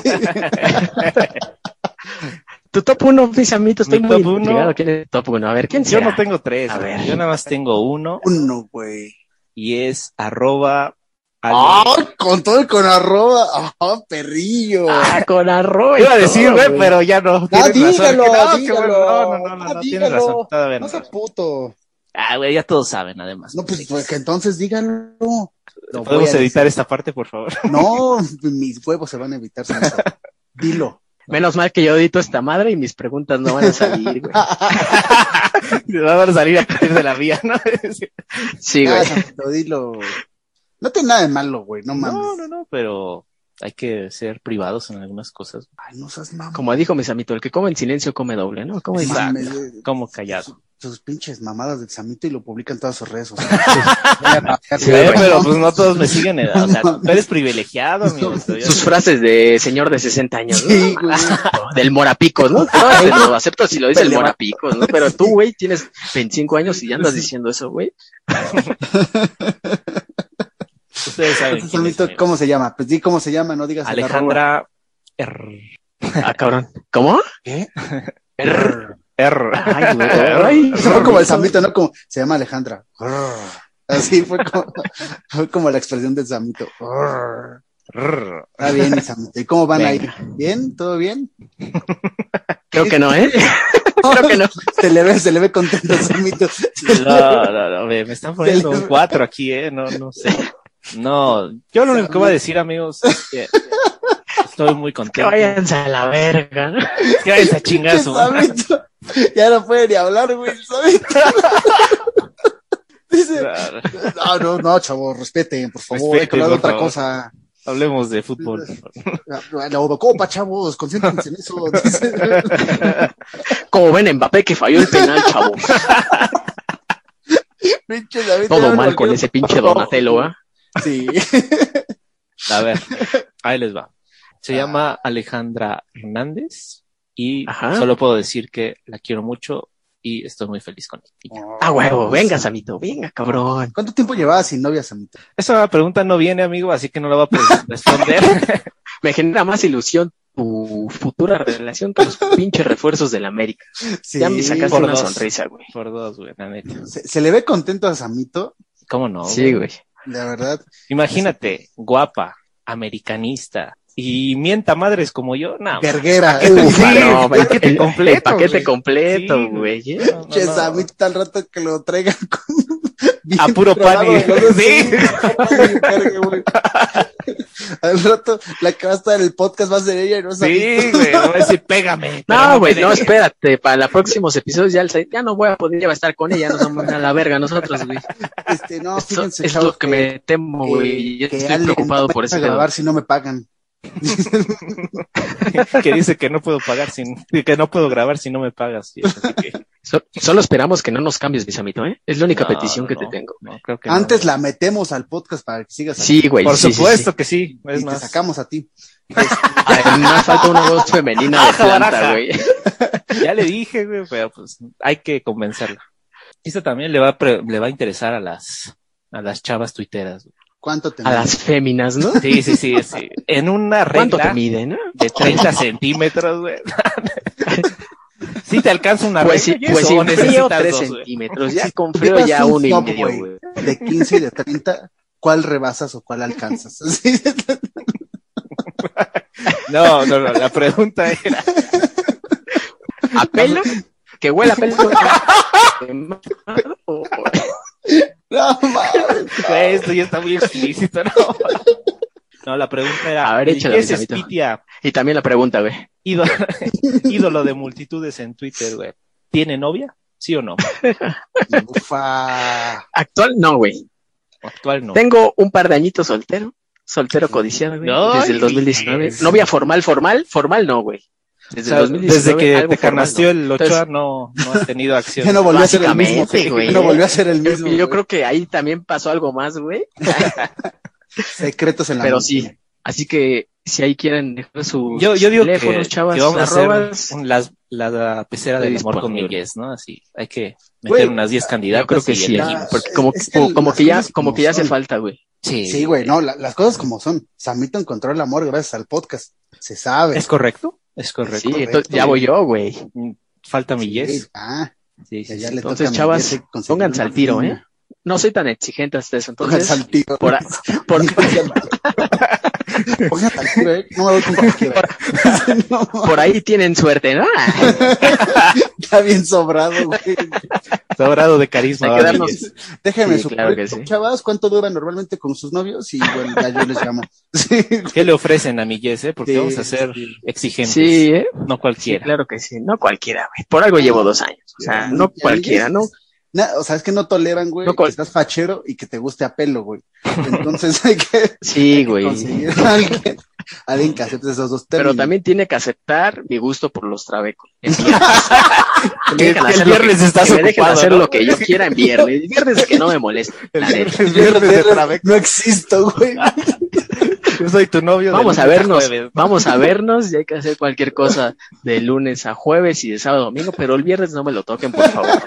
Tu top uno, mi Samito, estoy
Mi
muy
top
intrigado. ¿Quién es top uno? A ver, ¿quién
Yo
será?
no tengo tres,
A
güey.
ver.
yo nada más tengo uno
Uno, güey.
y es arroba Ale-
¡Ah! (laughs) Con todo y con arroba. ¡Ah, perrillo!
Ah, con arroz. y
Iba a decir, güey, pero ya no.
Ah,
tienes razón.
dígalo,
Que no, que
dígalo.
bueno, no, no, no, no,
Ah,
no, tienes razón. Todavía no.
No sea puto.
Ah, güey, ya todos saben, además.
No, pues, pues que entonces díganlo. Lo voy
¿Podemos editar esta parte, por favor? (laughs)
No, mis huevos se van a evitar. (laughs) Dilo.
Menos mal que yo edito esta madre y mis preguntas no van a salir, güey.
Van a salir a partir de la vía, ¿no?
Sí,
Ah,
güey.
Samito, dilo. No tiene nada de malo, güey, no mames.
No, no, no, pero hay que ser privados en algunas cosas.
Ay, no seas mamón.
Como dijo mi samito, el que come en silencio come doble, ¿no?
Exacto.
Mames, güey.
Como callado.
Sus pinches mamadas del Samito y lo publican en todas sus redes sociales. (laughs)
Sí,
pero pues no todos me siguen. eh, O sea, tú eres privilegiado, amigo.
Sus frases de señor de 60 años, ¿no?
Sí, güey. (laughs)
Del Morapicos, ¿no? Lo acepto si lo dice el. Morapicos, ¿no? Pero tú, güey, tienes 25 años y ya andas diciendo eso, güey. (laughs)
Ustedes saben.
Entonces,
quién es,
Samito,
amigo.
¿cómo se llama? Pues di cómo se llama, no digas.
Alejandra R.
Ah, cabrón. ¿Cómo?
¿Qué?
R.
R.
Ay, güey. (laughs) Ay,
Eso fue como el Samito, ¿no? Como, se llama Alejandra. Así fue como, (laughs) fue como la expresión del Samito.
R.
Está bien, mi Samito. ¿Y cómo van
Venga.
ahí? ¿Bien? ¿Todo bien?
Creo que no, ¿eh? (laughs) Creo que no.
Se le ve, se le ve contento Samito.
No, no, no, me, me están poniendo un 4 aquí, eh, no, no sé. No, yo lo único que voy a decir, amigos, es que estoy muy
Que
contento.
váyanse a la verga.
Que vayan a (laughs) chingar su madre.
Samito. Ya no puede ni hablar, güey. (laughs) Dice, no, no, no, chavo, respeten, por favor, hay que
Respeten,
hablar de otra
favor.
cosa.
Hablemos de fútbol. (laughs)
La Odocopa, chavos, concéntrense en eso. Dice,
Como ven Mbappé que falló el penal, chavo. Todo mal con ese pinche Donatello, ¿ah?
Sí. (laughs)
A ver, ahí les va. Se llama Alejandra Hernández y
Ajá.
solo puedo decir que la quiero mucho y estoy muy feliz con ella.
Ah, huevo, venga, Samito, venga, cabrón.
¿Cuánto tiempo llevabas sin novia, Samito?
Esa pregunta no viene, amigo, así que no la voy a poder (laughs) responder.
Me genera más ilusión tu futura relación que los (laughs) pinches refuerzos del América.
Sí.
ya me sacaste
por
una
dos.
sonrisa, güey.
Por dos, güey, la neta.
Se, se le ve contento a Samito,
¿Cómo no?
Sí, güey.
La verdad.
Imagínate, guapa, americanista y mienta madres como yo, no.
Verguera.
Ufa,
Sí,
no,
el paquete
el,
completo,
el paquete completo,
Sí,
güey. ¿eh?
No, no,
Che,
no.
Al rato que lo traigan (laughs) con...
A puro pan Sí.
Al rato, la que va a estar en el podcast va a ser ella y no.
Sí, güey, no va a decir, pégame. (laughs)
No, güey, no, espérate, para los próximos episodios ya, el- ya no voy a poder ya va a estar con ella, nos vamos a la verga nosotros, güey.
Este, no,
Esto
fíjense,
es lo que me temo, güey. Yo estoy preocupado
no
por pedo.
grabar si no me pagan. (laughs)
que dice que no puedo pagar sin, que no puedo grabar si no me pagas. sí, así que-
So- solo esperamos que no nos cambies, mi samito, ¿eh? Es la única
No,
petición que
no,
te tengo.
no, creo que no.
Antes la metemos al podcast para que sigas
Sí, güey.
Por
sí,
supuesto
sí.
que sí. Es
y te
más,
sacamos a ti.
Además falta una voz femenina de planta, güey. (laughs)
ya le dije, güey, pero pues hay que convencerla. Esto también le va a, pre- le va a interesar a las, a las chavas tuiteras. güey.
¿Cuánto te
A las féminas, ¿no?
Sí, sí, sí, sí. En una
¿Cuánto te
regla
miden, no?
de 30 centímetros, güey. (laughs) Sí te alcanza una
Pues sí,
regla. y
pues frío,
necesitas
tres
dos, güey.
centímetros. Ya con
Llevas
frío, ya
un
uno y medio,
güey. de 15 y de 30, ¿cuál rebasas o cuál alcanzas? (laughs)
No, no, no, la pregunta era,
¿A pelo? ¿Que huele a pelo? (laughs)
No, mames.
esto ya está muy explícito, ¿no? (laughs) No, la pregunta era,
A ver, échala,
¿qué es. Spitia,
Y también la pregunta, güey.
ídolo, (laughs) ídolo de multitudes en Twitter, güey? ¿Tiene novia? ¿Sí o no?
Ufa.
Actual, no, güey.
Actual no.
Tengo un par de añitos soltero. Soltero codiciado, güey.
No,
desde el 2019.
es-
Novia formal, formal, formal no, güey.
O
Desde
sea,
el 2019.
desde que te
no.
el Ochoa,
Entonces-
no, no has tenido acción. (laughs)
Ya no volvió a ser el mismo.
Güey.
No volvió a ser el
Yo,
mismo.
yo creo que ahí también pasó algo más, güey. (laughs)
Secretos en la
Pero
mente.
sí. Así que si ahí quieren dejar sus
Yo, yo digo que,
teléfonos, chavas,
que vamos a
arrobas,
hacer un- las- la, pecera
Estoy
del amor con ¿no? Así, hay que meter
Güey,
unas 10 candidatos.
yo creo que sí, porque como,
es que
como, que ya, como
como
que ya hace falta, güey.
Sí,
Sí, güey, no, la- las cosas como son. Samito encontró el amor gracias al podcast. Se sabe.
¿Es correcto? Es correcto.
Sí,
correcto,
entonces ya voy yo, güey.
Falta mi
Sí,
yes.
Ah,
Sí, sí,
Entonces, chavas,
conseguir
pónganse al tiro. ¿eh? No soy tan exigente hasta eso. Entonces, (laughs)
al tiro. (laughs)
por, por,
al ¿eh?
Ahí tienen suerte, ¿no? (laughs)
está bien sobrado, güey.
Sobrado de carisma.
Hay que
va,
darnos-
Miguel.
Déjenme
Sí,
su
claro que sí.
chavas, ¿cuánto duran normalmente con sus novios? Y bueno, ya yo les llamo. Sí,
¿Qué le ofrecen a mi Yes, eh? Porque
Sí,
vamos a ser
sí.
exigentes.
Sí, ¿eh?
No
Sí,
cualquiera.
claro que sí. No cualquiera, güey. Por algo llevo dos años. O sea, no cualquiera, ¿no?
Na- o sea, es que no toleran, güey,
No
que estás fachero y que te guste a pelo, güey. Entonces (laughs) hay que
Sí, güey.
conseguir a alguien, alguien que acepte esos dos
Pero
términos.
también tiene que aceptar mi gusto por los trabecos. (laughs) El viernes. Que
Que- el
hacer lo
viernes
que-
estás
que me dejen
ocupado,
hacer
¿no?
lo que yo quiera en viernes. Viernes es que no me moleste. (laughs)
El viernes de
Viernes
Trabeco.
no existo, güey.
Yo soy tu novio.
Vamos a vernos, vamos a vernos y hay que hacer cualquier cosa de lunes a jueves y de sábado a domingo, pero el viernes no me lo toquen, por favor.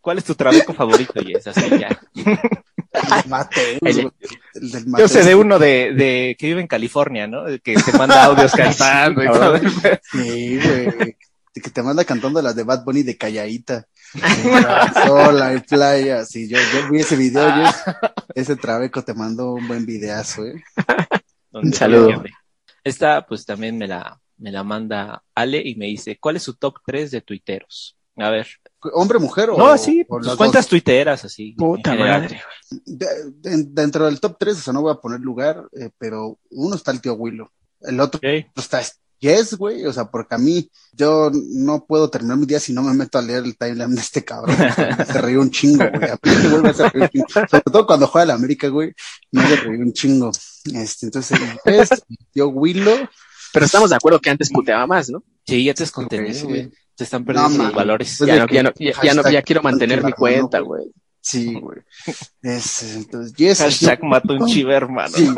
¿Cuál es tu trabeco favorito, Yes? Así ya.
El Mateus,
El-
güey. El del
Yo sé de uno de, de que vive en California, ¿no? Que te manda audios (laughs) cantando y todo.
Sí, güey. De Que te manda cantando las de Bad Bunny de calladita. Sola en playa. Sí, yo, yo vi ese video, yo, ese trabeco te mandó un buen videazo, eh.
Un saludo.
Esta, pues también me la, me la manda Ale y me dice, ¿cuál es su top 3 de tuiteros? A ver.
¿Hombre, mujer o
No, sí,
o
pues
las
cuentas
dos?
tuiteras así.
Puta madre.
De- de- dentro del top 3, o sea, no voy a poner lugar, eh, pero uno está el tío Willow. El otro
Ok.
está Yes, güey, o sea, porque a mí, yo no puedo terminar mi día si no me meto a leer el timeline de este cabrón. Se reí un chingo, güey. A mí me vuelve a reír un chingo. Sobre todo cuando juega a la América, güey, me hace reír un chingo. Este, entonces, el tío Willow,
Pero estamos de acuerdo que antes puteaba más, ¿no?
Sí, ya te es
Sí,
contenido,
sí.
güey. Se están perdiendo
No,
los
mames.
valores.
Pues
Ya no,
que
ya no, ya, ya no, ya
hashtag
quiero mantener mi cuenta,
güey. sí, güey. Es, entonces, Yes,
Hashtag mató un chiva, hermano.
Sí,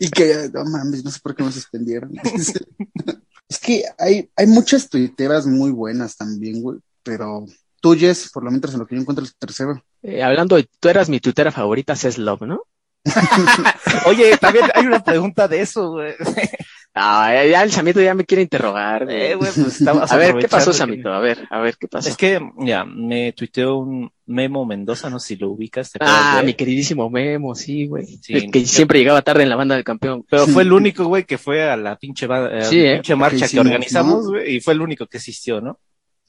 y que, no mames, no sé por qué me suspendieron. (laughs) es que hay, hay muchas tuiteras muy buenas también, güey, pero tú, Jess, por lo menos en lo que yo encuentro el tercero.
Eh, hablando de, tú eras mi tuitera favorita, es Love, ¿no? (laughs)
Oye, también hay una pregunta de eso, güey.
Ah, ya el Samito ya me quiere interrogar, güey.
Eh, güey, pues
a ver, ¿qué pasó,
que-
Samito? A ver, a ver, ¿qué pasó?
Es que, ya, me tuiteó un Memo Mendoza, no sé si lo ubicas. ¿te
Ah, mi queridísimo Memo, sí, güey.
Sí.
El que siempre llegaba tarde en la banda del campeón.
Pero fue el (laughs) único, güey, que fue a la pinche, ba- eh,
Sí, ¿eh?
pinche marcha que, organizamos,
¿no?
güey, y fue el único que asistió, ¿no? (laughs)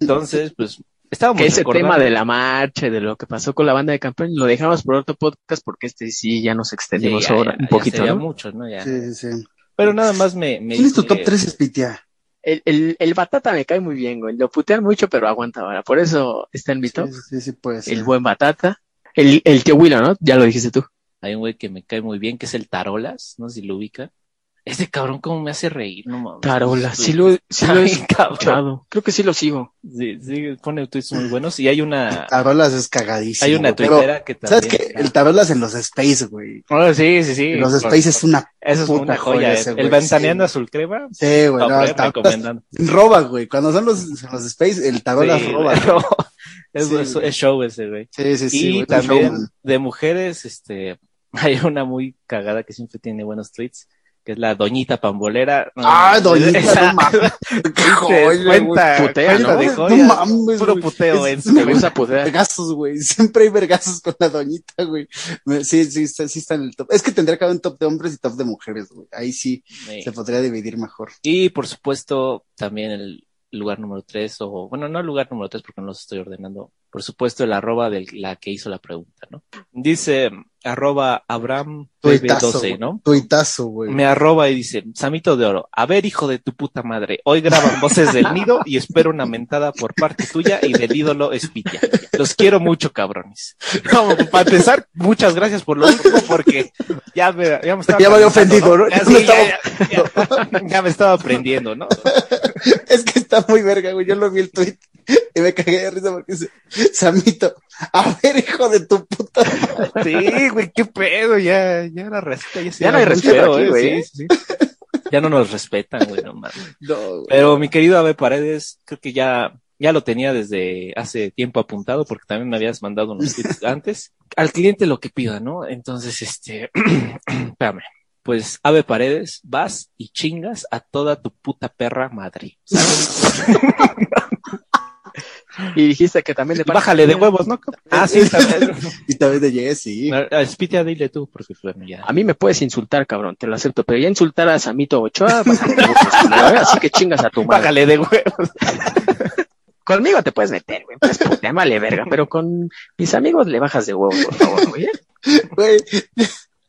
Entonces, pues, estábamos
Que ese
recordando-
tema de la marcha y de lo que pasó con la banda de campeón lo dejamos por otro podcast porque este sí ya nos
Sí,
extendimos
ya,
ahora
ya,
un
ya
poquito,
sería
¿no?
mucho, ¿no? Ya.
Sí, sí, sí.
Pero nada más me, me
¿Quién es tu top 3, Espitia?
El, el, el Batata me cae muy bien, güey. Lo putean mucho, pero aguanta ahora. Por eso está en mi top.
Sí, sí, sí, puede ser.
El buen Batata. El, el tío Willow, ¿no? Ya lo dijiste tú.
Hay un güey que me cae muy bien, que es el Tarolas, no sé si lo ubica. Ese cabrón como me hace reír, no mames.
Tarola,
Sus
sí lo, sí lo he escuchado. Creo que sí lo sigo.
Sí, sí, pone tweets muy buenos. Y hay una,
Tarolas es cagadísimo.
hay una
güey,
tuitera que también.
¿Sabes qué? El Tarolas en los Space, güey.
Oh, sí, sí, sí.
En los
Por-
Space es una.
Eso es
puta
una joya.
joya
eh.
ese
el
güey,
ventaneando
sí.
azul crema.
Sí, güey, no,
eh,
está-
recomendando.
roba, güey. Cuando son los, los Space, el Tarolas
Sí,
roba.
pero (laughs) es,
Sí,
es-
güey.
es show ese, güey.
Sí, sí, sí.
y
güey,
también de mujeres, este, (laughs) hay una muy cagada que siempre tiene buenos tweets, que es la Doñita Pambolera. No,
Ah, Doñita,
esa-
no mames. (laughs) Qué joya,
cuenta,
Putea, ¿no?
de
No mames,
puro puteo
Es-
Me gusta putear.
Vergazos, güey. (laughs) Siempre hay vergazos con la doñita, güey. Sí, sí, está, sí está en el top. Es que tendría que haber un top de hombres y top de mujeres, güey. Ahí sí
Sí.
se podría dividir mejor.
Y por supuesto, también el lugar número tres, o bueno, no el lugar número tres porque no los estoy ordenando. Por supuesto, el arroba de la que hizo la pregunta, ¿no? Dice arroba Abraham
Tuitazo,
12,
güey.
¿no?
Tuitazo, güey.
Me arroba y dice, Samito de Oro, a ver hijo de tu puta madre, hoy graban (laughs) voces del nido y espero una mentada por parte tuya y del ídolo Espitia. Los quiero mucho, cabrones. (laughs) No, para empezar, muchas gracias por lo último porque ya me, ya me estaba
Ya me había ofendido, ¿no?
Ya,
Ya
sí,
me
ya,
estaba-
ya- ya- ya me estaba aprendiendo, ¿no? (laughs)
Es que está muy verga, güey. Yo lo vi el tweet y me cagué de risa porque dice, Samito, a ver, hijo de tu puta. madre".
Sí, güey, qué pedo, ya, ya la receta ya se
Ya no hay respeto
eh,
güey,
sí, sí, sí. Ya no nos respetan, güey, no mames.
No, güey.
Pero mi querido Ave Paredes, creo que ya, ya lo tenía desde hace tiempo apuntado porque también me habías mandado unos tweets (laughs) antes. Al cliente lo que pida, ¿no? Entonces, este, (clears throat) espérame. Pues, Ave Paredes, vas y chingas a toda tu puta perra madre. ¿sabes? (laughs)
Y dijiste que también parte
Bájale de huevos, ¿no? Ah, sí, también.
Y también de Jesse.
A Spitia, dile tú, porque ya.
A mí me puedes insultar, cabrón, te lo acepto, pero ya insultar a Samito Ochoa, bájale de huevos, (laughs) culero, ¿eh? así que chingas a tu madre.
Bájale de huevos. (laughs)
Conmigo te puedes meter, güey, pues puta, vale verga, pero con mis amigos le bajas de huevos, por favor, güey. ¿eh?
Güey.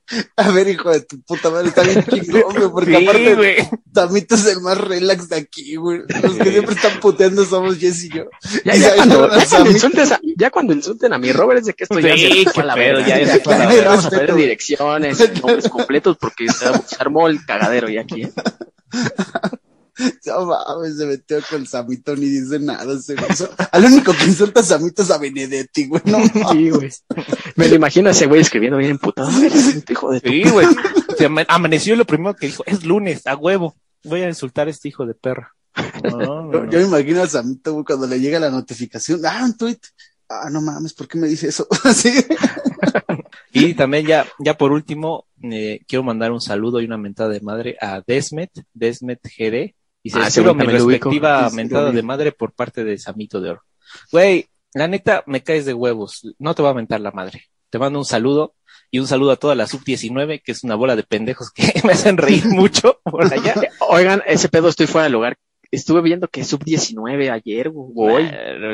(laughs) A ver, hijo de tu puta madre, está bien chingón, (laughs) güey, porque
Sí,
aparte
güey.
Tamito es el más relax de aquí, güey. Los que siempre están puteando somos Jess y yo.
Ya,
Y
ya, cuando, ya, cuando insultes a, ya cuando insulten a mi Robert es de que esto ya
Sí,
se fue la
pedo,
verga.
ya,
Ya,
ya fue la
ya vamos a
Respeto.
direcciones, nombres completos porque se, se armó el cagadero ya aquí. ¿eh? (laughs) (laughs)
No mames, se metió con Samito ni dice nada. güey. Al único que insulta a Samito es a Benedetti, güey. No (laughs) mames.
Sí, güey. Me lo imagino a ese güey escribiendo bien emputado. "A ver, este hijo de
Sí, güey. Se ama- amaneció y lo primero que dijo, es lunes, a huevo. Voy a insultar a este hijo de perra. No, no, (laughs)
Yo,
no.
yo me imagino a Samito, güey, cuando le llega la notificación. Ah, un tweet. Ah, no mames, ¿por qué me dice eso? Así.
Y también ya, ya por último, eh, quiero mandar un saludo y una mentada de madre a Desmet, Desmet GD. Y se
Ah,
espero mi respectiva mentada de madre por parte de Samito de Oro. Güey, la neta, me caes de huevos. No te va a mentar la madre. Te mando un saludo y un saludo a toda la sub-19, que es una bola de pendejos que (laughs) me hacen reír (laughs) mucho por allá.
Oigan, ese pedo estoy fuera de lugar. Estuve viendo que sub 19 ayer o hoy.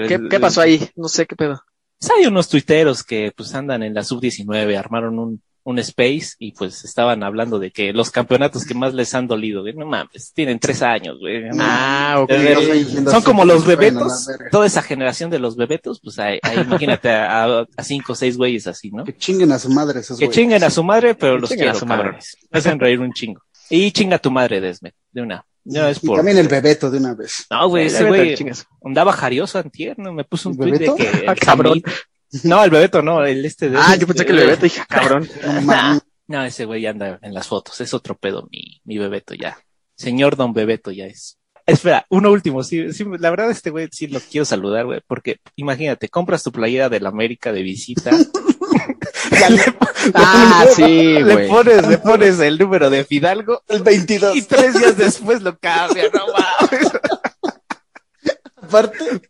¿Qué, ¿Qué pasó ahí? No sé qué pedo.
Pues hay unos tuiteros que pues andan en la sub-19, armaron un, un space y pues estaban hablando de que los campeonatos que más les han dolido, güey, no mames, tienen tres años, güey. no
Ah, ok.
Eh, Son como los bebetos, toda esa generación de los bebetos, pues ahí, ahí imagínate a, cinco o seis güeyes así, ¿no?
Que chinguen a su madre esos
Que
güeyes.
chinguen a su madre, pero
Que
los
chinguen a
quiero,
su madre.
hacen reír un chingo. Y chinga tu madre, Desmet, de una. No es
Y
por...
también el bebeto de una vez.
No, güey, ese güey
chingas.
andaba jarioso antier, ¿no? Me puso un
¿El
tweet de
Bebeto?
que... (laughs)
Ah,
el
cabrón.
No, el bebeto no, el este de...
Ah, yo pensé que el Bebeto dije, (laughs) cabrón.
No
ese güey anda en las fotos, es otro pedo, mi, mi Bebeto ya. Señor Don Bebeto ya es. Espera, uno último, sí, sí, la verdad este güey sí lo quiero saludar, güey, porque imagínate, compras tu playera del América de visita. (laughs) le,
Ah, sí,
le
güey.
pones, le pones el número de Fidalgo
El 22.
y tres días después lo cambia, no mames. (laughs)
Aparte,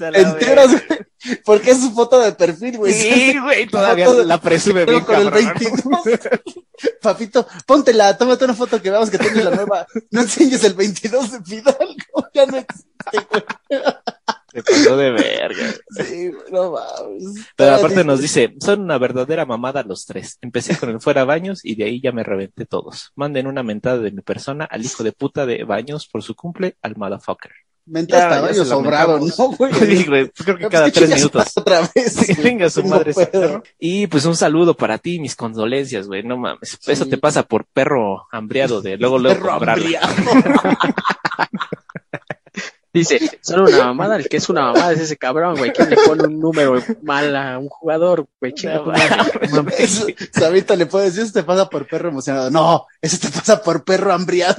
la
enteras, güey. Porque es su foto de perfil, güey.
Sí, (laughs) güey, todavía
de-
la presume bien,
con el
cabrón.
22. (laughs) Papito, póntela, tómate una foto que veamos que tienes la nueva. No enseñes el 22 de Fidalgo. (laughs) Ya no existe, güey.
Se pasó de verga.
Sí, güey, no mames.
Pero aparte nos dice, son una verdadera mamada los tres. Empecé con el fuera baños y de ahí ya me reventé todos. Manden una mentada de mi persona al hijo de puta de baños por su cumple al motherfucker.
Menta
Ya,
hasta
ya
baño
se la
sobrado. ¿no, (laughs) güey?
Sí, güey, pues creo que cada
que
tres minutos.
Otra vez.
Sí, venga su
No
madre. perro. Y pues un saludo para ti, mis condolencias, güey. No mames. Eso te pasa por perro hambriado de luego, luego
hambriado. (laughs)
Dice, son una mamada, el que es una mamada es ese cabrón, güey. ¿Quién le pone un número mal a un jugador, güey? Chinga (laughs)
Sabita le puede decir, eso te pasa por perro emocionado. No, eso te pasa por perro hambriado.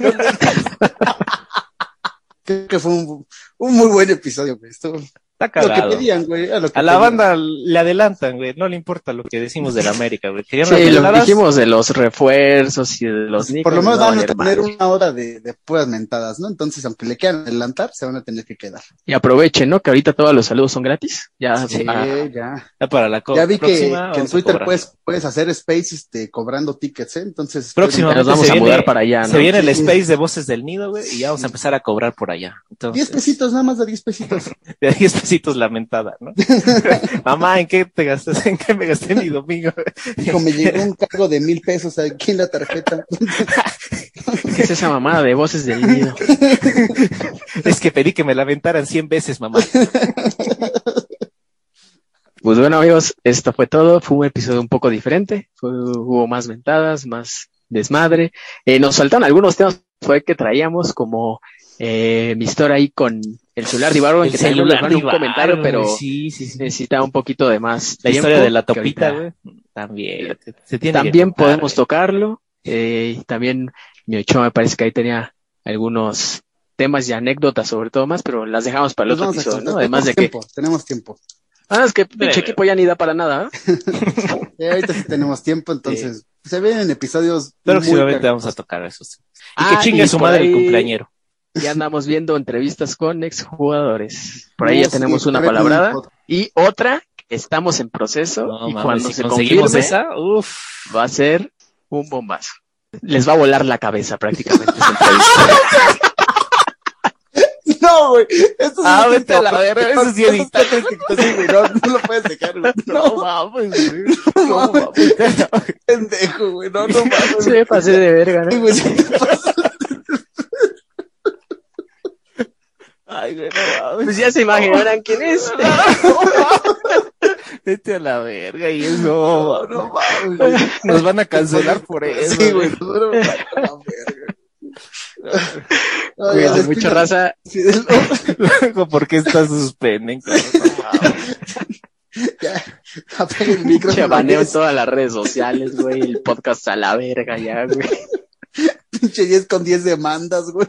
Creo que fue un, un muy buen episodio, güey. Estuvo-
Está
lo que
cagado.
pedían, güey. A, lo que
A la banda le adelantan, güey. No le importa lo que decimos de la América, güey. Querían
Sí, lo que dijimos de los refuerzos y de los
Por lo menos
no
van a tener
madre.
una hora de, de puras mentadas, ¿no? Entonces, aunque le quieran adelantar, se van a tener que quedar.
Y aprovechen, ¿no? Que ahorita todos los saludos son gratis. Ya,
Sí.
ah,
ya.
Ya para la
Ya vi que,
próxima
que en Twitter puedes, puedes hacer space este, cobrando tickets, ¿eh? Entonces,
Próximamente
nos vamos
se
a
viene-
mudar para allá,
Se
¿no?
viene el space de voces del nido, güey, y ya vamos a empezar a cobrar por allá. Entonces,
10 pesitos, nada más de 10 pesitos. (laughs)
de 10 pesitos la mentada, ¿no? (laughs) Mamá, ¿en qué te gastas? ¿En qué me gasté mi domingo?
Dijo, me llegó un cargo de mil pesos aquí en la tarjeta.
¿Qué es esa mamada de voces del nido?
es que pedí que me la aventaran 100 veces, mamá.
Pues bueno, amigos, esto fue todo. Fue un episodio un poco diferente. Fue- hubo más ventadas, más desmadre. Eh, nos faltaron algunos temas fue que traíamos como eh, mi historia ahí con el celular de Ibarbo, en que también dejaron un comentario, pero
Sí, sí, sí.
necesitaba un poquito de más.
La
tiempo,
historia de la topita, güey. También. Se tiene
También
tocar,
podemos
güey.
tocarlo. Eh, y también mi Ochoa me parece que ahí tenía algunos temas y anécdotas sobre todo más, pero las dejamos para el
Los
otro episodio. ¿no? Además de que,
tiempo, tenemos tiempo.
ah, es que pinche equipo ya ni da para nada, ¿eh? (laughs)
Eh, ahorita sí tenemos tiempo, entonces se vienen episodios. muy
Próximamente vamos a tocar esos. Y
Ah,
que chingue
y
su madre el
ahí-
cumpleañero.
Ya andamos viendo entrevistas con exjugadores. Por ahí
No,
ya tenemos
sí,
una palabrada. Y otra, estamos en proceso.
No,
y cuando
si
se
conseguimos
confirme,
esa, uff.
va a ser un bombazo. Les va a volar la cabeza prácticamente. (laughs)
No, güey. Esto sí
Ah,
es
vete a la verga, eso sí
güey, No, no lo puedes dejar, güey.
No mames, güey. (laughs)
No mames. Pendejo, güey. No, no (laughs) mames.
Se me pasé de verga, ¿no?
güey, sí te pasas.
Ay, güey, no.
Pues ya se imaginarán quién es. (laughs)
Vete a la verga y eso.
No güey.
Nos van a cancelar por eso.
Sí, güey. no, no, no, la verga. No, despido-
mucho, raza.
Sí,
Luego, ¿por qué estás suspenden? No.
Ya, apaga el micro.
Todas las redes sociales, güey. El podcast a la verga ya, güey.
Pinche 10 con 10 demandas, güey.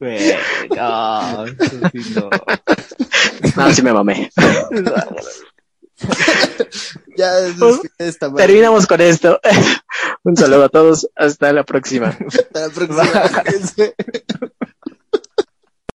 Güey, no, no.
No, sí me mamé.
Ya, despide esta madre.
Terminamos con esto. Un saludo a todos. Hasta la próxima.
Hasta la próxima.